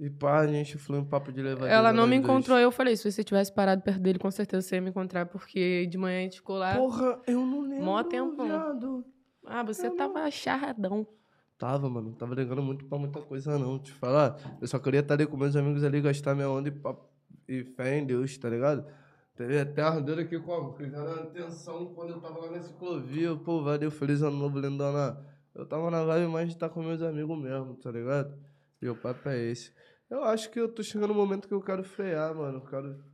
e pá, a gente foi um papo de levar Ela não me dois. encontrou, eu falei, se você tivesse parado perto dele, com certeza você ia me encontrar, porque de manhã a gente ficou lá. Porra, eu não lembro, Mó tempão. viado. ah, você eu não- tava charradão. Tava, mano, não tava ligando muito pra muita coisa não, te falar. Eu só queria estar ali com meus amigos ali, gastar minha onda e, pá, e fé em Deus, tá ligado? Teve até ardendo aqui como? Fizeram atenção quando eu tava lá na ciclovia. Pô, valeu, feliz ano novo, lindona. Eu tava na vibe mais de estar com meus amigos mesmo, tá ligado? E o papo é esse. Eu acho que eu tô chegando no momento que eu quero frear, mano. Eu quero,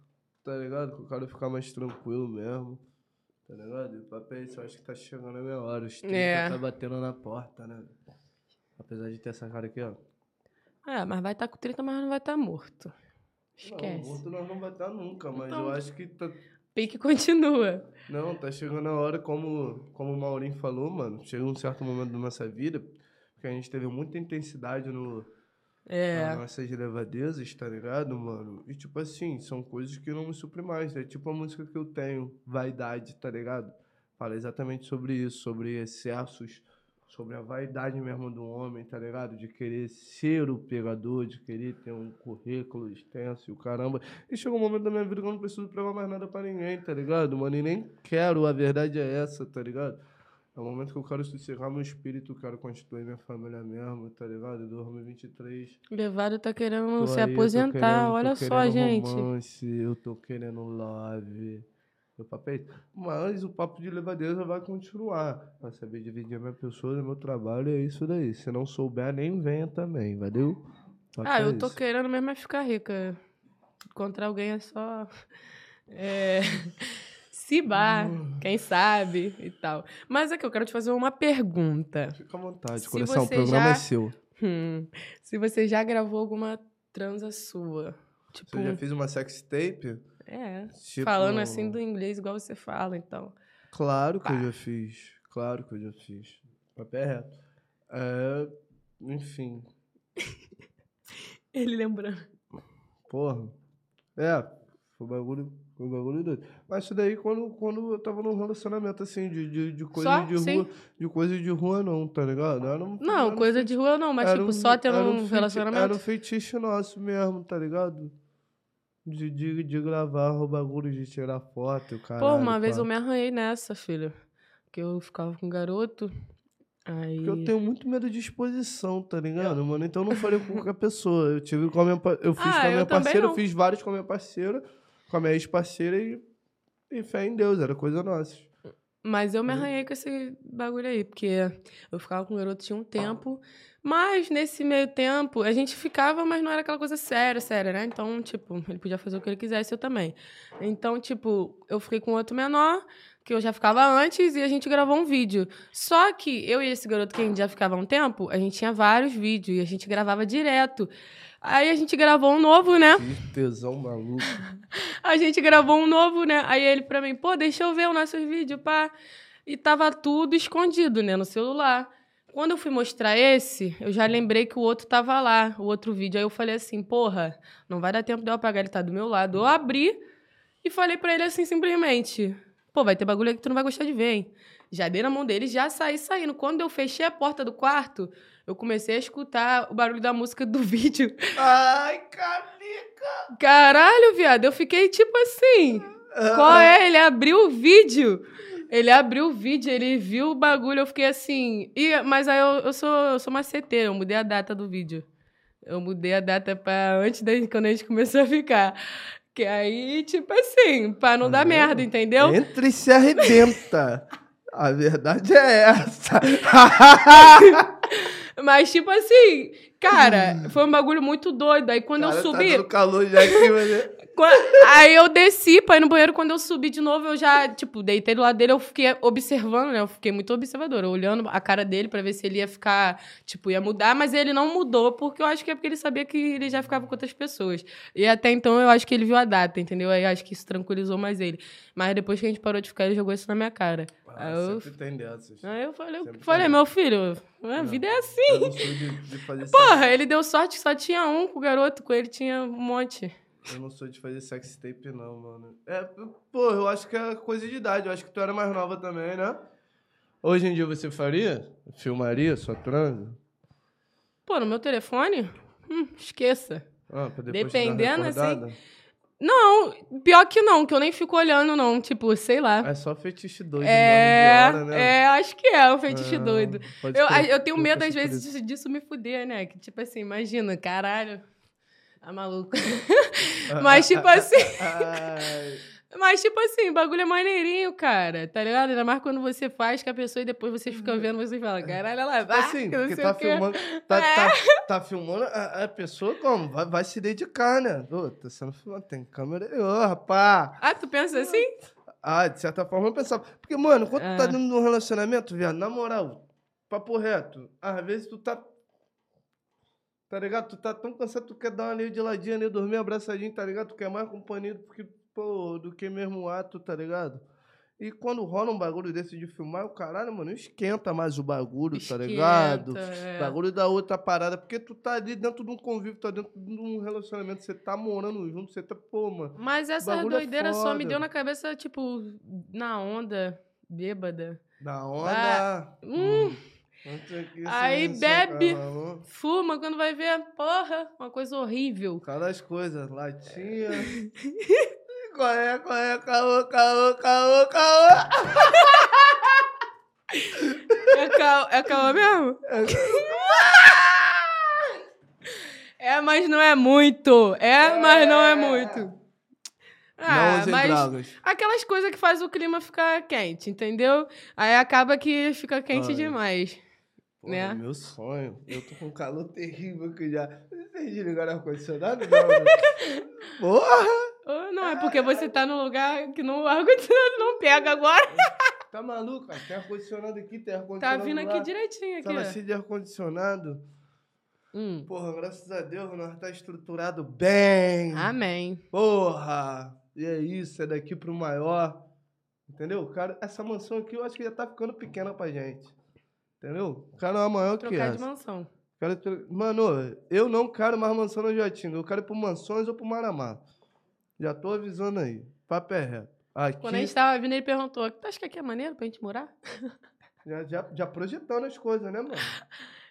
tá ligado? Que eu quero ficar mais tranquilo mesmo. Tá ligado? E o papo é esse, eu acho que tá chegando a minha hora. Os 30 É. tá batendo na porta, né? Apesar de ter essa cara aqui, ó. Ah, mas vai estar com 30, mas não vai estar morto. Não, Esquece. morto nós não vai estar nunca, mas Então. eu acho que tá, Pique continua. Não, tá chegando a hora, como, como o Maurinho falou, mano. Chega um certo momento da nossa vida que a gente teve muita intensidade no, É. nas nossas levadezas, tá ligado, mano? E tipo assim, são coisas que não me suprem mais. É tipo a música que eu tenho, Vaidade, tá ligado? Fala exatamente sobre isso, sobre excessos, sobre a vaidade mesmo do homem, tá ligado? De querer ser o pegador, de querer ter um currículo extenso e o caramba. E chegou um momento da minha vida que eu não preciso pregar mais nada pra ninguém, tá ligado, mano? E nem quero, a verdade é essa, tá ligado? É o momento que eu quero sossegar meu espírito, quero constituir minha família mesmo, tá ligado? 2023. Levado tá querendo Tô se aí, aposentar. querendo- Olha só, querendo gente. Romance, eu tô querendo love. Meu papo é. Mas o papo de levadeza vai continuar. Pra saber dividir a minha pessoa, meu trabalho, é isso daí. Se não souber, nem venha também, valeu? Ah, é eu tô esse. querendo mesmo é ficar rica. Encontrar alguém é só. É. Se bar, Hum. quem sabe e tal. Mas aqui, eu quero te fazer uma pergunta. Fica à vontade, Se coração. O programa já- é seu. Hum, se você já gravou alguma transa sua. Tipo, Você já fez uma sex tape? É. Tipo- Falando assim do inglês igual você fala, então. Claro que Pá. eu já fiz. Claro que eu já fiz. Papo é reto. É, enfim. Ele lembrando. Porra. É, foi um bagulho, foi um bagulho doido. Mas isso daí quando, quando eu tava num relacionamento assim, de, de, de coisa Só? de Sim. rua. De coisa de rua não, tá ligado? Era um- Não, era um coisa feiti- de rua não, mas tipo, só tendo um feiti- relacionamento. Era um feitiço nosso mesmo, tá ligado? De, de, de gravar o bagulho, de tirar foto, cara. Pô, uma vez eu me arranhei nessa, filho. Que eu ficava com um garoto. Aí... Porque eu tenho muito medo de exposição, tá ligado, mano? Então eu não falei com qualquer pessoa. Eu tive com a minha, eu fiz Ah, com a eu minha parceira, eu fiz vários com a minha parceira, com a minha ex-parceira e, e fé em Deus, era coisa nossa. Mas eu me arranhei com esse bagulho aí, porque eu ficava com o garoto tinha um tempo. Mas nesse meio tempo, a gente ficava, mas não era aquela coisa séria, séria, né? Então, tipo, ele podia fazer o que ele quisesse, eu também. Então, tipo, eu fiquei com outro menor, que eu já ficava antes, e a gente gravou um vídeo. Só que eu e esse garoto que a gente já ficava há um tempo, a gente tinha vários vídeos e a gente gravava direto. Aí a gente gravou um novo, né? Que tesão maluco. A gente gravou um novo, né? Aí ele pra mim, pô, deixa eu ver o nosso vídeo, pá. E tava tudo escondido, né, no celular. Quando eu fui mostrar esse, eu já lembrei que o outro tava lá, o outro vídeo. Aí eu falei assim, porra, não vai dar tempo de eu apagar, ele tá do meu lado. Eu abri e falei pra ele assim, simplesmente, pô, vai ter bagulho aí que tu não vai gostar de ver, hein? Já dei na mão dele, já saí saindo. Quando eu fechei a porta do quarto, eu comecei a escutar o barulho da música do vídeo. Ai, canica! Caralho, viado, eu fiquei tipo assim. Qual é? Ele abriu o vídeo. Ele abriu o vídeo, ele viu o bagulho, eu fiquei assim. E, mas aí eu, eu sou, eu sou maceteira, eu mudei a data do vídeo. Eu mudei a data pra antes da quando a gente começou a ficar. Que aí, tipo assim, pra não Tá dar vendo? merda, entendeu? Entra e se arrebenta. A verdade é essa. Mas, tipo assim, cara, foi um bagulho muito doido. Aí quando Cara, eu Tá subi. dando calor já aqui, mas... Aí eu desci pra ir no banheiro. Quando eu subi de novo, eu já, tipo, deitei do lado dele. Eu fiquei observando, né? Eu fiquei muito observadora, olhando a cara dele pra ver se ele ia ficar, tipo, ia mudar. Mas ele não mudou, porque eu acho que é porque ele sabia que ele já ficava com outras pessoas. E até então eu acho que ele viu a data, entendeu? Aí acho que isso tranquilizou mais ele. Mas depois que a gente parou de ficar, ele jogou isso na minha cara. Aí eu, sempre tem dessas. aí eu falei, Sempre falei, meu filho, a vida é assim. De, de fazer Porra, ele deu sorte que só tinha um com o garoto, com ele tinha um monte. Eu não sou de fazer sex tape, não, mano. É, pô, eu acho que é coisa de idade. Eu acho que tu era mais nova também, né? Hoje em dia você faria? Filmaria sua transa? Pô, no meu telefone? Hum, esqueça. Ah, pra depois Dependendo, recordada? Não, pior que não, que eu nem fico olhando, não. Tipo, sei lá. É só fetiche doido É, hora, né? é, acho que é um fetiche É, doido. Eu, crer. eu tenho medo, às vezes, isso. disso, disso me fuder, né? Que, tipo assim, imagina, caralho. Tá maluco. Mas, tipo assim. Mas, tipo assim, o bagulho é maneirinho, cara. Tá ligado? Ainda mais quando você faz com a pessoa e depois vocês ficam vendo, você fala, caralho, ela vai. assim, porque tá o quê." filmando, tá, É. tá, tá filmando a, a pessoa como? Vai, vai se dedicar, né? Ô, tá sendo filmado, tem câmera aí, ô, rapá. Ah, tu pensa assim? Ah, de certa forma eu pensava. Porque, mano, quando tu tá É. dentro de um relacionamento, viado, na moral, papo reto, às vezes tu tá. Tá ligado? Tu tá tão cansado, tu quer dar uma ali de ladinho ali, dormir abraçadinho, tá ligado? Tu quer mais companhia do que, pô, do que mesmo ato, tá ligado? E quando rola um bagulho desse de filmar, o caralho, mano, esquenta mais o bagulho, tá ligado? Esquenta, é. Bagulho da outra parada, porque tu tá ali dentro de um convívio, tá dentro de um relacionamento, você tá morando junto, você tá, pô, mano. Mas essa é doideira só me deu na cabeça, tipo, na onda, bêbada. Da onda. Hum. Antes aqui, Aí sem bebe. Fuma quando vai ver, porra, uma coisa horrível. Cada as coisas, latinha. qual é, qual é, caô, caô, caô, caô. É caô, é caô mesmo? É, mas não é muito. É, mas não é muito. Ah, não mas aquelas coisas que faz o clima ficar quente, entendeu? Aí acaba que fica quente Ai. demais. Porra, né? Meu sonho. Eu tô com um calor terrível aqui já. Vocês desligaram o ar-condicionado? Não, né? Porra! Não, é porque você tá num lugar que não, o ar-condicionado não pega agora. Tá maluco? cara? Tem ar-condicionado aqui, tem Tá ar-condicionado vindo lá. aqui direitinho aqui, Sala ó. cheia de ar-condicionado. Hum. Porra, graças a Deus, nós tá estruturado bem. Amém. Porra! E é isso, é daqui pro maior. Entendeu? Cara, essa mansão aqui eu acho que já tá ficando pequena pra gente. Entendeu? O cara é maior que Trocar de essa. mansão. Quero tro- Mano, eu não quero mais mansão no Jatinga. Eu quero ir pro Mansões ou pro Maramá. Já tô avisando aí. Papo é reto. Aqui, Quando a gente tava vindo, ele perguntou: Tu acha que aqui é maneiro pra gente morar? já, já, já projetando as coisas, né, mano?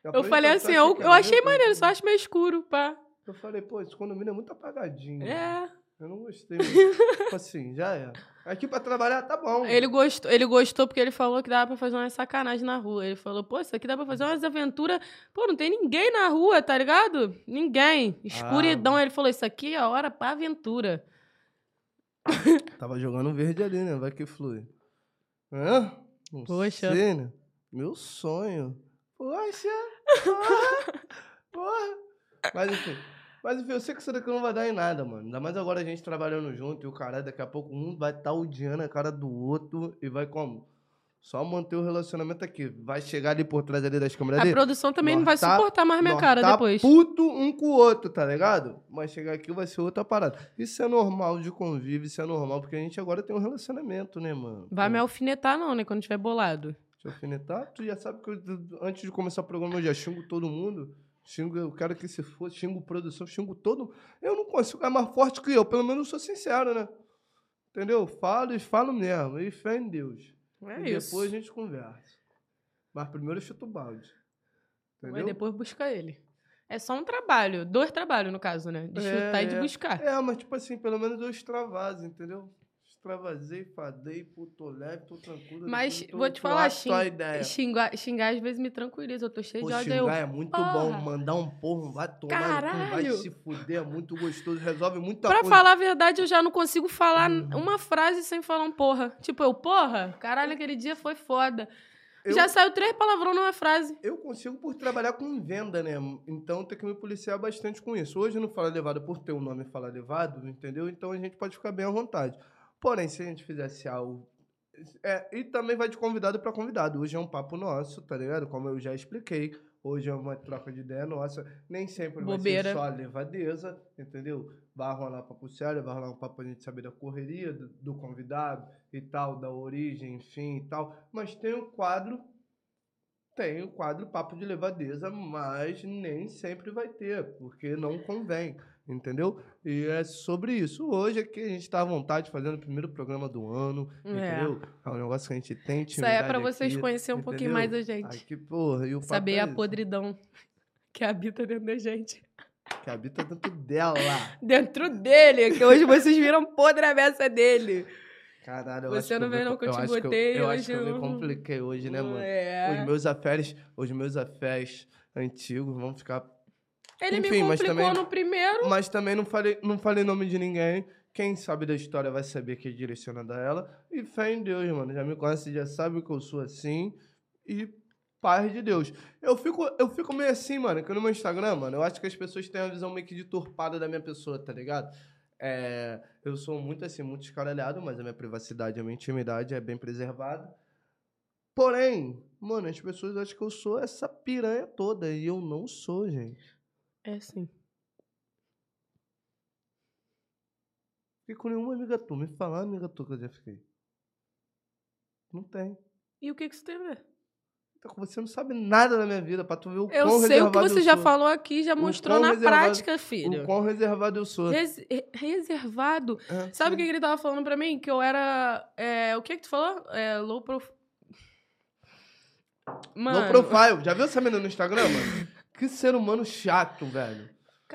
Já Eu falei assim: eu, é eu achei maneiro? só acho meio escuro, pá. Eu falei, pô, esse condomínio é muito apagadinho. É. Eu não gostei. Tipo assim, já é. Aqui pra trabalhar tá bom. Ele gostou, ele gostou porque ele falou que dava pra fazer umas sacanagem na rua. Ele falou, pô, isso aqui dá pra fazer umas aventuras. Pô, não tem ninguém na rua, tá ligado? Ninguém. Escuridão. Ele falou, isso aqui é a hora pra aventura. Tava jogando verde ali, né? Vai que flui. Hã? Não Poxa. sei, né? Meu sonho. Poxa! Porra! porra. Mas enfim. Mas enfim, eu sei que isso daqui não vai dar em nada, mano. Ainda mais agora a gente trabalhando junto e o cara, daqui a pouco um vai estar odiando a cara do outro e vai como? Só manter o relacionamento aqui. Vai chegar ali por trás ali das câmeras A dele. produção também não vai tá- suportar mais minha cara tá depois. puto um com o outro, tá ligado? Mas chegar aqui vai ser outra parada. Isso é normal de convívio, isso é normal, porque a gente agora tem um relacionamento, né, mano? Vai me alfinetar, não, né? Quando tiver bolado. Te alfinetar, tu já sabe que eu, antes de começar o programa eu já xingo todo mundo. Xingo, eu quero que se for, xingo produção, xingo todo. Eu não consigo, é mais forte que eu, pelo menos eu sou sincero, né? Entendeu? Falo e falo mesmo, e fé em Deus. É e isso. depois a gente conversa. Mas primeiro eu chuto o balde. Entendeu? depois buscar ele. É só um trabalho. Dois trabalhos, no caso, né? De É, chutar e de é. buscar. É, mas tipo assim, pelo menos eu extravase, entendeu? Extravasei, fadei, pô, tô leve, tô tranquilo. Mas tô- vou te falar, xing- xingar, xingar às vezes me tranquiliza. Eu tô cheio Pô, de ódio. xingar Eu, é muito porra. bom, mandar um porro, vai tomar, cu, vai Caralho. se fuder, é muito gostoso, resolve muita Pra coisa. falar a verdade, eu já não consigo falar Uhum. uma frase sem falar um porra. Tipo, eu, porra, caralho, aquele dia foi foda. Eu- Já saiu três palavrões numa frase. Eu consigo por trabalhar com venda, né? Então tem que me policiar bastante com isso. Hoje no Fala Levado, por ter o nome Fala Levado, entendeu? Então a gente pode ficar bem à vontade. Porém, se a gente fizesse algo. É, e também vai de convidado para convidado. Hoje é um papo nosso, tá ligado? Como eu já expliquei. Hoje é uma troca de ideia nossa. Nem sempre Bobeira. vai ser só levadeza, entendeu? Vai rolar papo sério, vai rolar um papo pra gente saber da correria do, do convidado e tal, da origem, enfim e tal. Mas tem o quadro tem o quadro Papo de Levadeza, mas nem sempre vai ter, porque não convém, entendeu? E é sobre isso. Hoje aqui a gente está à vontade fazendo o primeiro programa do ano, É. entendeu? É um negócio que a gente tem Isso aí é pra intimidade vocês conhecerem um pouquinho mais a gente. Aqui, porra, e o Saber é a isso, podridão que habita dentro da gente. Que habita dentro dela. Dentro dele, que hoje vocês viram podre a beça dele. Caralho, eu Você acho não que eu vê me não que eu te acho botei Eu, acho hoje, que eu me eu- compliquei hoje, né, mano? Os É. meus afés, os meus afés antigos vão ficar Ele Enfim, me mas complicou também- no primeiro. Mas também não falei, não falei nome de ninguém. Quem sabe da história vai saber que é direcionada a ela. E fé em Deus, mano. Já me conhece, já sabe que eu sou assim. E paz de Deus. Eu fico, eu fico meio assim, mano, que no meu Instagram, mano, eu acho que as pessoas têm uma visão meio que deturpada da minha pessoa, tá ligado? É, eu sou muito assim, muito escaralhado, mas a minha privacidade, a minha intimidade é bem preservada. Porém, mano, as pessoas acham que eu sou essa piranha toda. E eu não sou, gente. É sim. Fiquei com nenhuma amiga tua. Me falar, amiga tua, que eu já fiquei. Não tem. E o que, que isso tem a ver? Então, Você não sabe nada da minha vida, pra tu ver o Eu quão sei o que reservado você eu já sou. falou aqui, já mostrou na reservado- prática, filho. O quão reservado eu sou. Res- re- reservado. É, Sabe o que que ele tava falando pra mim? Que eu era. é, o que que tu falou? É, low profile. Mano. Low profile. Já viu essa menina no Instagram, mano? Que ser humano chato, velho.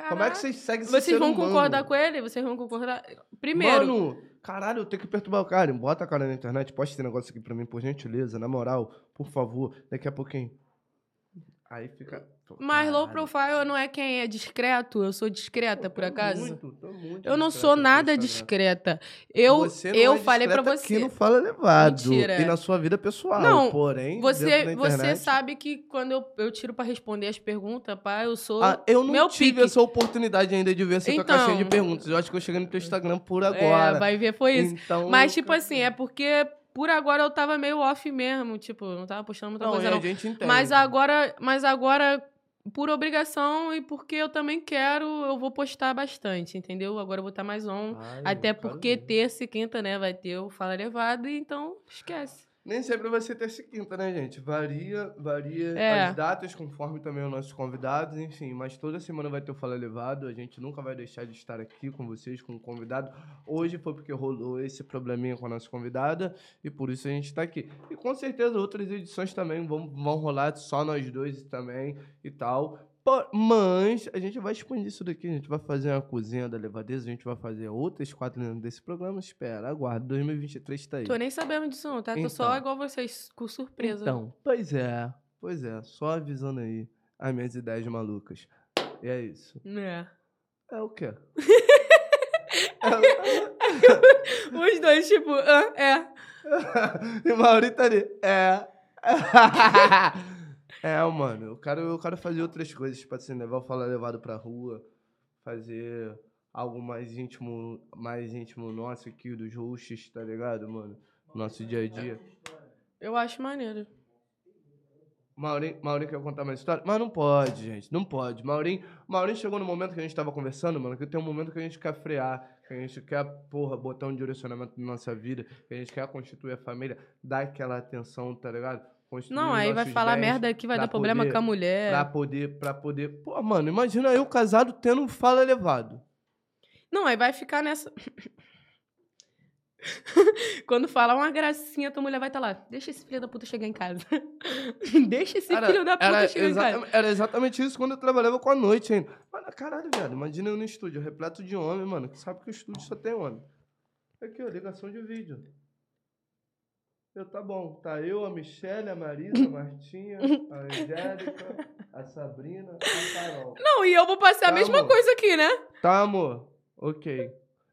Como é que vocês seguem esse Vocês vão humano? concordar com ele? Vocês vão concordar? Primeiro. Mano, caralho, eu tenho que perturbar o cara. Bota a cara na internet, posta esse negócio aqui pra mim, por gentileza, na moral, por favor, daqui a pouquinho. Aí fica. Mas low profile não é quem é discreto. Eu sou discreta, por acaso? muito, tô muito eu não sou nada discreta. Eu, Você não eu é falei discreta você. Aqui não fala levado. Mentira. E na sua vida pessoal. Não, porém, Você, você sabe que quando eu, eu tiro pra responder as perguntas, pá, eu sou. Ah, eu não meu tive pique. essa oportunidade ainda de ver essa tua Então. caixinha de perguntas. Eu acho que eu cheguei no teu Instagram por é, agora. vai ver, foi isso. Então, Mas, tipo assim, é porque por agora eu tava meio off mesmo. Tipo, não tava postando muita não, coisa, não. a gente entende. Mas agora, mas agora, por obrigação e porque eu também quero, eu vou postar bastante, entendeu? Agora eu vou estar mais on. Ai, Até porque terça e quinta, né, vai ter o Fala Levado, então esquece. Nem sempre vai ser terça e quinta, né, gente? Varia, varia É. as datas conforme também os nossos convidados, enfim. Mas toda semana vai ter o Fala Levado. A gente nunca vai deixar de estar aqui com vocês, com o convidado. Hoje foi porque rolou esse probleminha com a nossa convidada e por isso a gente está aqui. E com certeza outras edições também vão, vão rolar só nós dois também e tal. Mas a gente vai expandir isso daqui. A gente vai fazer uma cozinha da levadeza. A gente vai fazer outras quatro dentro desse programa. Espera, aguarda. 2023 tá aí. Tô nem sabendo disso, não, tá? Tô só Então. igual vocês, com surpresa. Então, pois é. Pois é. Só avisando aí as minhas ideias malucas. E é isso. É. É o quê? Os dois, tipo, ah, é. e o Maurício tá ali. É. é, mano. Eu quero, eu quero fazer outras coisas, tipo assim, levar o Fala Levado pra rua, fazer algo mais íntimo, mais íntimo nosso aqui, dos hosts, tá ligado, mano? Nosso dia a dia. Eu acho maneiro. Maurinho, Maurinho quer contar mais história? Mas não pode, gente. Não pode. Maurinho, Maurinho chegou no momento que a gente tava conversando, mano, que tem um momento que a gente quer frear, que a gente quer, porra, botar um direcionamento na nossa vida, que a gente quer constituir a família, dar aquela atenção, tá ligado? Não, aí vai falar merda aqui, vai dar problema poder- com a mulher. Pra poder, pra poder. Pô, mano, imagina eu casado tendo um fala elevado. Não, aí vai ficar nessa. Quando falar uma gracinha, tua mulher vai estar lá. Deixa esse filho da puta chegar em casa. Deixa esse Era- filho da puta era, chegar em casa. era exatamente isso quando eu trabalhava com a noite ainda. Mano, caralho, velho. Imagina eu no estúdio, repleto de homem, mano. Que sabe que o estúdio só tem homem. Aqui, ó, ligação de vídeo. Eu, tá bom. Tá eu, a Michelle, a Marisa, a Martinha, a Angélica, a Sabrina, a Carol. Não, e eu vou passar a Tá, mesma amor. coisa aqui, né? Tá, amor? Ok.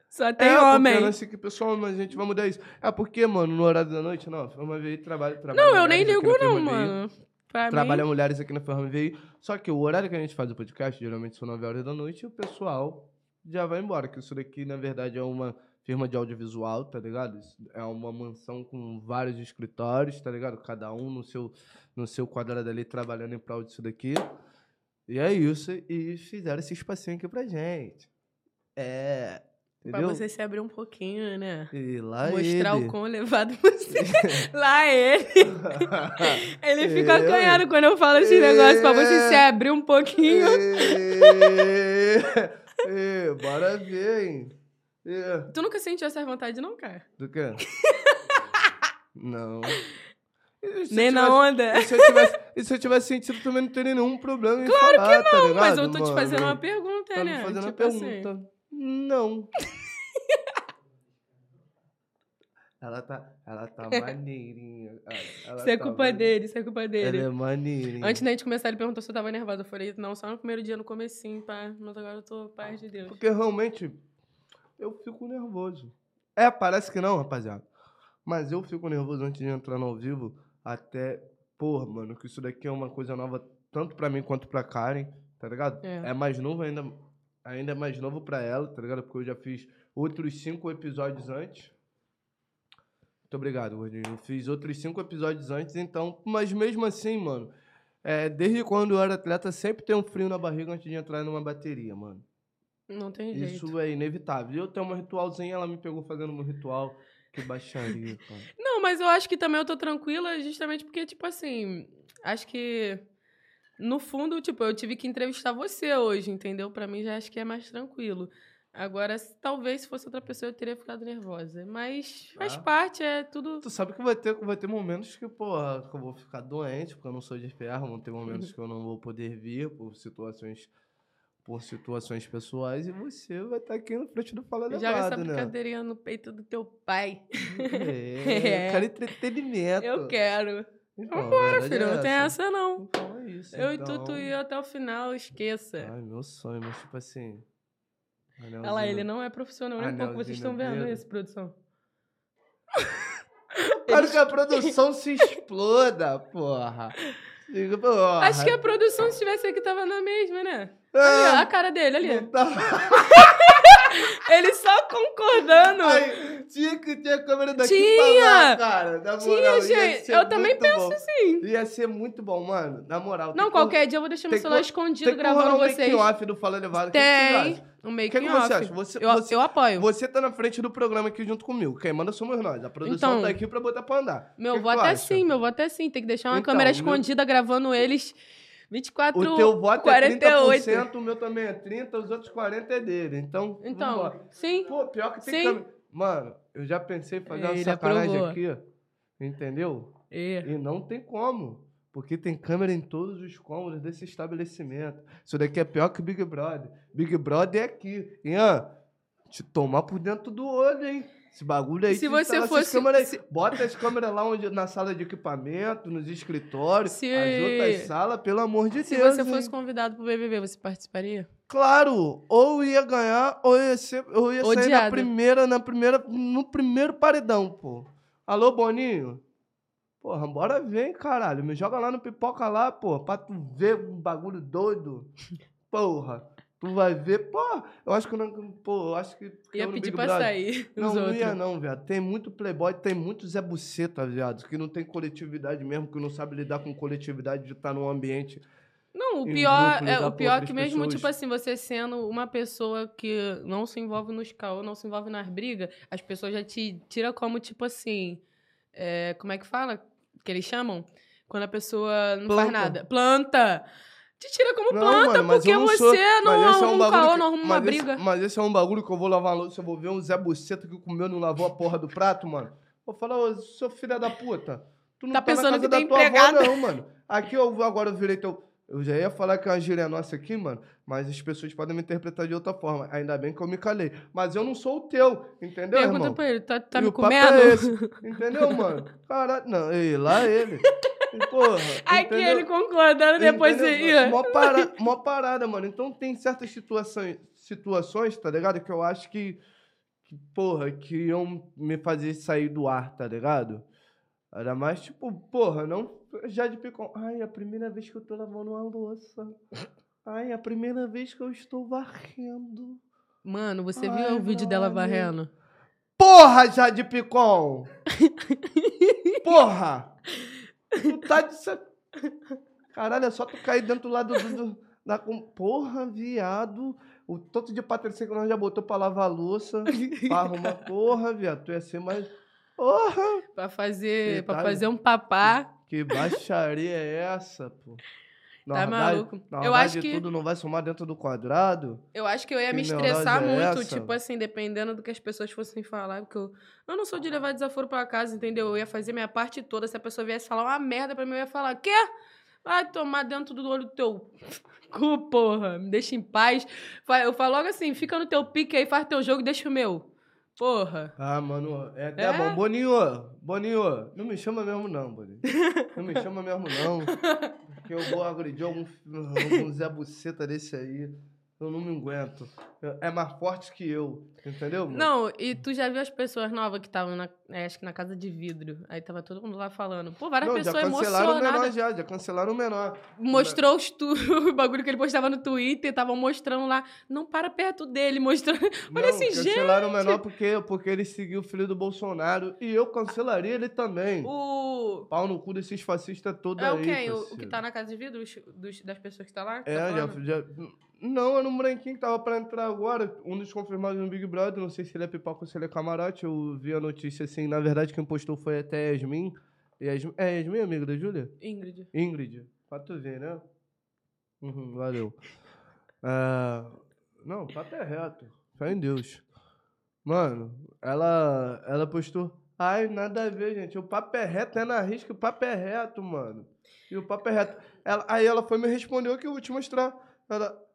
Só tem é, homem. Porque sei que pessoal, mas a gente vai mudar isso. É porque, mano, no horário da noite, não. Firma VI trabalha, trabalha. Não, eu nem ligo, não, mano. Pra Trabalha mim. mulheres aqui na Firma VI. Só que o horário que a gente faz o podcast, geralmente são 9 horas da noite, e o pessoal já vai embora. Que isso daqui, na verdade, é uma firma de audiovisual, tá ligado? É uma mansão com vários escritórios, tá ligado? Cada um no seu, no seu quadrado ali trabalhando em prol disso daqui. E é isso. E fizeram esse espacinho aqui pra gente. É. Pra Entendeu? você se abrir um pouquinho, né? E lá Mostrar ele. o quão elevado você é. Lá ele. Ele fica Eu, acanhado quando eu falo esse negócio pra você se abrir um pouquinho. Ê, bora ver, hein? Ê, Tu nunca sentiu essa vontade, não, cara? Do quê? Não. Nem eu na tivesse- onda. E se eu tivesse, se eu tivesse sentido, também não teria nenhum problema em Claro falar, tá ligado, Mas eu tô te mano? fazendo uma pergunta, Tá me né? fazendo tipo uma assim. pergunta. Não. Ela tá, ela tá maneirinha. Ela Isso é tá culpa dele, isso é culpa dele. Ela é maneirinha. Antes da gente começar, ele perguntou se eu tava nervosa. Eu falei, não, só no primeiro dia, no comecinho, pá. Mas agora eu tô paz de Deus. Porque realmente eu fico nervoso. É, parece que não, rapaziada. Mas eu fico nervoso antes de entrar no ao vivo. Até, porra, mano, que isso daqui é uma coisa nova tanto pra mim quanto pra Karen, tá ligado? É. É, mais novo ainda, ainda é mais novo pra ela, tá ligado? Porque eu já fiz outros cinco episódios antes. Muito obrigado, gordinho. Eu fiz outros cinco episódios antes, então. Mas mesmo assim, mano. É, desde quando eu era atleta, sempre tem um frio na barriga antes de entrar numa bateria, mano. Não tem jeito. Isso é inevitável. Eu tenho uma ritualzinha, ela me pegou fazendo um ritual. Que baixaria, cara. Não, mas eu acho que também eu tô tranquila justamente porque, tipo assim, acho que no fundo, tipo, eu tive que entrevistar você hoje, entendeu? Pra mim já acho que é mais tranquilo. Agora, talvez se fosse outra pessoa, eu teria ficado nervosa. Mas faz Ah. parte, é tudo. Tu sabe que vai ter, vai ter momentos que, porra, que eu vou ficar doente, porque eu não sou de ferro, vão ter momentos que eu não vou poder vir por situações por situações pessoais e você vai estar aqui na frente do Fala Já vi essa Levado, né? brincadeirinha no peito do teu pai. É, É. quero entretenimento. Eu quero. Então, Vambora, filho, é não tem essa não. Então é isso. Eu então... e tu, tu ia até o final, esqueça. Ai, meu sonho, mas tipo assim... Olha lá, ele não é profissional, nem um pouco. Vocês estão no vendo isso, produção? Quero que a produção se exploda, porra. Diga, porra. Acho que a produção, se estivesse aqui, tava na mesma, né? Ali, ó, a cara dele, ali. tá- Ele só concordando. Ai, tinha que ter a câmera daqui Tinha! pra lá, cara. Na Tinha, moral, ia gente. Eu também muito penso bom. assim. Ia ser muito bom, mano. Na moral. Não, tem qualquer dia eu vou deixar meu tem celular que- escondido Tem que rolar gravando um vocês. making off do Fala Levado. O que que Tem. Um O making que, que você acha? Você, eu, você, eu apoio. você tá na frente do programa aqui junto comigo. Quem manda somos nós. A produção Então. tá aqui pra botar pra andar. Meu, O que que até acha? sim, meu, vou até sim. Tem que deixar uma Então, câmera meu- escondida gravando eles 24 O teu voto 48. é 30%, o meu também é 30%, os outros 40% é dele. Então, Então, vambora. sim. Pô, pior que tem Sim. câmera. Mano, eu já pensei em fazer uma Ele sacanagem aprovou. aqui, entendeu? É. E não tem como. Porque tem câmera em todos os cômodos desse estabelecimento. Isso daqui é pior que Big Brother. Big Brother é aqui. Ian, te tomar por dentro do olho, hein? Esse bagulho aí. Se você fosse- câmeras se- Bota as câmeras lá onde, na sala de equipamento, nos escritórios, Se- as outras salas, pelo amor de Se Deus. você hein? fosse convidado pro BBB, você participaria? Claro, ou ia ganhar, ou ia, ser, ou ia sair na primeira, na primeira, no primeiro paredão, pô. Alô, Boninho? Porra, bora ver, caralho. Me joga lá no pipoca lá, pô, pra tu ver um bagulho doido. Porra, tu vai ver, pô, eu acho que eu não, pô, eu acho que... Ia pedir Big pra Brother- sair. Não, não outros. ia não, viado. Tem muito playboy, tem muito Zé Buceta, viado, que não tem coletividade mesmo, que não sabe lidar com coletividade de estar num ambiente... Não, o pior, grupo, é, o pior é que mesmo, pessoas. tipo assim, você sendo uma pessoa que não se envolve nos caô, não se envolve nas brigas, as pessoas já te tiram como, tipo assim, é, como é que fala? Que eles chamam? Quando a pessoa não faz Planta. nada. Planta! Te tira como Não, planta, mano, porque não você sou- não mas esse é arruma um, bagulho caô, que- não arruma uma esse- briga. mas esse é um bagulho que eu vou lavar a louça, eu vou ver um Zé Buceta que comeu e não lavou a porra do prato, mano. Vou falar, ô, seu filho da puta, tu não Tá tá, pensando que da tem tua avó, empregada. não, mano. Aqui eu agora eu virei teu... Eu já ia falar que é uma gíria nossa aqui, mano, mas as pessoas podem me interpretar de outra forma. Ainda bem que eu me calei. Mas eu não sou o teu, entendeu, Pergunta irmão? pra ele, tá, tá me papo comendo? é esse, entendeu, mano? Caralho, não, ei, lá ele. Porra, Aí que entendeu? ele concordando, depois Entendeu? ia. Mó, para, mó parada, mano. Então tem certas situações, situações, tá ligado? Que eu acho que, que, porra, que iam me fazer sair do ar, tá ligado? Era mais tipo, porra, não. Já de picão. Ai, é a primeira vez que eu tô lavando uma louça. Ai, é a primeira vez que eu estou varrendo. Mano, você viu Ai, o vídeo dela varrendo? Porra, Jade Picon! Porra! Tu tá de sac... Caralho, é só tu cair dentro lá do... do- do- da... com- Porra, viado! O tanto de patrícia que nós já botou pra lavar a louça, pra arrumar... Porra, viado, tu ia ser mais... Porra! Pra fazer, Você pra tá- fazer um papá. Que baixaria é essa, pô? Na Tá verdade- maluco. Na Eu acho que- tudo não vai somar dentro do quadrado? Eu acho que eu ia me estressar é muito, essa? tipo assim, dependendo do que as pessoas fossem falar, porque eu, eu não sou de levar desaforo pra casa, entendeu? Eu ia fazer minha parte toda. Se a pessoa viesse falar uma merda pra mim, eu ia falar, quê? Vai tomar dentro do olho do teu cu, porra. Me deixa em paz. Eu falo logo assim, fica no teu pique aí, faz teu jogo e deixa o meu. Porra. Ah, mano, é até É? bom. Boninho, Boninho, não me chama mesmo não, Boninho. Não me chama mesmo não. Eu vou agredir algum, algum Zé Buceta desse aí. Eu não me aguento. É mais forte que eu, entendeu? mano? Não, e tu já viu as pessoas novas que estavam, na, é, acho que na casa de vidro. Aí tava todo mundo lá falando. Pô, várias Não, já pessoas cancelaram o menor emocionadas. já, já cancelaram o menor. Mostrou os tu... o bagulho que ele postava no Twitter, estavam mostrando lá. Não para perto dele, mostrando. Olha Não, assim, cancelaram o menor porque, porque ele seguiu o filho do Bolsonaro. E eu cancelaria ele também. O. Pau no cu desses fascistas todos É aí. o quem? O, que tá na casa de vidro? Os- dos- das pessoas que tá lá? que É, tá já, já. Não, era um branquinho que tava pra entrar agora. Um dos confirmados no Big Brother. Não sei se ele é pipoca ou se ele é camarote. Eu vi a notícia assim. Na verdade, quem postou foi até a Yasmin. Yasmin é Yasmin, amiga da Júlia? Ingrid. Ingrid. Pra tu ver, né? Uhum, valeu. Ah, não, papo é reto. Fé em Deus. Mano, ela, ela postou. Ai, nada a ver, gente. O papo é reto, é na risca, o papo é reto, mano. E o papo é reto. Ela, aí ela foi me respondeu aqui, eu vou te mostrar. Ela.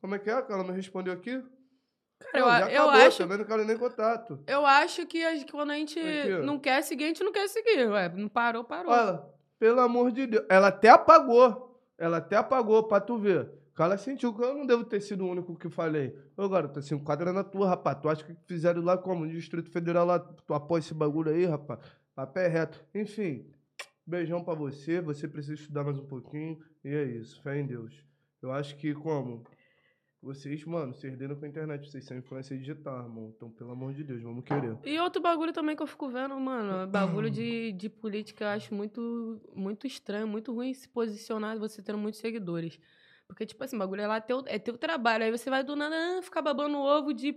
Como é que é que ela me respondeu aqui? Cara, eu, Não, já eu acabou, acho. também não quero nem contato. Eu acho que a- quando a gente Aqui, não quer seguir, a gente não quer seguir. Ué, não parou, parou. Olha, pelo amor de Deus. Ela até apagou. Ela até apagou, pra tu ver. Ela sentiu que eu não devo ter sido o único que falei. Ô, garoto, assim, o quadro é na tua, rapaz. Tu acha que fizeram lá como? No Distrito Federal lá, tu apoia esse bagulho aí, rapaz? Papo é reto. Enfim, beijão pra você. Você precisa estudar mais um pouquinho. E é isso, fé em Deus. Eu acho que como? Vocês, mano, vocês lidam com a internet. Vocês são influência digital, irmão. Então, pelo amor de Deus, vamos querer. E outro bagulho também que eu fico vendo, mano, bagulho de, de política, eu acho muito, muito estranho, muito ruim se posicionar você tendo muitos seguidores. Porque, tipo assim, bagulho é lá teu, é teu trabalho. Aí você vai do nada ah, ficar babando o ovo de,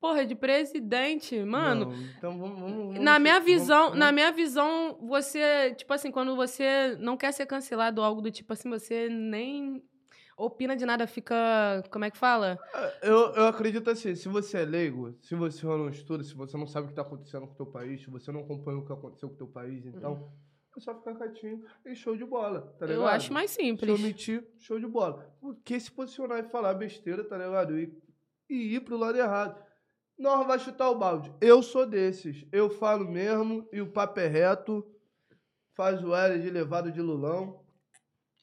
porra, de presidente. Mano, Não, então vamos, vamos, vamos na minha vamos- visão, vamos- na minha visão, você, tipo assim, quando você não quer ser cancelado ou algo do tipo assim, você nem opina de nada, fica, como é que fala? Eu, eu acredito assim, se você é leigo, se você não estuda, se você não sabe o que está acontecendo com o teu país, se você não acompanha o que aconteceu com o teu país, então, é só ficar quietinho e show de bola, tá ligado? Eu acho mais Se simples. omitir, show de bola. Porque se posicionar e falar besteira, tá ligado? E, e ir pro lado errado. Nós vai chutar o balde. Eu sou desses. Eu falo mesmo e o papo é reto. Faz o L de levado de Lulão.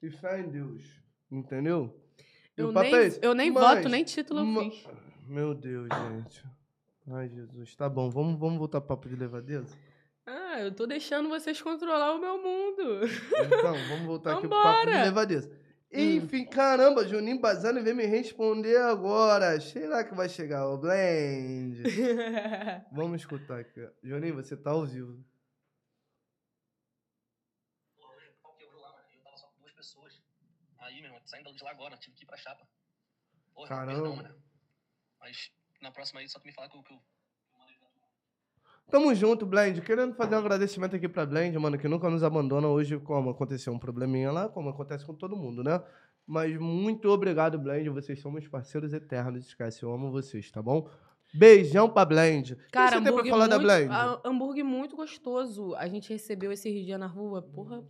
E fé em Deus. Entendeu? Eu nem, é eu nem Mas- voto, nem título eu fiz. Meu Deus, gente. Ai, Jesus. Tá bom, vamos, vamos voltar pro papo de levadeza? Ah, eu tô deixando vocês controlar o meu mundo. Então, vamos voltar aqui pro papo de levadeza. Enfim, caramba, Juninho Bazano vem me responder agora. Será que vai chegar o Blend? Vamos escutar aqui. Juninho, você tá ao vivo. Porra, hoje qual que eu lá, mano? Eu tava só com duas pessoas. Aí, meu irmão, saindo de lá agora, tive que ir pra chapa. Porra, Caramba. perdão, mano. Mas na próxima aí, só tu me falar que eu, que. Tamo junto, Blend. Querendo fazer um agradecimento aqui pra Blend, mano, que nunca nos abandona hoje, como aconteceu um probleminha lá, como acontece com todo mundo, né? Mas muito obrigado, Blend. Vocês são meus parceiros eternos. Esquece, eu amo vocês, tá bom? Beijão pra Blend. O que Cara, você tem pra falar da muito, Blend? a- hambúrguer muito gostoso. A gente recebeu esse dia na rua. Porra,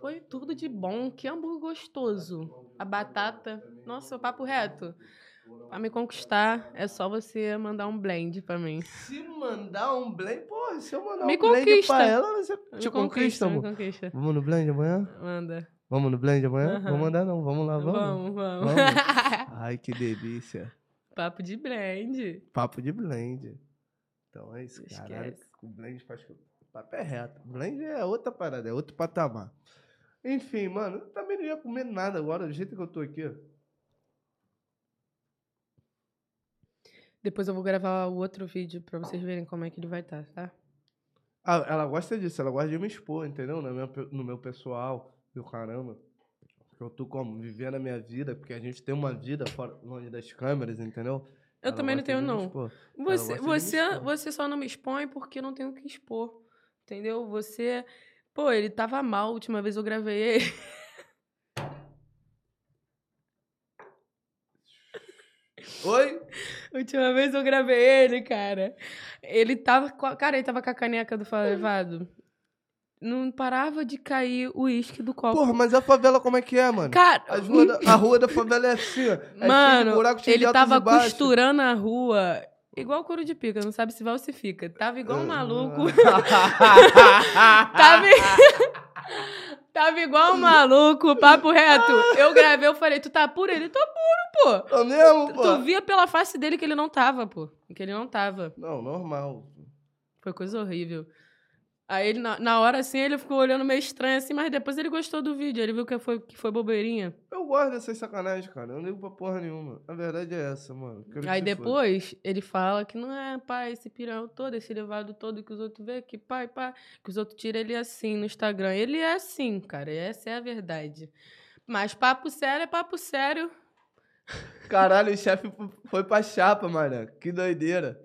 foi tudo de bom. Que hambúrguer gostoso. A batata. Nossa, papo reto. Pra me conquistar, é só você mandar um blend pra mim. Se mandar um blend, porra, se eu mandar Me um blend conquista. pra ela, você Me te conquista, me amor. conquista. Vamos no blend amanhã? Manda. Vamos no blend amanhã? Aham. Vamos mandar não, vamos lá, vamos. Vamos, vamos. Vamos. Ai, que delícia. Papo de blend. Papo de blend. Então é isso, caralho. Esquece. O blend faz que o papo é reto. Blend é outra parada, é outro patamar. Enfim, mano, eu também não ia comer nada agora, do jeito que eu tô aqui. Depois eu vou gravar o outro vídeo pra vocês verem como é que ele vai estar, tá? Ah, ela gosta disso, ela gosta de me expor, entendeu? No meu, no meu pessoal, do caramba. Eu tô como? Vivendo a minha vida, porque a gente tem uma vida fora, longe das câmeras, entendeu? Eu Ela também não tenho, não. Você, você, você só não me expõe porque não tem o que expor. Entendeu? Você. Pô, ele tava mal a última vez eu gravei ele. Oi? Última vez eu gravei ele, cara. Ele tava. com a- Cara, ele tava com a caneca do Fala Levado. Não parava de cair o uísque do copo. Porra, mas a favela como é que é, mano? Cara, As rua da- a rua da favela é assim, ó. É cheio de Mano, buraco, cheio de ele altos tava baixos. costurando a rua igual couro de pica, não sabe se vai ou se fica. Tava igual um maluco. tava... tava igual um maluco, papo reto. Eu gravei, eu falei, tu tá puro? Ele, tô puro, pô. É mesmo, pô? Tu via pela face dele que ele não tava, pô. Que ele não tava. Não, normal. Foi coisa horrível. Aí ele, na, na hora assim, ele ficou olhando meio estranho assim, mas depois ele gostou do vídeo. Ele viu que foi, que foi bobeirinha. Eu gosto dessas sacanagens, cara. Eu não ligo pra porra nenhuma. A verdade é essa, mano. Aí depois ele fala que não é, pai, esse pirão todo, esse levado todo que os outros vê, que pai, pai, que os outros tiram ele assim no Instagram. Ele é assim, cara, essa é a verdade. Mas papo sério é papo sério. Caralho, o chefe foi pra chapa, mano. Que doideira.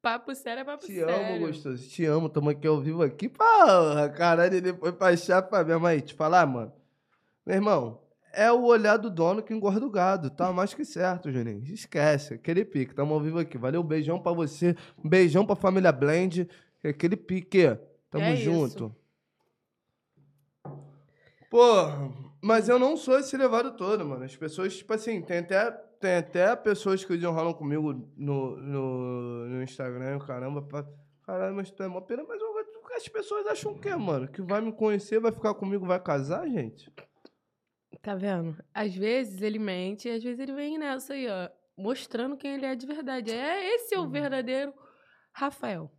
Papo sério é papo Te sério. amo, gostoso. Te amo. Tamo aqui ao vivo aqui. Porra, caralho, ele foi pra chapa mesmo. Aí, te falar, mano. Meu irmão, é o olhar do dono que engorda o gado. Tá mais que certo, Juninho. Esquece. Aquele pique. Tamo ao vivo aqui. Valeu, beijão pra você. Um beijão pra família Blend. Aquele pique. Tamo É junto. Porra, mas eu não sou esse levado todo, mano. As pessoas, tipo assim, tem até, tem até pessoas que desenrolam comigo no, no, no Instagram, caramba, pra, caralho, mas tu é mó pena, mas as pessoas acham o quê, mano? Que vai me conhecer, vai ficar comigo, vai casar, gente? Tá vendo? Às vezes ele mente, às vezes ele vem nessa aí, ó, mostrando quem ele é de verdade. É esse é o verdadeiro Rafael.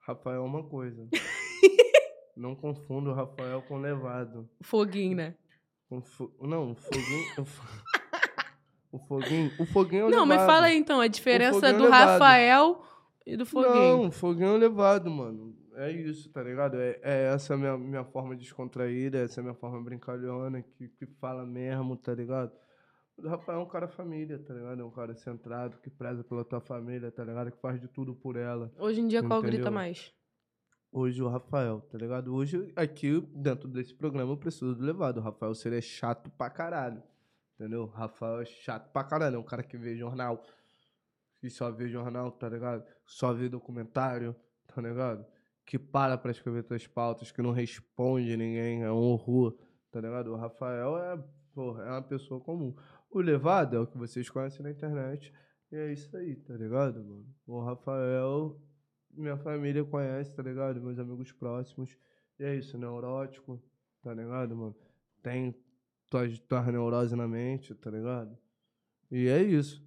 Rafael é uma coisa. não confundo o Rafael com o levado. Foguinho, né? Com fo- Não, o foguinho... o fo- O foguinho, o foguinho é o Não, me levado. fala aí então, a diferença foguinho do levado. Rafael e do Foguinho. Não, foguinho elevado, mano. É isso, tá ligado? É, é essa minha, minha forma descontraída, essa é minha forma brincalhona, que, que fala mesmo, tá ligado? O Rafael é um cara família, tá ligado? É um cara centrado, que preza pela tua família, tá ligado? Que faz de tudo por ela. Hoje em dia, qual grita Entendeu? mais? Hoje o Rafael, tá ligado? Hoje, aqui, dentro desse programa, eu preciso do levado. O Rafael seria chato pra caralho. Entendeu? Rafael é chato pra caralho. É um cara que vê jornal. Que só vê jornal, tá ligado? Só vê documentário, tá ligado? que para pra escrever tuas pautas, que não responde ninguém, é um horror, tá ligado? O Rafael é, porra, é uma pessoa comum. O Levado é o que vocês conhecem na internet, e é isso aí, tá ligado, mano? O Rafael, minha família conhece, tá ligado? Meus amigos próximos, e é isso, neurótico, tá ligado, mano? Tem tuas, tuas neuroses na mente, tá ligado? E é isso.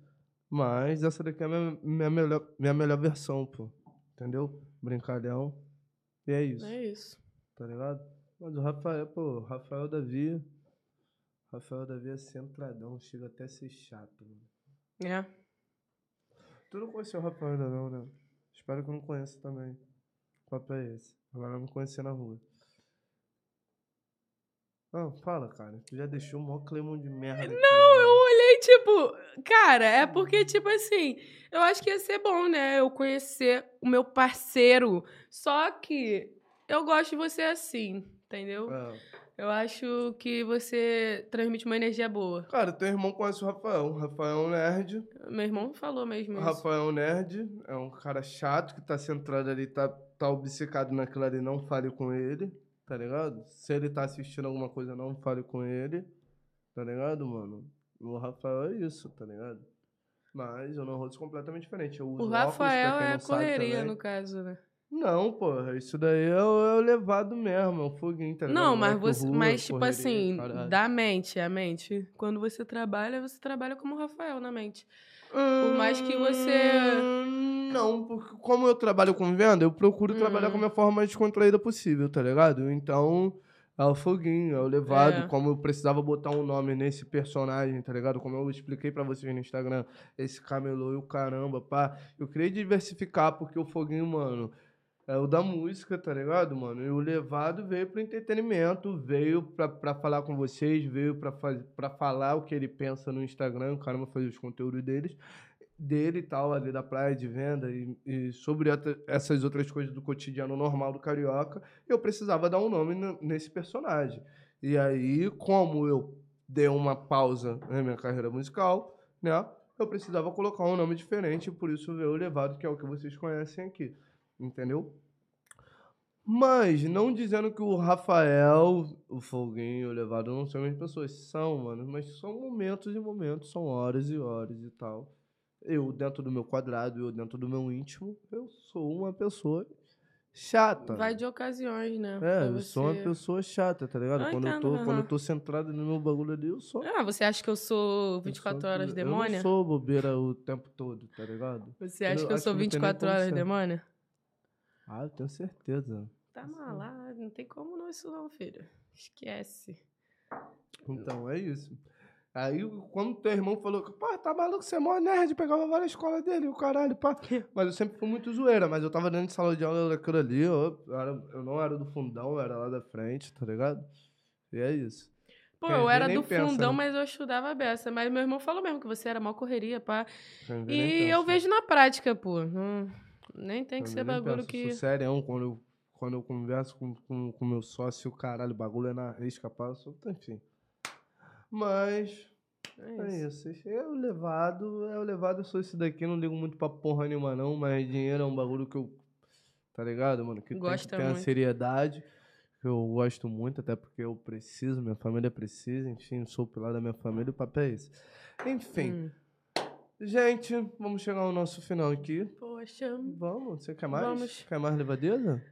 Mas essa daqui é a minha, minha, melhor, minha melhor versão, pô. Entendeu? Brincalhão. E é isso, É isso. tá ligado? Mas o Rafael, pô, o Rafael Davi. Rafael Davi é centradão, chega até a ser chato, mano. É. Tu não conheceu o Rafael ainda não, né? Espero que eu não conheça também. O papo é esse. Agora eu me conhecer na rua. Não, fala, cara. Tu já deixou o maior climão de merda. Não, Eu olhei, tipo, cara, é porque, tipo assim, eu acho que ia ser bom, né? Eu conhecer o meu parceiro. Só que eu gosto de você assim, entendeu? É. Eu acho que você transmite uma energia boa. Cara, teu irmão conhece o Rafael. O Rafael é um nerd. Meu irmão falou mesmo O. Rafael é um nerd. É um cara chato que tá centrado ali, tá, tá obcecado naquilo ali. Não fale com ele, tá ligado? Se ele tá assistindo alguma coisa, não fale com ele. Tá ligado, mano? O Rafael é isso, tá ligado? Mas eu não rosto completamente diferente. Eu uso O óculos, Rafael quem é correria, no caso, né? Não, porra, isso daí é o, é o levado mesmo, é o foguinho, tá ligado? Não, mas Moleque você, rua, mas tipo correria, assim, caralho. da mente, a mente. Quando você trabalha, você trabalha como o Rafael na mente. Por mais que você- Hum, Não, porque como eu trabalho com venda, eu procuro trabalhar Hum. com a minha forma mais descontraída possível, tá ligado? Então, é o foguinho, é o levado. É. Como eu precisava botar um nome nesse personagem, tá ligado? Como eu expliquei pra vocês no Instagram, esse camelô e o caramba, pá. Eu queria diversificar, porque o foguinho, mano, é o da música, tá ligado, mano? E o levado veio pro entretenimento, veio pra, pra falar com vocês, veio pra, pra falar o que ele pensa no Instagram, o caramba fazer os conteúdos deles, dele e tal, ali da praia de venda, e, e sobre essas outras coisas do cotidiano normal do carioca, eu precisava dar um nome nesse personagem. E aí, como eu dei uma pausa na minha carreira musical, né? Eu precisava colocar um nome diferente, por isso veio o Levado, que é o que vocês conhecem aqui. Entendeu? Mas, não dizendo que o Rafael, o Foguinho, o Levado não são as mesmas pessoas. São, mano. Mas são momentos e momentos, são horas e horas e tal. Eu, dentro do meu quadrado, eu, dentro do meu íntimo, eu sou uma pessoa chata. Vai de ocasiões, né? É, eu sou uma você- pessoa chata, tá ligado? Eu quando, eu entendo, tô, quando eu tô centrado no meu bagulho ali, eu sou. Ah, você acha que eu sou eu 24 sou- horas Eu demônia? não sou bobeira o tempo todo, tá ligado? Você acha Eu que eu sou que não tem nem 24 como horas demônia? Ah, eu tenho certeza. Tá malado, não tem como não isso não, filho. Esquece. Então, é isso. Aí, quando teu irmão falou pô, tá maluco, você é mó nerd, pegava várias escolas dele, o caralho, pá. Mas eu sempre fui muito zoeira, mas eu tava dentro de sala de aula daquilo ali, eu, era- eu não era do fundão, eu era lá da frente, tá ligado? E é isso. Pô, Quem eu era do pensa, fundão, né? mas eu estudava a beça. Mas meu irmão falou mesmo que você era mó correria, pá. Quem E eu pensa. vejo na prática, pô. Não- nem tem que ser bagulho que. Sou sério, quando eu, quando eu converso com o com, com meu sócio, caralho, o bagulho é na risca, pá, eu sou, enfim. Mas, É é isso. isso. É o levado, é o levado, eu sou esse daqui, não ligo muito pra porra nenhuma não, mas dinheiro é um bagulho que eu, tá ligado, mano? Que tem que Gosta a seriedade, que eu gosto muito, até porque eu preciso, minha família precisa, enfim, eu sou o pilar da minha família, o papel é esse. Enfim, Hum. gente, vamos chegar ao nosso final aqui. Poxa. Vamos, você quer mais? Vamos. Quer mais levadeza?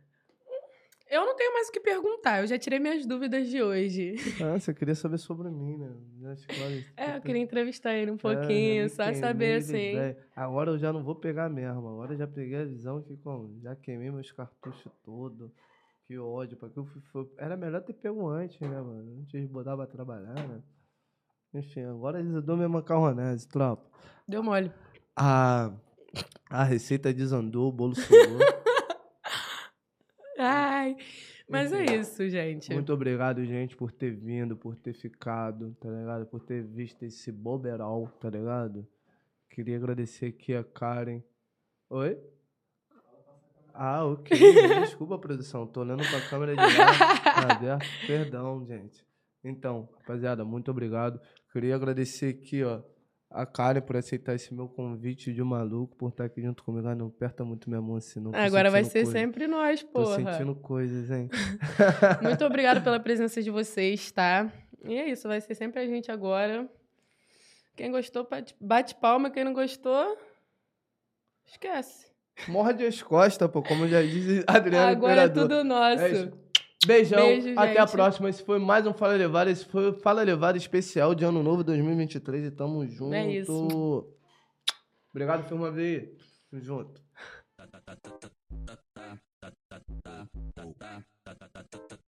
Eu não tenho mais o que perguntar, eu já tirei minhas dúvidas de hoje. Ah, você queria saber sobre mim, né? É, eu queria entrevistar ele um É, pouquinho, me só saber assim. ideia. Agora eu já não vou pegar mesmo. Agora eu já peguei a visão que como, já queimei meus cartuchos todo. Que ódio. Pra que eu fui- fui- Era melhor ter pego antes, né, mano? Antes de botar pra trabalhar, né? Enfim, agora eles dão minha macarronese, tropa. Deu mole. A, a receita desandou, o bolo suou. Ai. Mas é Enfim. isso, gente. Muito obrigado, gente, por ter vindo, por ter ficado, tá ligado? Por ter visto esse boberal, tá ligado? Queria agradecer aqui a Karen. Oi? Ah, ok. Desculpa, produção. Tô olhando pra câmera de lá. Tá aberto. Perdão, gente. Então, rapaziada, muito obrigado. Queria agradecer aqui, ó, a Karen por aceitar esse meu convite de maluco, por estar aqui junto comigo. Ah, não aperta muito minha mão assim, não. tô Agora vai ser coisa. sempre nós, Tô porra. sentindo coisas, hein? Muito obrigada pela presença de vocês, tá? E é isso, vai ser sempre a gente agora. Quem gostou, bate- palma. Quem não gostou, esquece. Morde as costas, pô, como já diz Adriano agora é Imperador. tudo nosso. É. Beijão, Beijo, até a gente. próxima. Esse foi mais um Fala Levada. Esse foi o Fala Levada especial de Ano Novo 2023 e tamo junto. É isso. Obrigado, Firma V. Tamo junto.